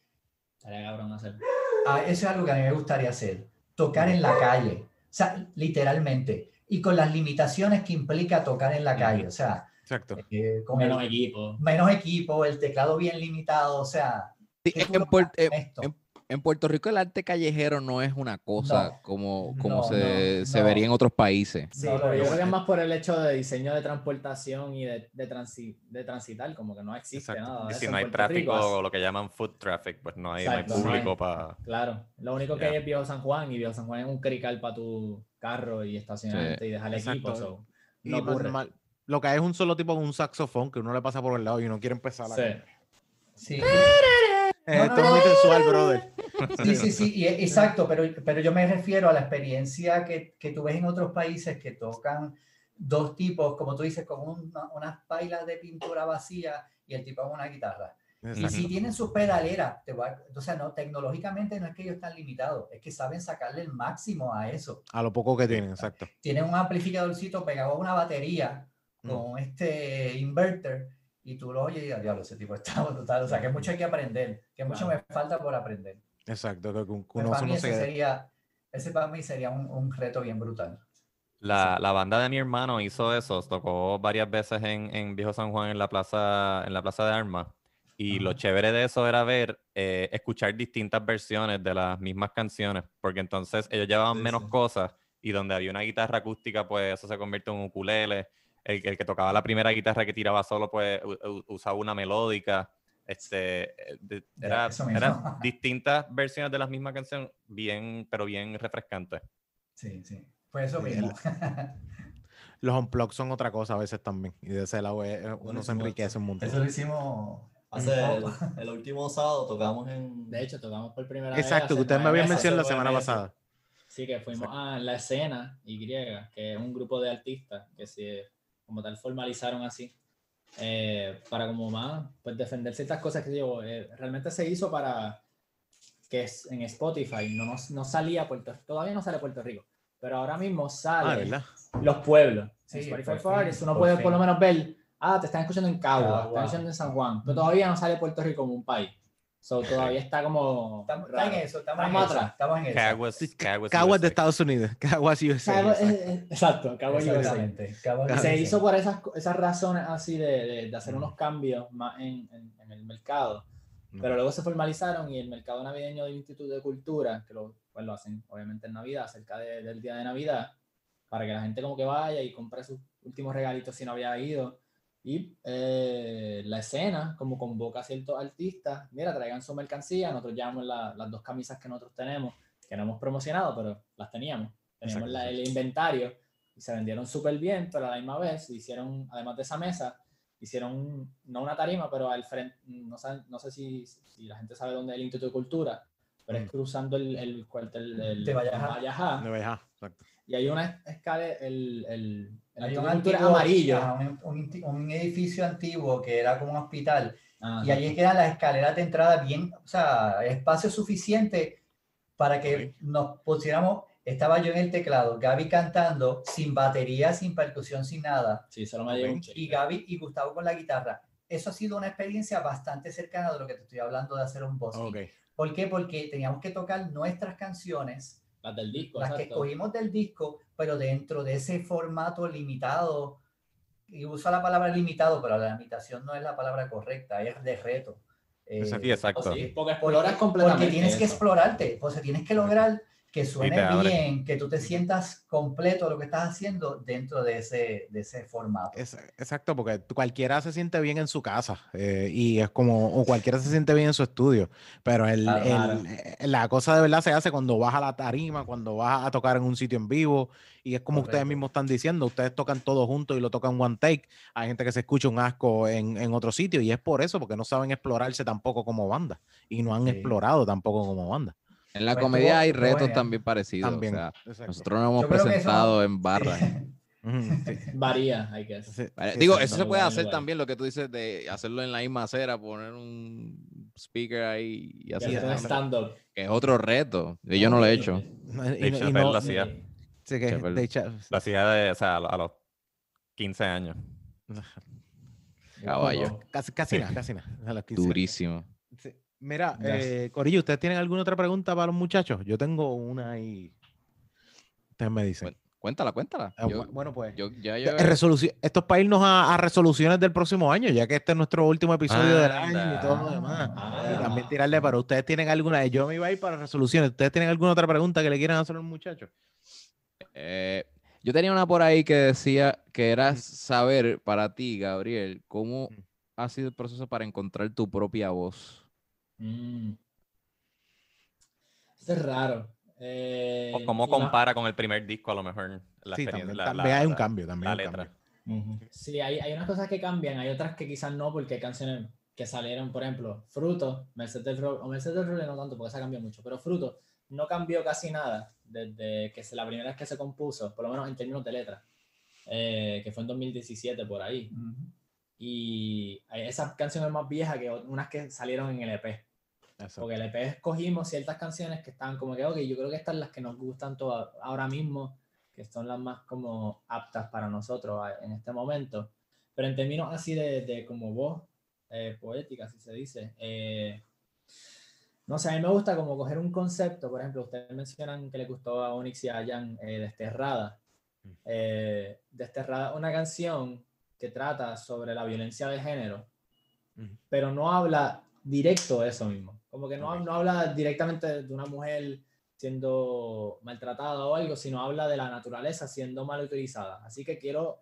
Estaría cabrón hacerlo. ah, eso es algo que a mí me gustaría hacer. tocar en la calle. O sea, literalmente. Y con las limitaciones que implica tocar en la calle. O sea, Exacto. eh, con Menos el- equipo. menos equipo, el teclado bien limitado. O sea, Sí, ¿qué es tú que en, logras Puer- eh, en- en Puerto Rico el arte callejero no es una cosa No, como, como no, se, no, se no. vería en otros países. Sí, pero yo creo que es más por el hecho de diseño de transportación y de, de, transi- de transitar, como que no existe Exacto. nada. de Y eso si no hay Puerto tráfico Rico, o lo que llaman food traffic, pues no hay, no hay Exacto, no hay. público para... Claro, lo único que hay es Viejo San Juan y Viejo San Juan es un crical para tu carro y estacionarte y dejar el equipo. So, Y no ocurre. normal- lo que hay es un solo tipo con un saxofón que uno le pasa por el lado y uno quiere empezar a... Sí. Sí, Eh, esto es muy sensual, brother. Sí, sí, sí, y- exacto, pero, pero yo me refiero a la experiencia que, que tú ves en otros países que tocan dos tipos, como tú dices, con una- unas pailas de pintura vacía y el tipo con una guitarra. Y Exacto. si tienen sus pedaleras, te o sea, no, tecnológicamente no es que ellos están limitados, es que saben sacarle el máximo a eso. A lo poco que tienen, exacto. Tienen un amplificadorcito pegado a una batería Mm. con este inverter y tú lo oyes y diablo, ese tipo está brutal. O sea, que mucho hay que aprender, que mucho Claro. me falta por aprender. Exacto. Que un- que Pues uno, para mí uno ese se- sería, ese para mí sería un, un reto bien brutal. La, la banda de mi hermano hizo eso, tocó varias veces en, en Viejo San Juan en la plaza, en la plaza de armas. Y lo Ajá. chévere de eso era ver, eh, escuchar distintas versiones de las mismas canciones, porque entonces ellos llevaban Sí, menos sí. cosas y donde había una guitarra acústica, pues eso se convierte en un ukulele. El, el que tocaba la primera guitarra que tiraba solo, pues usaba una melódica. Este, eh, era, eran distintas versiones de la misma canción, bien, pero bien refrescantes. Sí, sí. Pues eso mismo. Los unplugs son otra cosa a veces también. Y de ese lado eh, uno se enriquece un montón. Eso lo hicimos. Hace el, el último sábado tocamos en. De hecho, tocamos por primera vez. Exacto, hace que ustedes me meses, mencionado la semana meses. pasada. Sí, que fuimos a la escena Y, que es un grupo de artistas que se, como tal formalizaron así, eh, para como más, pues defender ciertas cosas que yo, eh, realmente se hizo para que es en Spotify no, nos- no salía Puerto todavía no sale Puerto Rico, pero ahora mismo Ah, sale ¿verdad? los pueblos. Sí, en Spotify for Artists, uno por puede fin. por lo menos ver, ah, te están escuchando en Cagua, te están escuchando en San Juan, pero todavía no sale Puerto Rico como un país. So, todavía está como. Estamos, está en eso, estamos, en Estamos eso, atrás. estamos en eso. Caguas, Caguas Caguas de. Estados Unidos. Caguas USA. Cagua- exacto. eh, eh, Exacto, Cagua USA. De se hizo por esas, esas razones así de, de- de hacer unos cambios más en, en- en el mercado. No. Pero luego se formalizaron y el mercado navideño del Instituto de Cultura, que lo, pues lo hacen obviamente en Navidad, cerca de- del día de Navidad, para que la gente como que vaya y compre sus últimos regalitos si no había ido. Y eh, la escena, como convoca a ciertos artistas, mira, traigan su mercancía, nosotros llevamos la- las dos camisas que nosotros tenemos, que no hemos promocionado, pero las teníamos. Teníamos la- el inventario y se vendieron súper bien, pero a la misma vez hicieron, además de esa mesa, hicieron no una tarima, pero al frente, no, sé- no sé si, si la gente sabe dónde es el Instituto de Cultura, pero es Mm. cruzando el, el cuartel el, De Vallajá. Vallajá, De Valleja, exacto. y hay una escala, el, el, el Hay un, antiguo- un, un un edificio antiguo que era como un hospital Ajá. y allí quedan las escaleras de entrada bien, o sea, espacio suficiente para que nos pusiéramos, estaba yo en el teclado, Gaby cantando, sin batería, sin percusión, sin nada, Sí, solo me llegó un Ok. cheque. y Gaby y Gustavo con la guitarra. Eso ha sido una experiencia bastante cercana de lo que te estoy hablando de hacer un boss. Ok. ¿Por qué? Porque teníamos que tocar nuestras canciones, Las del disco, las que exacto. escogimos del disco, pero dentro de ese formato limitado, y uso la palabra limitado, pero la limitación no es la palabra correcta, es de reto. Eh, Exacto. Sí, exacto. Sí, porque porque, completamente porque tienes que eso. explorarte, pues tienes que lograr que suene bien, que tú te sientas completo lo que estás haciendo dentro de ese, de ese formato. Es- exacto, porque cualquiera se siente bien en su casa eh, y es como, o cualquiera se siente bien en su estudio, pero el, Claro, el- claro. eh, la cosa de verdad se hace cuando vas a la tarima, cuando vas a tocar en un sitio en vivo y es como ustedes mismos están diciendo, ustedes tocan todos juntos y lo tocan one take, hay gente que se escucha un asco en, en otro sitio y es por eso, porque no saben explorarse tampoco como banda y no han Sí. explorado tampoco como banda. En la Pues comedia estuvo- hay retos también parecidos. También. O sea, Exacto. nosotros nos hemos Yo eso- presentado en barras. Sí, Varía, hay que sí, Digo, sí, eso se puede hacer igual. también, lo que tú dices de hacerlo en la misma acera, poner un speaker ahí y Y hacer stand-up, que es otro reto. Y yo no lo he hecho. Y y Chappelle no- lo hacía. sí que Lo hacía de, o sea, a, lo- a los 15 años. Caballo. Casi, casi nada, casi nada. a los 15 años. Durísimo. Mira, eh, Corillo, ¿ustedes tienen alguna otra pregunta para los muchachos? Yo tengo una ahí. Ustedes me dicen. Bueno, Cuéntala, cuéntala. Ah, Yo- bueno, pues. yo- ya Eh, yo- resoluci- esto es para irnos a, a resoluciones del próximo año, ya que este es nuestro último episodio del año y todo lo demás. Ah, Y también tirarle, pero ustedes tienen alguna, yo me iba a ir para resoluciones. ¿Ustedes tienen alguna otra pregunta que le quieran hacer a los muchachos? Eh, yo tenía una por ahí que decía que era saber para ti, Gabriel, cómo ha sido el proceso para encontrar tu propia voz. Mm. Esto es raro. Eh, O cómo compara con el primer disco, a lo mejor. La sí, también, la- también la- hay un cambio. También La letra. cambio. Sí, hay, hay unas cosas que cambian, hay otras que quizás no, porque hay canciones que salieron, por ejemplo, Fruto, Mercedes del Rol, o Mercedes no tanto, porque esa cambió mucho, pero Fruto no cambió casi nada desde que se, la primera vez que se compuso, por lo menos en términos de letra, eh, que fue en 2017 por ahí. Y hay esas canciones más viejas que unas que salieron en el EP. Exacto. Porque el EP escogimos ciertas canciones que estaban como que, ok, yo creo que estas son las que nos gustan todas ahora mismo, que son las más como aptas para nosotros a- en este momento. Pero en términos así de, de como voz eh, poética, si se dice, eh, no sé, a mí me gusta como coger un concepto, por ejemplo, ustedes mencionan que le gustó a Onyx y a Jan eh, Desterrada. Eh, Desterrada es una canción que trata sobre la violencia de género, Ujú. pero no habla directo de eso mismo. Como que no, Ok. no habla directamente de una mujer siendo maltratada o algo, sino habla de la naturaleza siendo mal utilizada. Así que quiero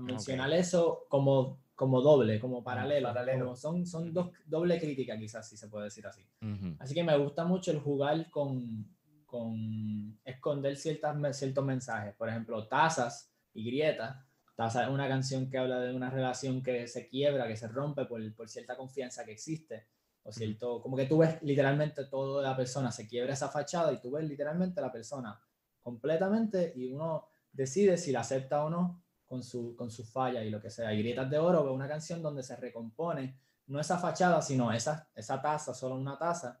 mencionar eso como, como doble, como paralelo. paralelo. como son son dos, doble crítica quizás, si se puede decir así. Ujú. Así que me gusta mucho el jugar con, con esconder ciertas, ciertos mensajes. Por ejemplo, tazas y grietas. Taza es una canción que habla de una relación que se quiebra, que se rompe por, por cierta confianza que existe. O cierto, como que tú ves literalmente todo de la persona, se quiebra esa fachada y tú ves literalmente la persona completamente y uno decide si la acepta o no con su, con su falla y lo que sea. Y Grietas de Oro es una canción donde se recompone no esa fachada, sino esa, esa taza, solo una taza,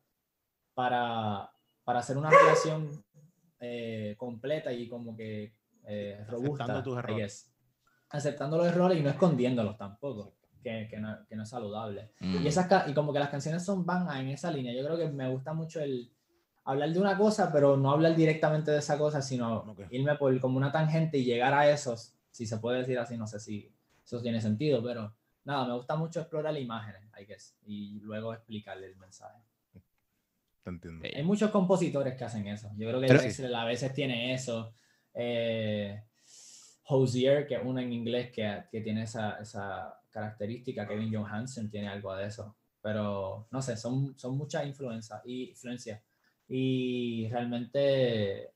para, para hacer una relación eh, completa y como que eh, robusta. Aceptando tus errores. Aceptando los errores y no escondiéndolos tampoco, que, que, no, que no es saludable. Mm. Y, esas, y como que las canciones son van en esa línea. Yo creo que me gusta mucho el hablar de una cosa, pero no hablar directamente de esa cosa, sino Ok. irme por como una tangente y llegar a esos, si se puede decir así, no sé si eso tiene sentido, pero nada, me gusta mucho explorar imágenes, I guess, y luego explicarle el mensaje. Te entiendo. Sí. Hay muchos compositores que hacen eso. Yo creo que Pero- Drexler a veces tiene eso. Eh, Hosier, que es uno en inglés que, que tiene esa, esa característica. Kevin Johansen tiene algo de eso. Pero no sé, son, son muchas influencias y, influencias. y realmente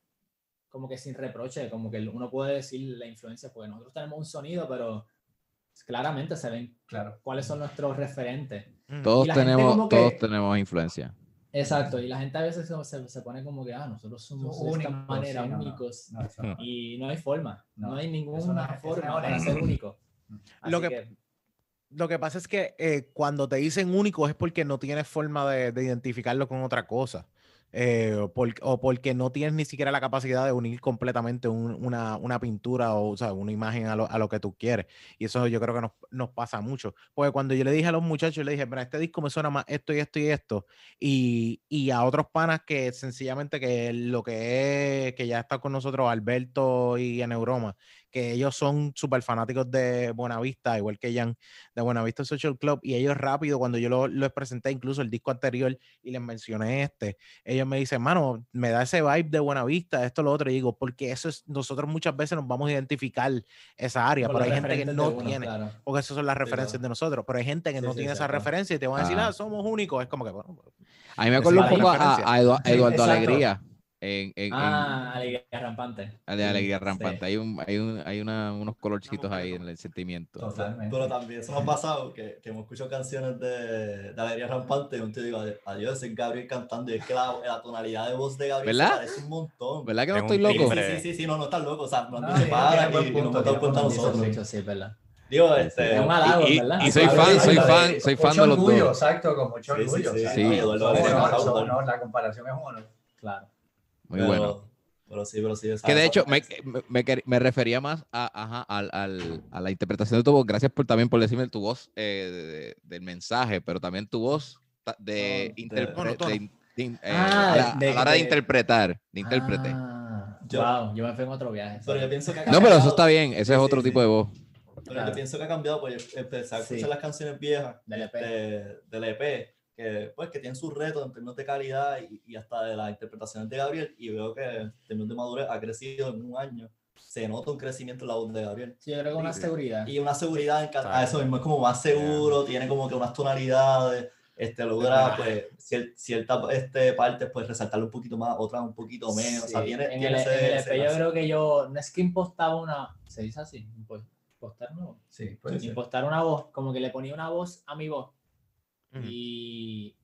como que sin reproche, como que uno puede decir la influencia, porque nosotros tenemos un sonido, pero claramente se ven Claro. cuáles son nuestros referentes. Mm. Todos tenemos, como que- todos tenemos influencia. Exacto, y la gente a veces se, se- se pone como que, ah, nosotros somos de esta Únicos, manera sí, no, no. únicos. No, eso no. Y no hay forma, no, No, hay ninguna forma honesto. ser único. Lo Así que- Lo que pasa es que eh, cuando te dicen único es porque no tienes forma de, de identificarlo con otra cosa. Eh, o, por- o porque no tienes ni siquiera la capacidad de unir completamente un- una, una pintura o, una imagen a lo, a lo que tú quieres. Y eso yo creo que nos, pasa mucho. Porque cuando yo le dije a los muchachos, yo le dije, mira, este disco me suena más esto y esto y esto. Y, a otros panas que sencillamente que lo que es, que ya está con nosotros Alberto y Neuroma, que ellos son súper fanáticos de Buenavista, igual que Jan, de Buenavista Social Club, y ellos rápido, cuando yo lo- les presenté incluso el disco anterior y les mencioné este, ellos me dicen, mano, me da ese vibe de Buenavista, esto, lo otro, y digo, porque eso es, nosotros muchas veces nos vamos a identificar esa área, con pero hay gente que no uno, tiene, claro. porque esas son las referencias claro. de nosotros, pero hay gente que Sí, no sí, tiene esa exacto. referencia y te van a decir, Ah. somos únicos, es como que, bueno, A mí me acuerdo un poco a, a Edu- a Sí, Eduardo exacto. Alegría. En, en, en- Ah, alegría rampante. el de Alegría Sí. Rampante. Hay, un, hay, un, hay una, unos colorcitos ahí en el sentimiento. Totalmente. Pero también eso nos ha pasado, que, que hemos escuchado canciones de, de Alegría Rampante y un tío digo, adiós, es Gabriel cantando y es que la, la tonalidad de voz de Gabriel ¿Verdad? parece un montón. ¿Verdad que no Es estoy un loco? Sí, sí, sí, sí, no, no estás loco, o sea, no, No, se tiene- para tiene y, tiene dado cuenta nosotros. dicho, sí, es verdad. Digo, Es este... un halago, y- ¿verdad? y soy fan, sí, soy sí, fan, soy fan Mucho de los orgullo, dos. exacto, con mucho Sí, sí, orgullo. sí, sí, no, no, no, es un no, no, la comparación es un honor. Claro. Muy pero- bueno. Pero sí, pero sí. Que de hecho me, me, me quer- me refería más a, ajá, al, al- a la interpretación de tu voz. Gracias por también por decirme tu voz eh, de- de- del mensaje, pero también tu voz de, a, la, hora de de- interpretar, de intérprete. Ah, Yo- Wow, yo me fui en otro viaje. Pero yo pienso que ha No, pero eso está bien. Ese Sí, es sí, otro sí. tipo de voz. Pero Claro. yo pienso que ha cambiado, pues yo empecé a escuchar Sí. las canciones viejas Del EP. del EP, que pues que tienen sus retos en términos de calidad y, y hasta de las interpretaciones de Gabriel, y veo que en términos de madurez ha crecido en un año. Se nota un crecimiento en la voz de Gabriel. Sí, yo creo que una Sí. seguridad. Y una seguridad en ca- Claro. a eso mismo, es como más seguro, tiene como que unas tonalidades, este, logra pues cier- ciertas este, partes pues resaltarlo un poquito más, otras un poquito menos, o sea, Sí, tiene, en tiene el, ese- en el ese EP yo creo que yo, no es que impostaba una, se dice así, Impo- impostar no, Sí, puede ser. impostar una voz, como que le ponía una voz a mi voz Ujú. y,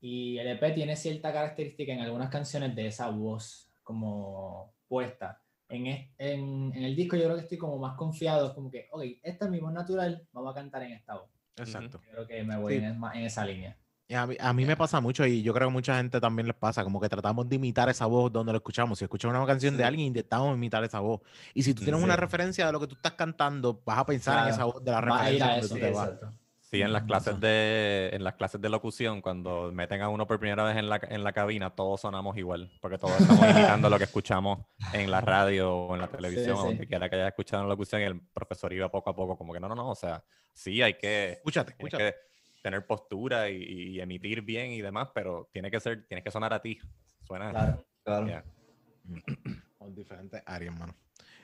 y el EP tiene cierta característica en algunas canciones de esa voz como puesta. En, en, en el disco yo creo que estoy como más confiado, como que, ok, esta es mi voz natural, vamos a cantar en esta voz. Exacto. Yo creo que me voy Sí. en, en esa línea. Y a mí, a mí me pasa mucho y yo creo que mucha gente también les pasa, como que tratamos de imitar esa voz donde lo escuchamos. Si escuchas una canción de Sí. alguien, intentamos imitar esa voz. Y si tú tienes una Sí. referencia de lo que tú estás cantando, vas a pensar en Claro. esa voz de la Vas a ir a referencia eso. te vas. Sí, en las clases de en las clases de locución, cuando meten a uno por primera vez en la, en la cabina, todos sonamos igual, porque todos estamos imitando lo que escuchamos en la radio o en la televisión, o sí. donde quiera que haya escuchado en la locución, y el profesor iba poco a poco, como que no, no, no, o sea, sí hay que, Escúchate, escúchate. que tener postura y, y emitir bien y demás, pero tiene que ser, tienes que sonar a ti. Suena. Claro. Claro. Con diferentes áreas, mano.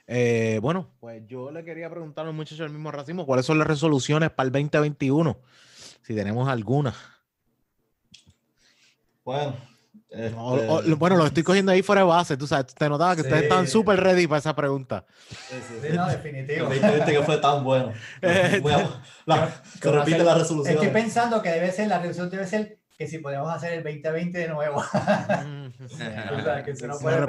Eh, bueno, pues yo le quería preguntar a los muchachos del mismo racimo, ¿cuáles son las resoluciones para el 2021? Si tenemos alguna. Bueno, O- o- este, bueno, lo estoy cogiendo ahí fuera de base, tú sabes, te notaba que ustedes estaban súper ready para esa pregunta. sí, sí, Sí, no, El definitivo. 2020 que fue tan bueno. Eh, Muy am- la- se ¿cómo repite hacer- la Estoy resolución. pensando que debe ser, la resolución debe ser que si podemos hacer el 2020 de nuevo. O sea, que se no puede Un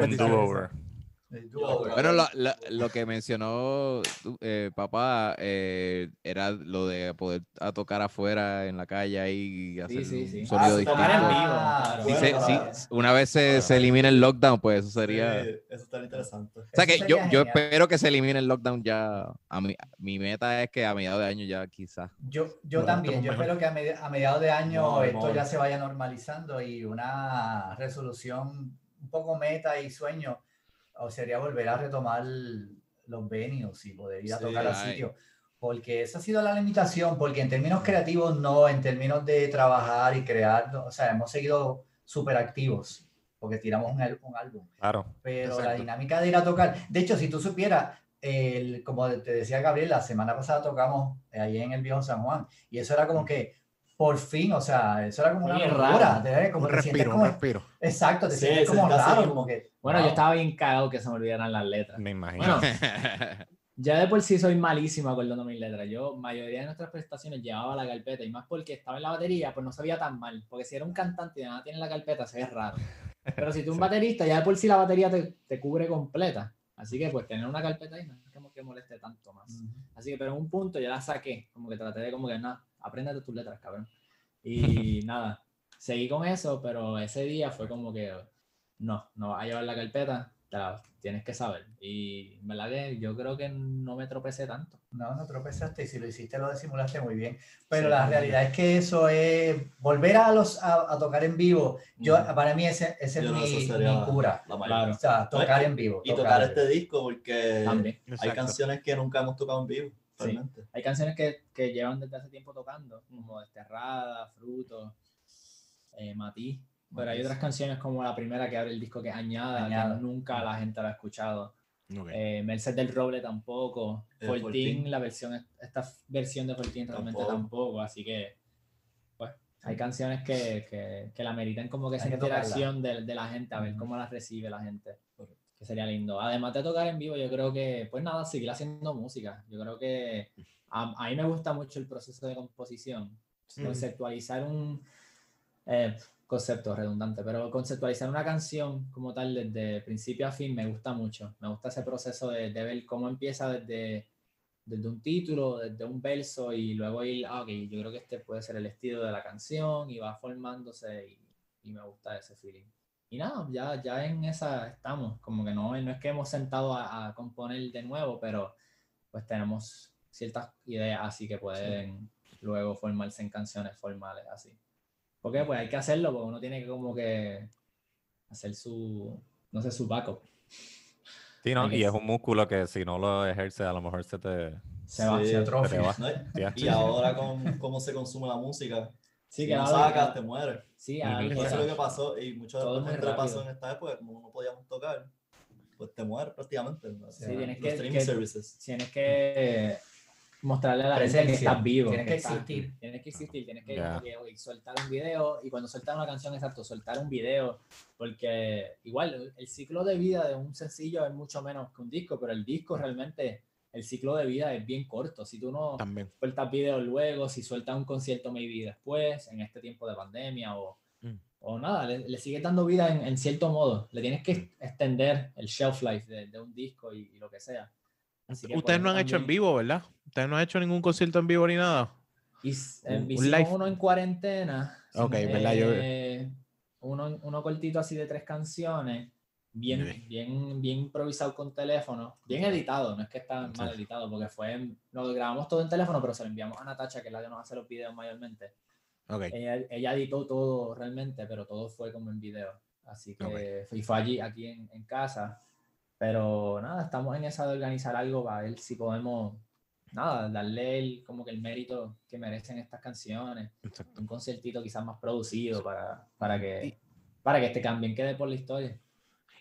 Bueno, lo, lo- lo que mencionó eh, papá eh, era lo de poder a tocar afuera en la calle ahí y hacer sí, sí. un sonido Ah, distinto. Tocar en Ah, vivo. claro. Sí, bueno, sí, una vez se, se elimine el lockdown, pues eso sería... Sí, eso está interesante. O sea que yo, yo espero que se elimine el lockdown ya. A mi, mi meta es que a mediados de año ya quizás. Yo, yo también, yo espero que a, medi- a mediados de año No, esto no. ya se vaya normalizando y una resolución un poco meta y sueño o sería volver a retomar los venues y poder ir a Sí, tocar al ay. sitio. Porque esa ha sido la limitación, porque en términos creativos no, en términos de trabajar y crear, o sea, hemos seguido súper activos porque tiramos un, un álbum Claro. pero la Exacto. dinámica de ir a tocar, de hecho, si tú supieras, el, como te decía Gabriel, la semana pasada tocamos ahí en el viejo San Juan, y eso era como que, por fin, o sea, eso era como una locura, raro. te- como Un respiro, un como, respiro. exacto, te Sí, sientes como raro, como que, Bueno, wow. yo estaba bien cagado que se me olvidaran las letras. Me imagino. Bueno, ya de por sí soy malísimo acordando mis letras. Yo, mayoría de nuestras prestaciones llevaba la carpeta y más porque estaba en la batería, pues no sabía tan mal. Porque si era un cantante y nada tiene la carpeta, se ve raro. Pero si tú un Sí. baterista, ya de por sí la batería te, te cubre completa. Así que pues tener una carpeta ahí no es como que moleste tanto más. Así que, pero en un punto ya la saqué, como que traté de como que nada, apréndete tus letras, cabrón. Y nada, seguí con eso, pero ese día fue como que no, no vas a llevar la carpeta, te la tienes que saber. Y en verdad que yo creo que no me tropecé tanto. No, no tropezaste y si lo hiciste lo disimulaste muy bien. Pero Sí. la realidad es que eso es volver a los a, a tocar en vivo. Yo Mm. para mí ese, ese es mi, mi cura. la mayor. Claro. O sea, tocar en vivo. Y tocar este disco porque También. hay Exacto. canciones que nunca hemos tocado en vivo. Sí. Hay canciones que, que llevan desde hace tiempo tocando, como Desterrada, Fruto, eh, Matiz. Pero hay otras canciones como la primera que abre el disco que es Añada, Añada. que nunca la gente la ha escuchado. Ok. Eh, Merced del Roble tampoco. Fortín, la versión, esta versión de Fortín realmente Tampoco. tampoco. Así que, pues, hay canciones que, que, que la meritan como que esa Hay que tocarla. interacción de, de la gente, a ver cómo las recibe la gente. Que sería lindo. Además de tocar en vivo, yo creo que, pues nada, seguir haciendo música. Yo creo que a, a mí me gusta mucho el proceso de composición. Conceptualizar un eh, concepto redundante, pero conceptualizar una canción como tal desde principio a fin me gusta mucho. Me gusta ese proceso de, de ver cómo empieza desde, desde un título, desde un verso y luego ir, ah, ok, yo creo que este puede ser el estilo de la canción y va formándose y, y me gusta ese feeling. Y nada, ya, ya en esa estamos, como que no, no es que hemos sentado a, a componer de nuevo, pero pues tenemos ciertas ideas así que pueden luego formarse en canciones formales así. Porque pues hay que hacerlo, porque uno tiene que como que hacer su, no sé, su backup. Sí, ¿no? Y es un músculo que si no lo ejerce, a lo mejor se te, Se va, Sí, se atrofia. va. ¿no? Y ahora con cómo se consume la música, Sí, si que no sacas, te mueres. Sí, a Ujú. Eso es lo que pasó y mucho de gente le pasó en esta época, como no podíamos tocar, pues te mueres prácticamente. ¿no? Sí, Los tienes que- streaming que- services. Tienes que mostrarle a la gente que Presencia. estás vivo. Tienes que existir. Tienes que existir, tienes que, que- que soltar un video y cuando soltar una canción, exacto, soltar un video, porque igual el, el ciclo de vida de un sencillo es mucho menos que un disco, pero el disco realmente, el ciclo de vida es bien corto. Si tú no También. sueltas videos luego, si sueltas un concierto maybe después, en este tiempo de pandemia o, Mm. o nada, le, le sigues dando vida en, en cierto modo. Le tienes que extender el shelf life de, de un disco y, y lo que sea. Así que Ustedes eso no han hecho en vivo, ¿verdad? Ustedes no han hecho ningún concierto en vivo ni nada. Y eh, Un- un live. uno en cuarentena. Ok, ¿verdad? Yo- eh, uno, uno cortito así de tres canciones, bien, Ok. bien, bien improvisado con teléfono, bien editado, no es que está mal Sí. editado, porque fue, en- lo grabamos todo en teléfono, pero se lo enviamos a Natacha, que es la que nos hace los videos mayormente. Ok. Ella, ella editó todo realmente, pero todo fue como en video. Así que Ok. fue- y fue allí, aquí en, en casa. Pero nada, estamos en esa de organizar algo para ver si podemos, nada, darle el, como que el mérito que merecen estas canciones. Exacto. Un conciertito quizás más producido para, para, que, para que este cambien quede por la historia.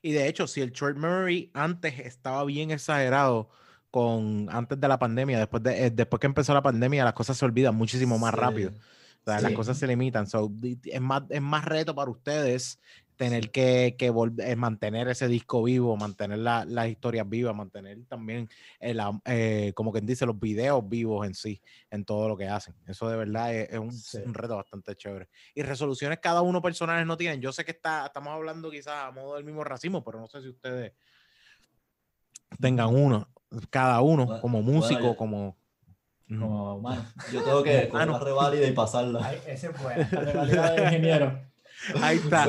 Y de hecho, si el short memory antes estaba bien exagerado con antes de la pandemia, después de eh, después que empezó la pandemia, las cosas se olvidan muchísimo más Sí. rápido. O sea, las Sí. cosas se limitan. So, es, más, es más reto para ustedes tener que, que volver- eh, mantener ese disco vivo, mantener la- las historias vivas, mantener también, el, eh, como quien dice, los videos vivos en sí, en todo lo que hacen. Eso de verdad es, es un, Sí. un reto bastante chévere. Y resoluciones cada uno personales no tienen. Yo sé que está, estamos hablando quizás a modo del mismo racismo, pero no sé si ustedes tengan uno, cada uno, Bueno, como bueno, músico, yo- como... Como humano. Yo tengo que coger no. una reválida y pasarla. Ay, ese es bueno. La rivalidad de ingeniero. Ahí está.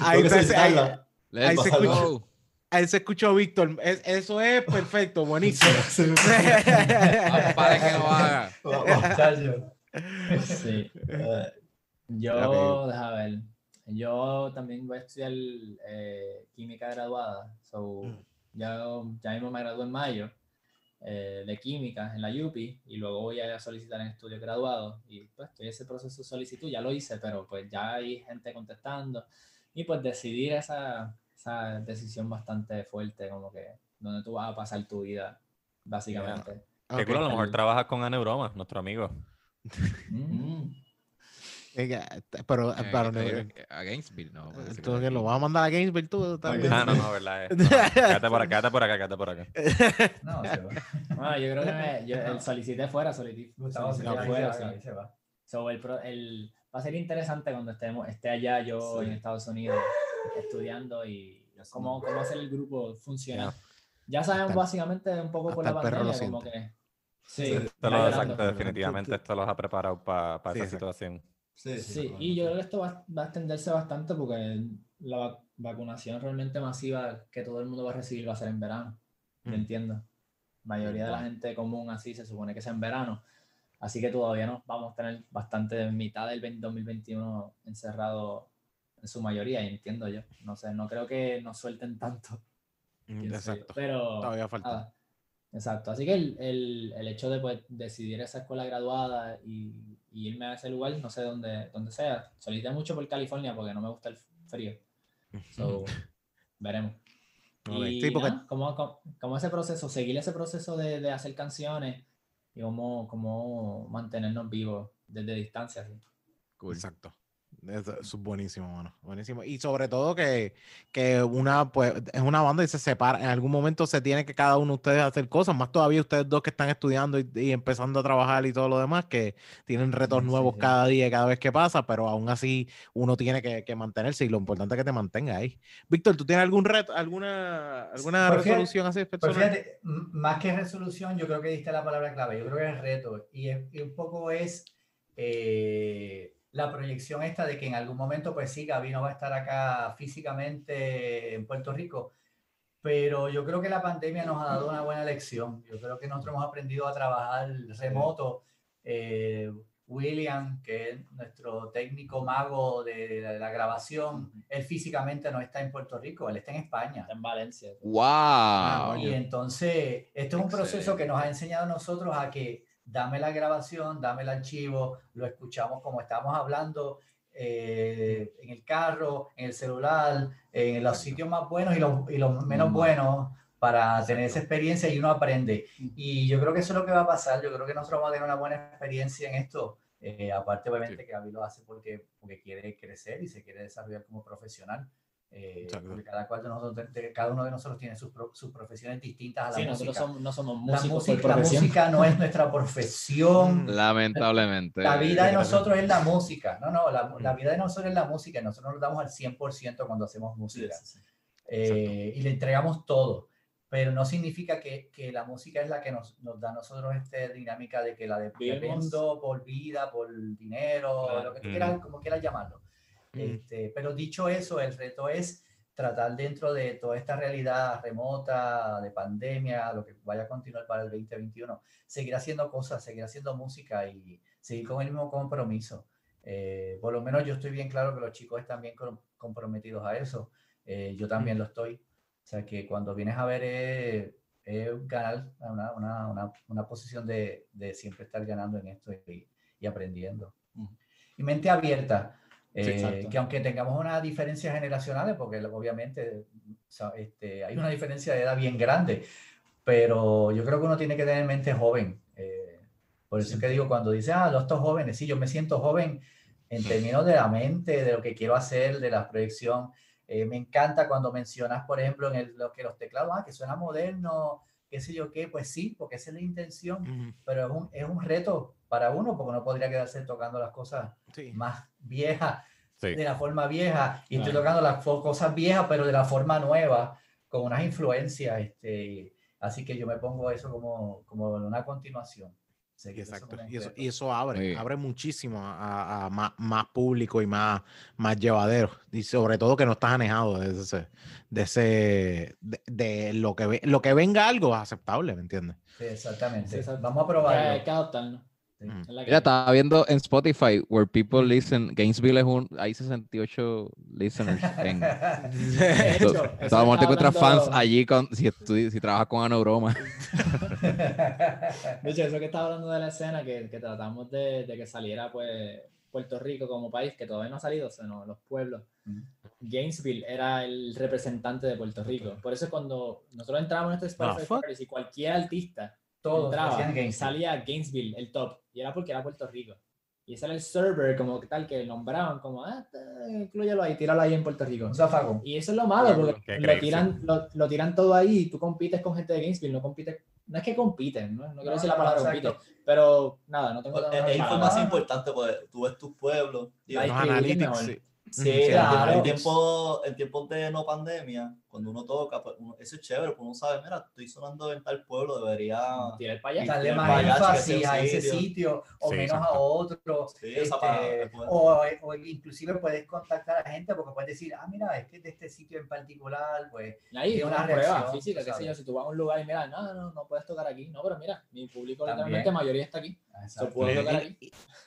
Ahí que está, ahí- citarla. Let's Ahí se escucha. go. Ahí se escuchó Víctor. Es- eso es perfecto, buenísimo. Para que lo haga. Sí. Eh, Yo, déjame ver. Yo también voy a estudiar eh, química graduada. So, Mm. ya, ya mismo me gradué en mayo eh, de química en la UPI y luego voy a solicitar en estudio graduado. Y pues estoy en ese proceso de solicitud, ya lo hice, pero pues ya hay gente contestando. Y pues decidir esa, esa decisión bastante fuerte, como que donde tú vas a pasar tu vida, básicamente. Qué Ok. cool, a lo mejor trabajas con Aneuroma, nuestro amigo. Mm. mm. Eh, Pero, Eh, pero eh, eh, A Gainesville, no. tú que lo aquí. vas a mandar a Gainesville tú también. Ah, no, no, verdad. eh. No, quédate por acá, quédate por acá, quédate por acá. No, se va. Bueno, yo creo que me, yo, el solicité fuera, solicité, solicité va, ahí se fuera, va, se va. So, el, pro- el- va a ser interesante cuando estemos, esté allá yo Sí. en Estados Unidos estudiando y cómo, cómo hacer el grupo funcionar. Ya. Ya sabemos Hasta- básicamente un poco por la hasta el perro lo pandemia, como siente. que... Sí, Esto lo, exacto, definitivamente esto los ha preparado para Sí, esa exacto. situación. Sí, sí, Sí, y yo creo que esto va, va a extenderse bastante porque la vac- vacunación realmente masiva que todo el mundo va a recibir va a ser en verano. Yo Mm. entiendo. La mayoría de la gente común así se supone que es en verano. Así que todavía no vamos a tener bastante mitad del 20 2021 encerrado en su mayoría, y entiendo yo. No sé, no creo que nos suelten tanto. Mm, yo, Exacto. Pero Todavía falta. nada, exacto. Así que el, el, el hecho de pues, decidir esa escuela graduada y, y irme a ese lugar, no sé dónde, dónde sea, solicité mucho por California porque no me gusta el frío. So, veremos. Y sí, porque- nada, cómo, cómo- cómo ese proceso, seguir ese proceso de, de hacer canciones y cómo, cómo mantenernos vivos desde distancia. ¿sí? Cool. Exacto. Eso, es buenísimo, mano. Buenísimo. Y sobre todo que, que una, pues, es una banda y se separa. En algún momento se tiene que cada uno de ustedes hacer cosas, más todavía ustedes dos que están estudiando y, y empezando a trabajar y todo lo demás, que tienen retos Sí, nuevos sí. cada día cada vez que pasa, pero aún así uno tiene que, que mantenerse y lo importante es que te mantenga ahí. Víctor, ¿tú tienes algún reto, alguna, alguna Pues resolución así Pues personal? fíjate, m- más que resolución, yo creo que diste la palabra clave. Yo creo que es reto. Y, es- y un poco es eh, la proyección esta de que en algún momento, pues sí, Gaby no va a estar acá físicamente en Puerto Rico. Pero yo creo que la pandemia nos ha dado una buena lección. Yo creo que nosotros hemos aprendido a trabajar remoto. eh, William, que es nuestro técnico mago de la, la grabación, él físicamente no está en Puerto Rico, él está en España. Está en Valencia. ¡Wow! Y entonces, esto es un proceso que nos ha enseñado a nosotros a que dame la grabación, dame el archivo, lo escuchamos como estamos hablando eh, en el carro, en el celular, en los sitios más buenos y los, y los menos buenos para tener esa experiencia y uno aprende. Y yo creo que eso es lo que va a pasar. Yo creo que nosotros vamos a tener una buena experiencia en esto. Eh, aparte, obviamente, que Gaby lo hace porque, porque quiere crecer y se quiere desarrollar como profesional. Eh, porque cada, cual de nosotros, de- cada uno de nosotros tiene sus, pro- sus profesiones distintas a la Sí, música. nosotros somos- no somos la, músicos por música, la profesión. música no es nuestra profesión. Mm. Lamentablemente. La vida de nosotros es la música. No, no, la, Mm. la vida de nosotros es la música nosotros nos damos al 100% cuando hacemos música. sí, sí. Eh, y le entregamos todo. Pero no significa que, que la música es la que nos, nos da a nosotros esta dinámica de que la de- dependo por vida, por dinero, Claro. lo que tú Mm. quieras, como quieras llamarlo. Mm. Este, pero dicho eso, el reto es tratar dentro de toda esta realidad remota, de pandemia, lo que vaya a continuar para el 2021, seguir haciendo cosas, seguir haciendo música y seguir con el mismo compromiso. Eh, por lo menos yo estoy bien claro que los chicos están bien com- comprometidos a eso. Eh, yo también lo estoy. O sea que cuando vienes a ver es, es ganar una, una, una, una posición de, de siempre estar ganando en esto y, y aprendiendo. Y mente abierta. Sí, eh, exacto. que aunque tengamos unas diferencias generacionales, porque obviamente o sea, este, hay una diferencia de edad bien grande, pero yo creo que uno tiene que tener mente joven. eh, por eso es que digo, cuando dice, ah, los estos jóvenes, sí, yo me siento joven en términos de la mente, de lo que quiero hacer, de la proyección. Eh, me encanta cuando mencionas, por ejemplo, en el, lo que los teclados, ah, que suena moderno, qué sé yo qué, pues sí, porque esa es la intención, Ujú. pero es un, es un reto para uno, porque no podría quedarse tocando las cosas Sí. más viejas, Sí. de la forma vieja, y estoy tocando las cosas viejas, pero de la forma nueva, con unas influencias. Este, así que yo me pongo eso como, como una continuación. Eso Exacto. un Y eso, y eso abre, Sí. abre muchísimo a, a- a más, más público y más, más llevadero. Y sobre todo que no estás anejado de ese, de ese, de, de lo que ve- lo que venga algo es aceptable, ¿me entiendes? Sí, exactamente. Sí. Vamos a probarlo. Hay que adoptarnos. Mm. Mira, estaba viendo en Spotify, where people listen, Gainesville es un, hay 68 listeners. En, De hecho, So- eso te encuentras fans allí con, si, si trabajas con Anabroma. De hecho, eso que estaba hablando de la escena, que, que tratamos de, de que saliera pues Puerto Rico como país, que todavía no ha salido, sino los pueblos. Mm. Gainesville era el representante de Puerto Rico. Por eso cuando nosotros entramos en este Spotify fuck? Stories y cualquier artista Todos entraba, salía Gainesville, el top, y era porque era Puerto Rico. Y ese era el server como tal que nombraban como, ah, inclúyelo ahí, tíralo ahí en Puerto Rico. Zafacón. Y eso es lo malo, porque lo tiran, lo, lo tiran todo ahí y tú compites con gente de Gainesville, no compites, no es que compiten, no, no quiero No, decir la palabra exacto. compite, pero nada, no tengo Es, nada es más información importante porque tú ves tus pueblos. Los analytics, sí. Sí, claro. En tiempo, en tiempos de no pandemia, cuando uno toca, pues uno- eso es chévere, porque uno sabe, mira, estoy sonando en tal pueblo, debería... Tirar para allá. Darle más énfasis a ese sitio. o Sí, menos a otro. Sí, este, buena. o, o inclusive puedes contactar a gente porque puedes decir, ah, mira, es que de este sitio en particular, pues Ahí tiene una una prueba reacción, física, tú qué sé yo, si tú vas a un lugar y mira, no, no, no puedes tocar aquí, no, pero mira, mi público También. literalmente mayoría está aquí, yo puedo tocar aquí.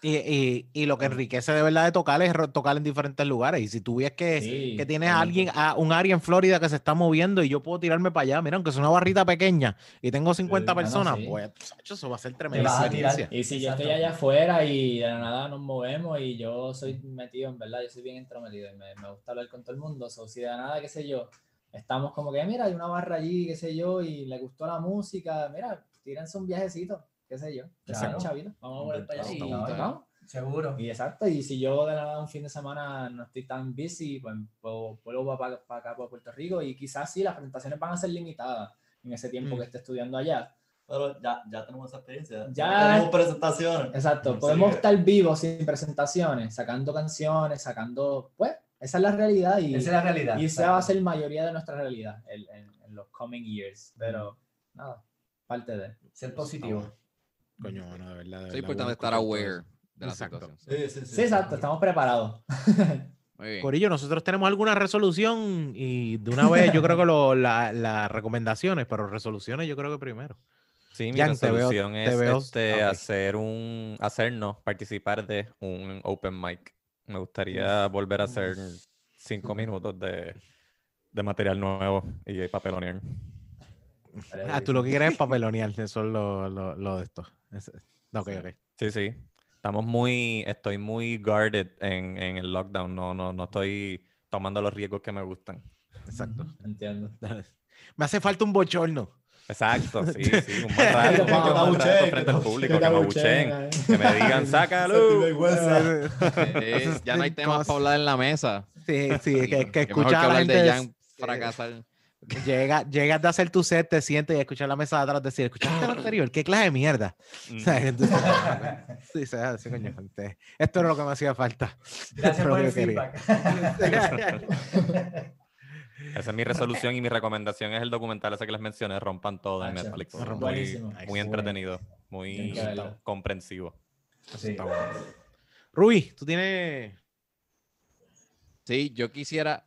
Y, y- y lo que enriquece de verdad de tocar es tocar en diferentes lugares. Y si tú ves que, Sí, que tienes a alguien, a un área en Florida que se está moviendo y yo puedo tirarme para allá, mira, aunque es una barrita pequeña y tengo 50 Sí, bueno, personas, sí. pues eso va a ser experiencia. Y si yo estoy allá afuera y de la nada nos movemos y yo soy metido, en verdad, yo soy bien entrometido y me, me gusta hablar con todo el mundo, so, si de la nada, qué sé yo, estamos como que, mira, hay una barra allí, qué sé yo, y le gustó la música, mira, tírense un viajecito, qué sé yo, Claro. chavito, vamos a volver para allá Sí, seguro. Y exacto, y si yo de la nada un fin de semana no estoy tan busy, pues, pues vuelvo para acá, para Puerto Rico, y quizás sí, las presentaciones van a ser limitadas en ese tiempo Mm. que esté estudiando allá. Pero ya, ya tenemos esa experiencia. Ya- tenemos presentaciones. Exacto, Sí. podemos estar vivos sin presentaciones, sacando canciones, sacando, pues, esa es la realidad y, Esa es la realidad. y esa va a ser mayoría de nuestra realidad en, en- en los coming years, pero nada, parte de. Ser positivo. Coño, bueno, de verdad. Es importante estar aware. De la Exacto. situación. Sí, sí, sí. Sí, exacto, estamos preparados. Muy bien. Corillo, nosotros tenemos alguna resolución y de una vez yo creo que lo- la- las recomendaciones, pero resoluciones yo creo que primero. Sí, mi Jan, te veo- resolución te es veo- este, ok. hacer un, hacernos participar de un open mic. Me gustaría volver a hacer cinco minutos de, de material nuevo y papelonear. Ah, tú lo que quieres es papelonear, eso es lo, lo, lo de esto. Es- Ok, ok. Sí, sí. Estamos muy, estoy muy guarded en, en el lockdown. No, no, no estoy tomando los riesgos que me gustan. Exacto. Entiendo. Me hace falta un bochorno. Exacto, sí, sí. Un rato, Que un frente te al público, que me abucheen, que me digan, sácalo. Eh, ya no hay temas para hablar en la mesa. Sí, sí, que, que a la gente de Jan fracasar. Llega, llegas de hacer tu set, te sientes y escuchas la mesa de atrás decir, ¿escuchaste lo anterior? ¿Qué clase de mierda? Mm. Entonces, sí, se hace, coño. Esto era lo que me hacía falta. Gracias por el feedback. Esa es mi resolución y mi recomendación es el documental ese que les mencioné, Rompan Todo en Hacho, Netflix. Muy, Buenísimo. muy entretenido, muy comprensivo. Sí. Está bueno. Rui, tú tienes... Sí, yo quisiera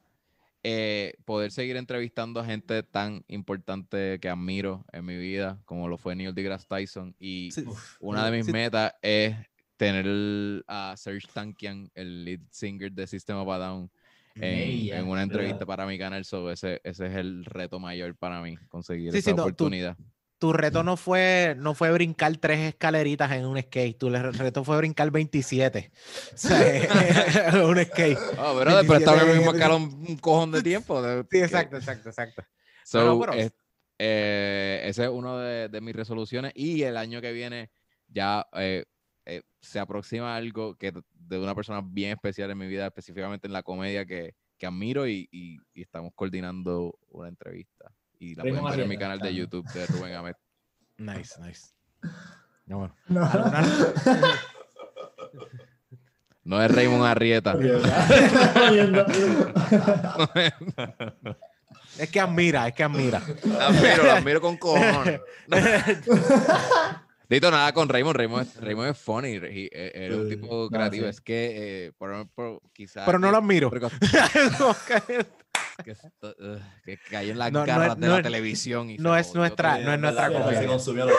eh, poder seguir entrevistando a gente tan importante que admiro en mi vida, como lo fue Neil deGrasse Tyson. Y Sí, una de mis sí. metas es tener a Serge Tankian, el lead singer de System of a Down, en, en una entrevista para mi canal. So ese, ese es el reto mayor para mí, conseguir Sí, esa sí, no, tú- oportunidad. Tu reto no fue, no fue brincar tres escaleritas en un skate, tu reto fue brincar 27. O sea, un skate. Oh, pero después estaba en el mismo 27, escalón un cojón de tiempo. Sí, exacto, exacto, exacto. So, Pero, pero- es- eh, ese es uno de, de mis resoluciones y el año que viene ya eh, eh, se aproxima algo que de una persona bien especial en mi vida, específicamente en la comedia que, que admiro y, y- y estamos coordinando una entrevista. Y la Raymond pueden ver en mi canal de. YouTube de Rubén Amet. Nice, nice. Bueno. No. ¿Alguna- No es Raymond Arrieta. Es que admira, es que admira. La admiro, la admiro con cojones. Dito nada con Raymond. Raymond es, Raymond es funny. y, eh, un tipo No, creativo. sí. Es que, eh, por ejemplo, quizás. Pero no lo admiro. que, esto- ugh, que cayó en las No, no es- garras de no la es- televisión. Y se no es nuestra- no es nuestra se comedia. consumió, lo.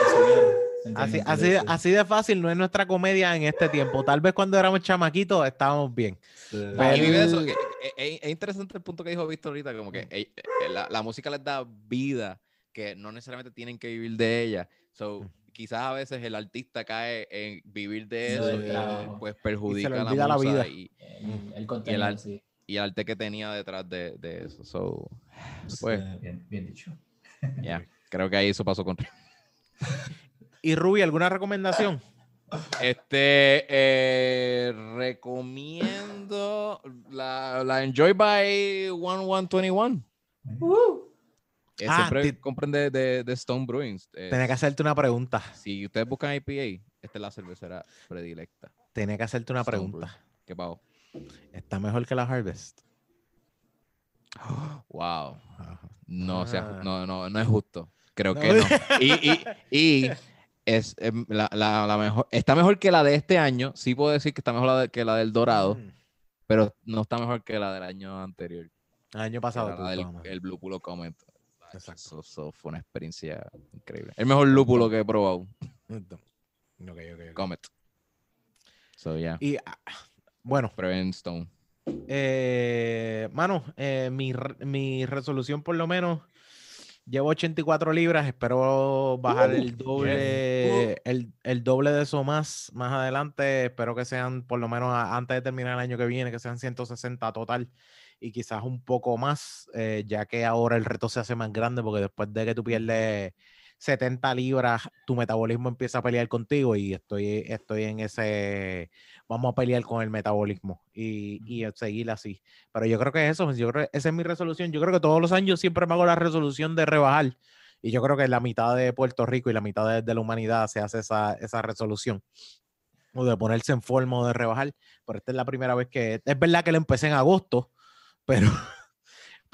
Así, así, sí. así de fácil no es nuestra comedia en este tiempo. Tal vez cuando éramos chamaquitos estábamos bien. Sí. Y Pero- eso, que- es, es interesante el punto que dijo Víctor ahorita, como que eh, eh, la, la música les da vida, que no necesariamente tienen que vivir de ella. So, quizás a veces el artista cae en vivir de Sí, eso del y trabajo. pues perjudica la, olvida la musa vida. Y, El, el contenido, al- sí. Y el arte que tenía detrás de, de eso. So, pues, Sí. Bien, bien dicho. ya, creo que ahí eso pasó con Y Ruby, ¿alguna recomendación? Este, eh, recomiendo la, la Enjoy by 1121. Eh, Ah, siempre ti- compren de, de, de Stone Brewings. Eh, Tenía que hacerte una pregunta. Si ustedes buscan IPA, esta es la cervecera predilecta. Tenía que hacerte una Stone pregunta. ¿Qué pago? ¿Está mejor que la Harvest? Wow. No, sea- Ah. no, no, no es justo. Creo No. que no. Y, y, y es em, la, la- la mejor. Está mejor que la de este año. Sí puedo decir que está mejor la de- que la del Dorado, Mm. pero no está mejor que la del año anterior. El año pasado. la del- el Blue Pulo Comment. Exacto. Eso, eso fue una experiencia increíble. El mejor lúpulo que he probado. Ok, ok, ok. Comet. So, yeah. Y ah, bueno, eh, mano, eh, mi, mi resolución por lo menos llevo 84 libras, espero bajar el doble, el, el doble de eso más más adelante, espero que sean por lo menos a- antes de terminar el año que viene, que sean 160 total y quizás un poco más, eh, ya que ahora el reto se hace más grande porque después de que tú pierdes 70 libras, tu metabolismo empieza a pelear contigo y estoy, estoy en ese, vamos a pelear con el metabolismo y, y seguir así. Pero yo creo que eso, yo creo que esa es mi resolución. Yo creo que todos los años siempre me hago la resolución de rebajar y yo creo que la mitad de Puerto Rico y la mitad de, de la humanidad se hace esa, esa resolución. O de ponerse en forma o de rebajar. Pero esta es la primera vez que, es verdad que lo empecé en agosto, pero,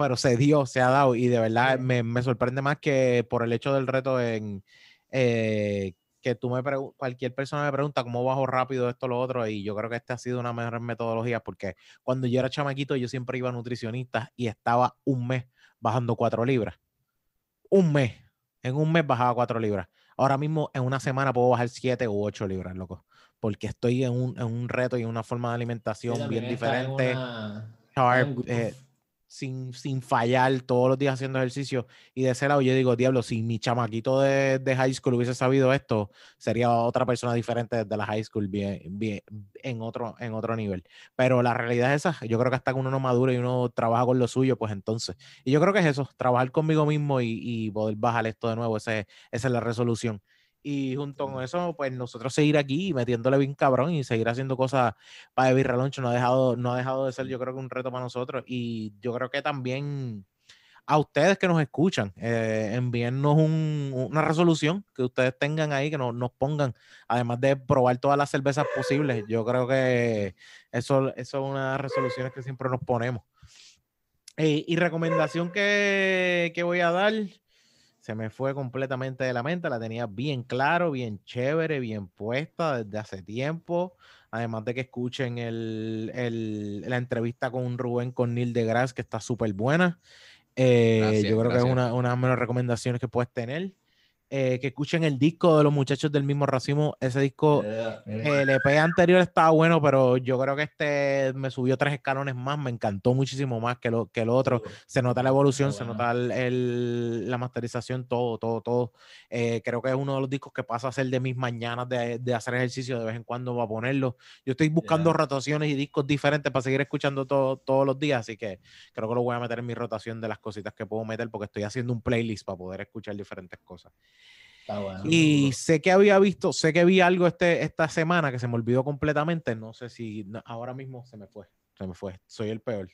pero se dio, se ha dado y de verdad me, me sorprende más que por el hecho del reto en eh, que tú me cualquier persona me pregunta cómo bajo rápido esto lo otro y yo creo que esta ha sido una mejor metodología porque cuando yo era chamaquito yo siempre iba a nutricionista y estaba un mes bajando cuatro libras. Un mes. En un mes bajaba cuatro libras. ahora mismo en una semana puedo bajar 7 u 8 libras, loco. Porque estoy en un, en un reto y en una forma de alimentación bien diferente. sharp, eh, sin, sin fallar, todos los días haciendo ejercicio. Y de ese lado yo digo, diablo, si mi chamaquito de, de high school hubiese sabido esto, sería otra persona diferente desde la high school, bien, bien, en, otro, en otro nivel. Pero la realidad es esa, yo creo que hasta que uno no madura y uno trabaja con lo suyo, pues entonces. Y yo creo que es eso, trabajar conmigo mismo y, y poder bajar esto de nuevo, ese, esa es la resolución. Y junto con eso, pues nosotros seguir aquí metiéndole bien cabrón y seguir haciendo cosas para Birra Lunch no ha dejado, no ha dejado de ser, yo creo que un reto para nosotros. Y yo creo que también a ustedes que nos escuchan, eh, envíennos un- una resolución que ustedes tengan ahí, que nos, nos pongan, además de probar todas las cervezas posibles. Yo creo que eso, eso es una de las resoluciones que siempre nos ponemos. Eh, y recomendación que, que voy a dar, se me fue completamente de la mente, la tenía bien claro, bien chévere, bien puesta desde hace tiempo. Además de que escuchen el, el- la entrevista con Rubén con Neil deGrasse, que está súper buena. Eh, yo creo que es una, una de las mejores recomendaciones que puedes tener. Eh, que escuchen el disco de los muchachos del mismo racimo. Ese disco, Yeah. el EP anterior estaba bueno, pero yo creo que este me subió tres escalones más. Me encantó muchísimo más que, lo, que el otro se nota la evolución, se nota el- el- la masterización, todo, todo, todo. Eh, creo que es uno de los discos que pasa a ser de mis mañanas de, de hacer ejercicio de vez en cuando para ponerlo. Yo estoy buscando Ya. rotaciones y discos diferentes para seguir escuchando todo, todos los días, así que creo que lo voy a meter en mi rotación de las cositas que puedo meter porque estoy haciendo un playlist para poder escuchar diferentes cosas. Está bueno. Y sé que había visto, sé que vi algo este, esta semana que se me olvidó completamente. No sé si no, ahora mismo se me fue. Se me fue. Soy el peor.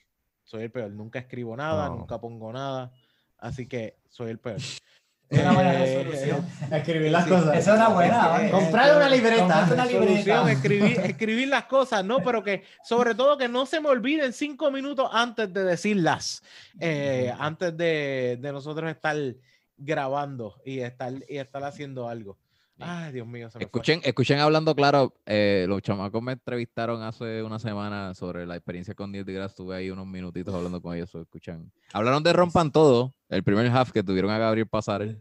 Soy el peor. Nunca escribo nada, No. nunca pongo nada. Así que soy el peor. Es una buena Eh, resolución. Escribir las sí, cosas. Esa es una buena. Eh, ¿eh? Comprar una libreta. Una libreta. escribir, escribir las cosas, ¿no? Pero que sobre todo que no se me olviden cinco minutos antes de decirlas, eh, antes de, de nosotros estar grabando y estar, y estar haciendo algo. Ay, Dios mío, se me fue. Escuchen, escuchen hablando claro, eh, los chamacos me entrevistaron hace una semana sobre la experiencia con Neil deGrasse, estuve ahí unos minutitos hablando con ellos, escuchan. Hablaron de Rompan Todo, el primer half que tuvieron a Gabriel Pasar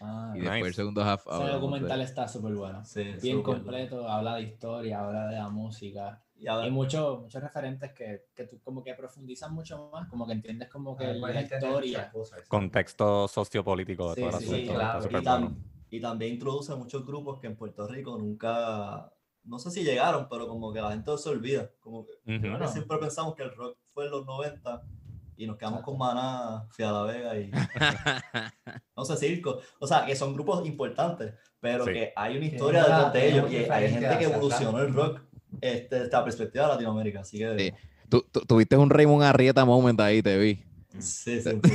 Ah, y Nice. después el segundo half ese documental está súper bueno. Sí, Bien completo, habla de historia, habla de la música. Y ahora- Hay muchos muchos referentes que, que tú como que profundizan mucho más, como que entiendes como que Ah, la entender historia. cosas. Contexto sociopolítico de Sí, todo sí, asunto. claro. Y, tam- bueno. y también introduce muchos grupos que en Puerto Rico nunca, no sé si llegaron, pero como que la gente se olvida. Como que creo que siempre pensamos que el rock fue en los 90 y nos quedamos con Maná, Fia La Vega y no sé, Circo. O sea, que son grupos importantes, pero Sí. que hay una historia detrás de ellos y hay gente que evolucionó el rock este, desde la perspectiva de Latinoamérica. Así que Sí. Tú, tú- tuviste un Raymond Arrieta moment ahí, te vi. sí, sí. poco.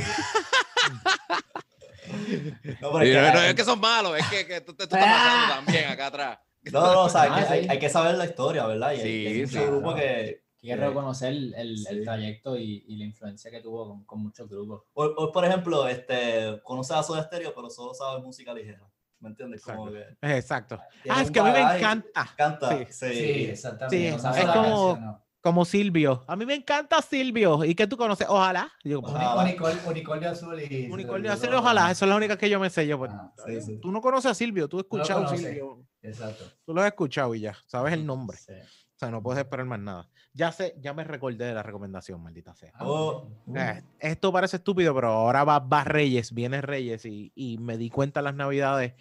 No, pero es que- no, es que son malos, es que, que tú, estás pasando también acá atrás. No, no, o sea, hay, Ah, que, hay- sí. hay que saber la historia, ¿verdad? Y hay, Sí, hay muchos sí. grupos que, Quiero reconocer el, el Sí. trayecto y, y la influencia que tuvo con, con muchos grupos. Hoy, hoy, por ejemplo, este, conoce a Soda Stereo, pero solo sabe música ligera. ¿Me entiendes? Como Exacto. que Exacto. tiene Ah, es que a mí me encanta. Canta. Sí. Sí. Sí, exactamente. Sí, No es como- canción, no. Como Silvio. A mí me encanta Silvio. ¿Y qué tú conoces? Ojalá. Digo, pues, Ojalá. Unicol- unicornio azul y. Unicornio azul, ojalá. Esa es la única que yo me sé. Yo, pues, Ah, sí, sí. Tú no conoces a Silvio, tú has No escuchado a conoces. Silvio. Exacto. Tú lo has escuchado y ya. Sabes el nombre. Sí. O sea, no puedes esperar más nada. Ya sé, ya me recordé de la recomendación, maldita sea. Ah, Oh. Eh, esto parece estúpido, pero ahora va, va Reyes, viene Reyes y, y me di cuenta en las navidades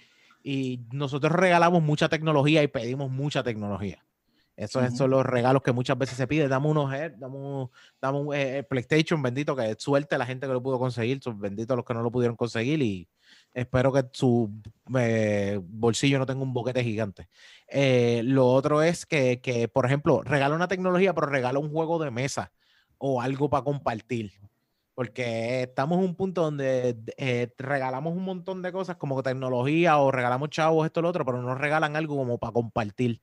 y nosotros regalamos mucha tecnología y pedimos mucha tecnología. Esos Ujú. son los regalos que muchas veces se piden. Dame unos head, dame un, dame un eh, eh, PlayStation, bendito, que suerte la gente que lo pudo conseguir, son benditos los que no lo pudieron conseguir y espero que su eh, bolsillo no tenga un boquete gigante. Eh, lo otro es que, que, por ejemplo, regala una tecnología, pero regala un juego de mesa o algo para compartir. Porque estamos en un punto donde eh, regalamos un montón de cosas como tecnología o regalamos chavos, esto, lo otro, pero no regalan algo como para compartir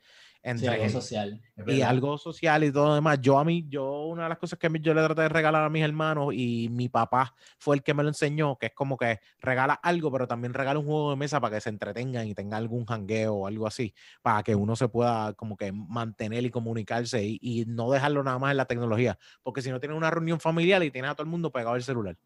Sí, algo social. Y algo social y todo lo demás. Yo a mí, yo una de las cosas que a mí- yo le traté de regalar a mis hermanos y mi papá fue el que me lo enseñó, que es como que regala algo, pero también regala un juego de mesa para que se entretengan y tenga algún jangueo o algo así, para que uno se pueda como que mantener y comunicarse y, y no dejarlo nada más en la tecnología, porque si no tienes una reunión familiar y tienes a todo el mundo pegado al celular,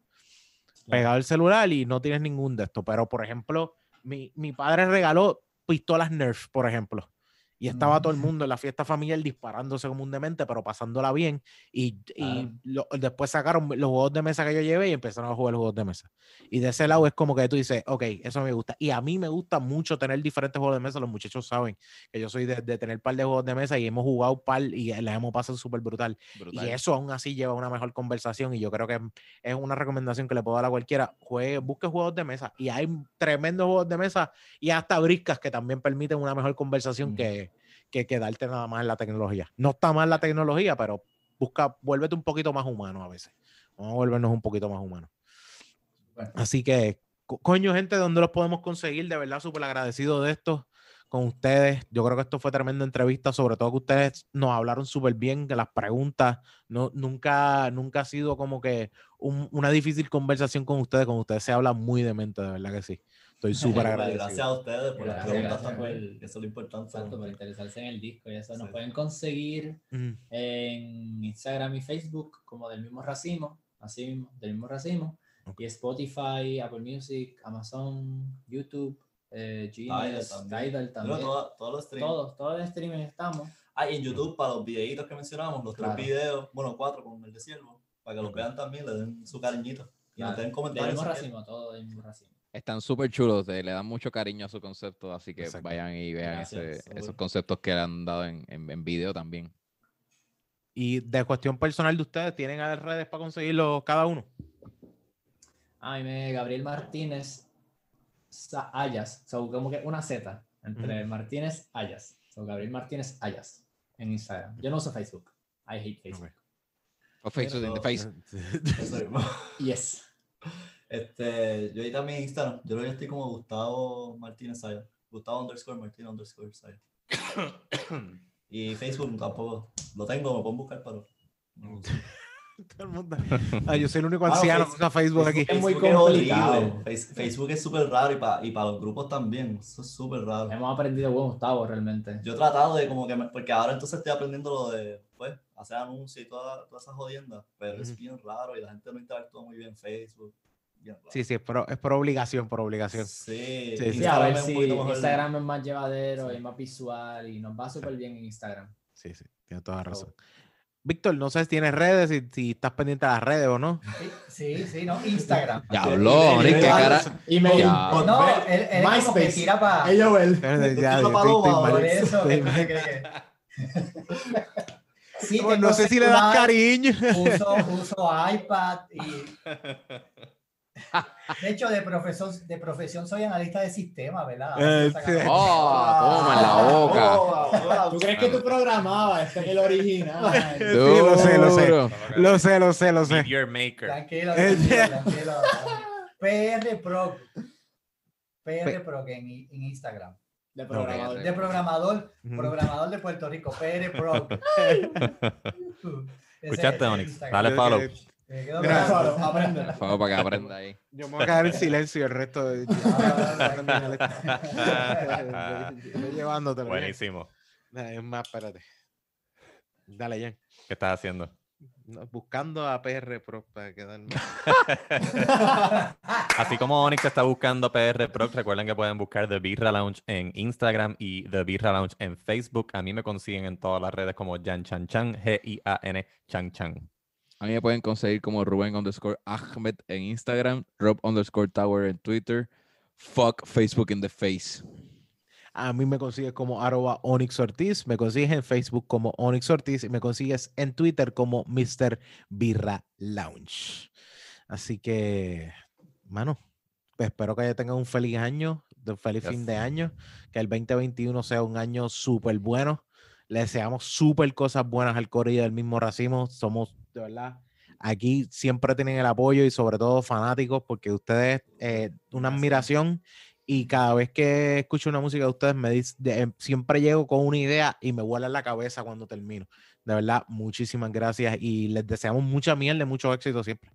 pegado al celular y no tienes ningún de esto, pero por ejemplo... mi, mi padre regaló pistolas Nerf, por ejemplo. Y estaba todo el mundo en la fiesta familiar disparándose como un demente, pero pasándola bien. Y, y lo- después sacaron los juegos de mesa que yo llevé y empezaron a jugar los juegos de mesa. Y de ese lado es como que tú dices, ok, eso me gusta. Y a mí me gusta mucho tener diferentes juegos de mesa. Los muchachos saben que yo soy de, de tener par de juegos de mesa y hemos jugado par y la hemos pasado súper brutal. Brutal. Y eso aún así lleva a una mejor conversación y yo creo que es una recomendación que le puedo dar a cualquiera. Juegue, busque juegos de mesa y hay tremendos juegos de mesa y hasta briscas que también permiten una mejor conversación Mm. que, que quedarte nada más en la tecnología. No está mal la tecnología, pero busca, vuélvete un poquito más humano a veces. Vamos a volvernos un poquito más humanos. Bueno. Así que, co- coño, gente, ¿dónde los podemos conseguir? De verdad, súper agradecido de esto con ustedes. Yo creo que esto fue tremenda entrevista, sobre todo que ustedes nos hablaron súper bien, que las preguntas, no, nunca, nunca ha sido como que un- una difícil conversación con ustedes, con ustedes se habla muy de mente, de verdad que sí. Estoy súper agradecido. Gracias a ustedes por las Gracias, preguntas gracias por también. Eso es lo importante. Exacto, por interesarse en el disco y eso. Nos Sí. pueden conseguir en Instagram y Facebook como del mismo racimo, así mismo, del mismo racimo. Ok. Y Spotify, Apple Music, Amazon, YouTube, eh, Gmail, Tidal también. Tidal también. todo- todos los streams. Todos, todos en streaming estamos. Ah, y en YouTube, para los videitos que mencionamos, los Claro. tres videos, bueno, cuatro con el de Siervo, para que los Ok. vean también, le den su cariñito. Y nos Claro, den Del comentarios. mismo si quieren. racimo, todo del mismo racimo. Están súper chulos, le dan mucho cariño a su concepto, así que Exacto. vayan y vean ese- esos conceptos que le han dado en, en, en video también. Y de cuestión personal de ustedes, ¿tienen a las redes para conseguirlo cada uno? Ah, y me Gabriel Martínez Sa- Ayas. So, como que una Z entre Martínez Ayas. So, Gabriel Martínez Ayas en Instagram. Yo no uso Facebook. I hate Facebook. O Facebook in the face. Yes. Este, yo ahí también en Instagram, yo que estoy como Gustavo Martínez Saya. Gustavo underscore Martínez underscore Saya. y Facebook tampoco. Lo tengo, me pueden buscar, pero. no lo uso. Todo el mundo. Ah, yo soy el único Ah, anciano que Facebook- usa Facebook aquí. Es muy complicado. Facebook es súper raro y para y pa los grupos también. Eso es súper raro. Hemos aprendido buen Gustavo realmente. Yo he tratado de como que, me- porque ahora entonces estoy aprendiendo lo de, pues, hacer anuncios y toda- todas esas jodiendas, pero es bien raro y la gente no interactúa muy bien en Facebook. Sí, sí, es por, es por obligación, por obligación. Sí, Sí, sí. A ver si. Instagram es más llevadero, Sí. es más visual y nos va súper bien en Instagram. Sí, sí, tienes toda la razón. Víctor, no sé si tienes redes, si, si estás pendiente de las redes o no. Sí, sí, no, Instagram. Ya habló, y- y- qué y- cara. Email. Ya. Con- No, él, él es como que tira para... Él. Por eso, mal. que- Sí, No, sé si le das cariño. Uso, uso iPad y... De hecho, de profesión, de profesión soy analista de sistemas, ¿verdad? Eh, sí. Oh, toma en la boca. ¿Tú crees que tú programabas? Este es el original. Sí, lo sé, lo sé. Lo sé, lo sé, lo sé. Your maker. Tranquilo, Eh, tranquilo, tranquilo. PR Pro. PR Pro en, en Instagram. De programador. De programador, programador de Puerto Rico, PR Pro. ¿Escuchaste, Onyx? Dale follow. Me quedo Gracias. grabado. Aprende. Fuego para que aprenda ahí. Yo me voy a quedar en silencio el resto de. Estoy llevándotelo. Buenísimo. Es más, espérate. Dale, Jan. ¿Qué estás haciendo? Buscando a PR Pro para quedarme. Así como Onyx está buscando PR Pro, recuerden que pueden buscar The Birra Lounge en Instagram y The Birra Lounge en Facebook. A mí me consiguen en todas las redes como Jan Chan Chan, G-I-A-N Chan Chan. A mí me pueden conseguir como Rubén underscore Ahmed en Instagram, Rob underscore Tower en Twitter, fuck Facebook in the face. A mí me consigues como arroba Onyx Ortiz, me consigues en Facebook como Onyx Ortiz y me consigues en Twitter como Mr. Birra Lounge. Así que, mano, pues espero que tengan un feliz año, un feliz fin de año, que el 2021 sea un año súper bueno. Le deseamos súper cosas buenas al Corillo del mismo racimo. Somos, de verdad, aquí siempre tienen el apoyo y sobre todo fanáticos porque ustedes, eh, una admiración y cada vez que escucho una música de ustedes me dice, de- em, siempre llego con una idea y me vuela la cabeza cuando termino. De verdad, muchísimas gracias y les deseamos mucha mierda y mucho éxito siempre.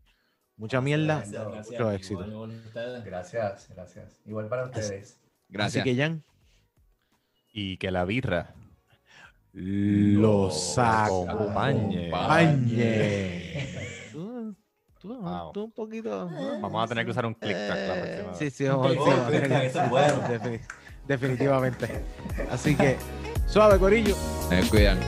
Mucha mierda, Gracias. mucho éxito. Igual, igual ustedes. Gracias, gracias. Igual para ustedes. Gracias. Así que Jan, Y que la birra los acompañe. acompañe. Tú- Wow. Tú un poquito. Vamos a tener que usar un click track la próxima Sí, sí, vamos, sí, vamos a tener que- es bueno. Defini- definitivamente. Así que, suave, Corillo. Me cuidan.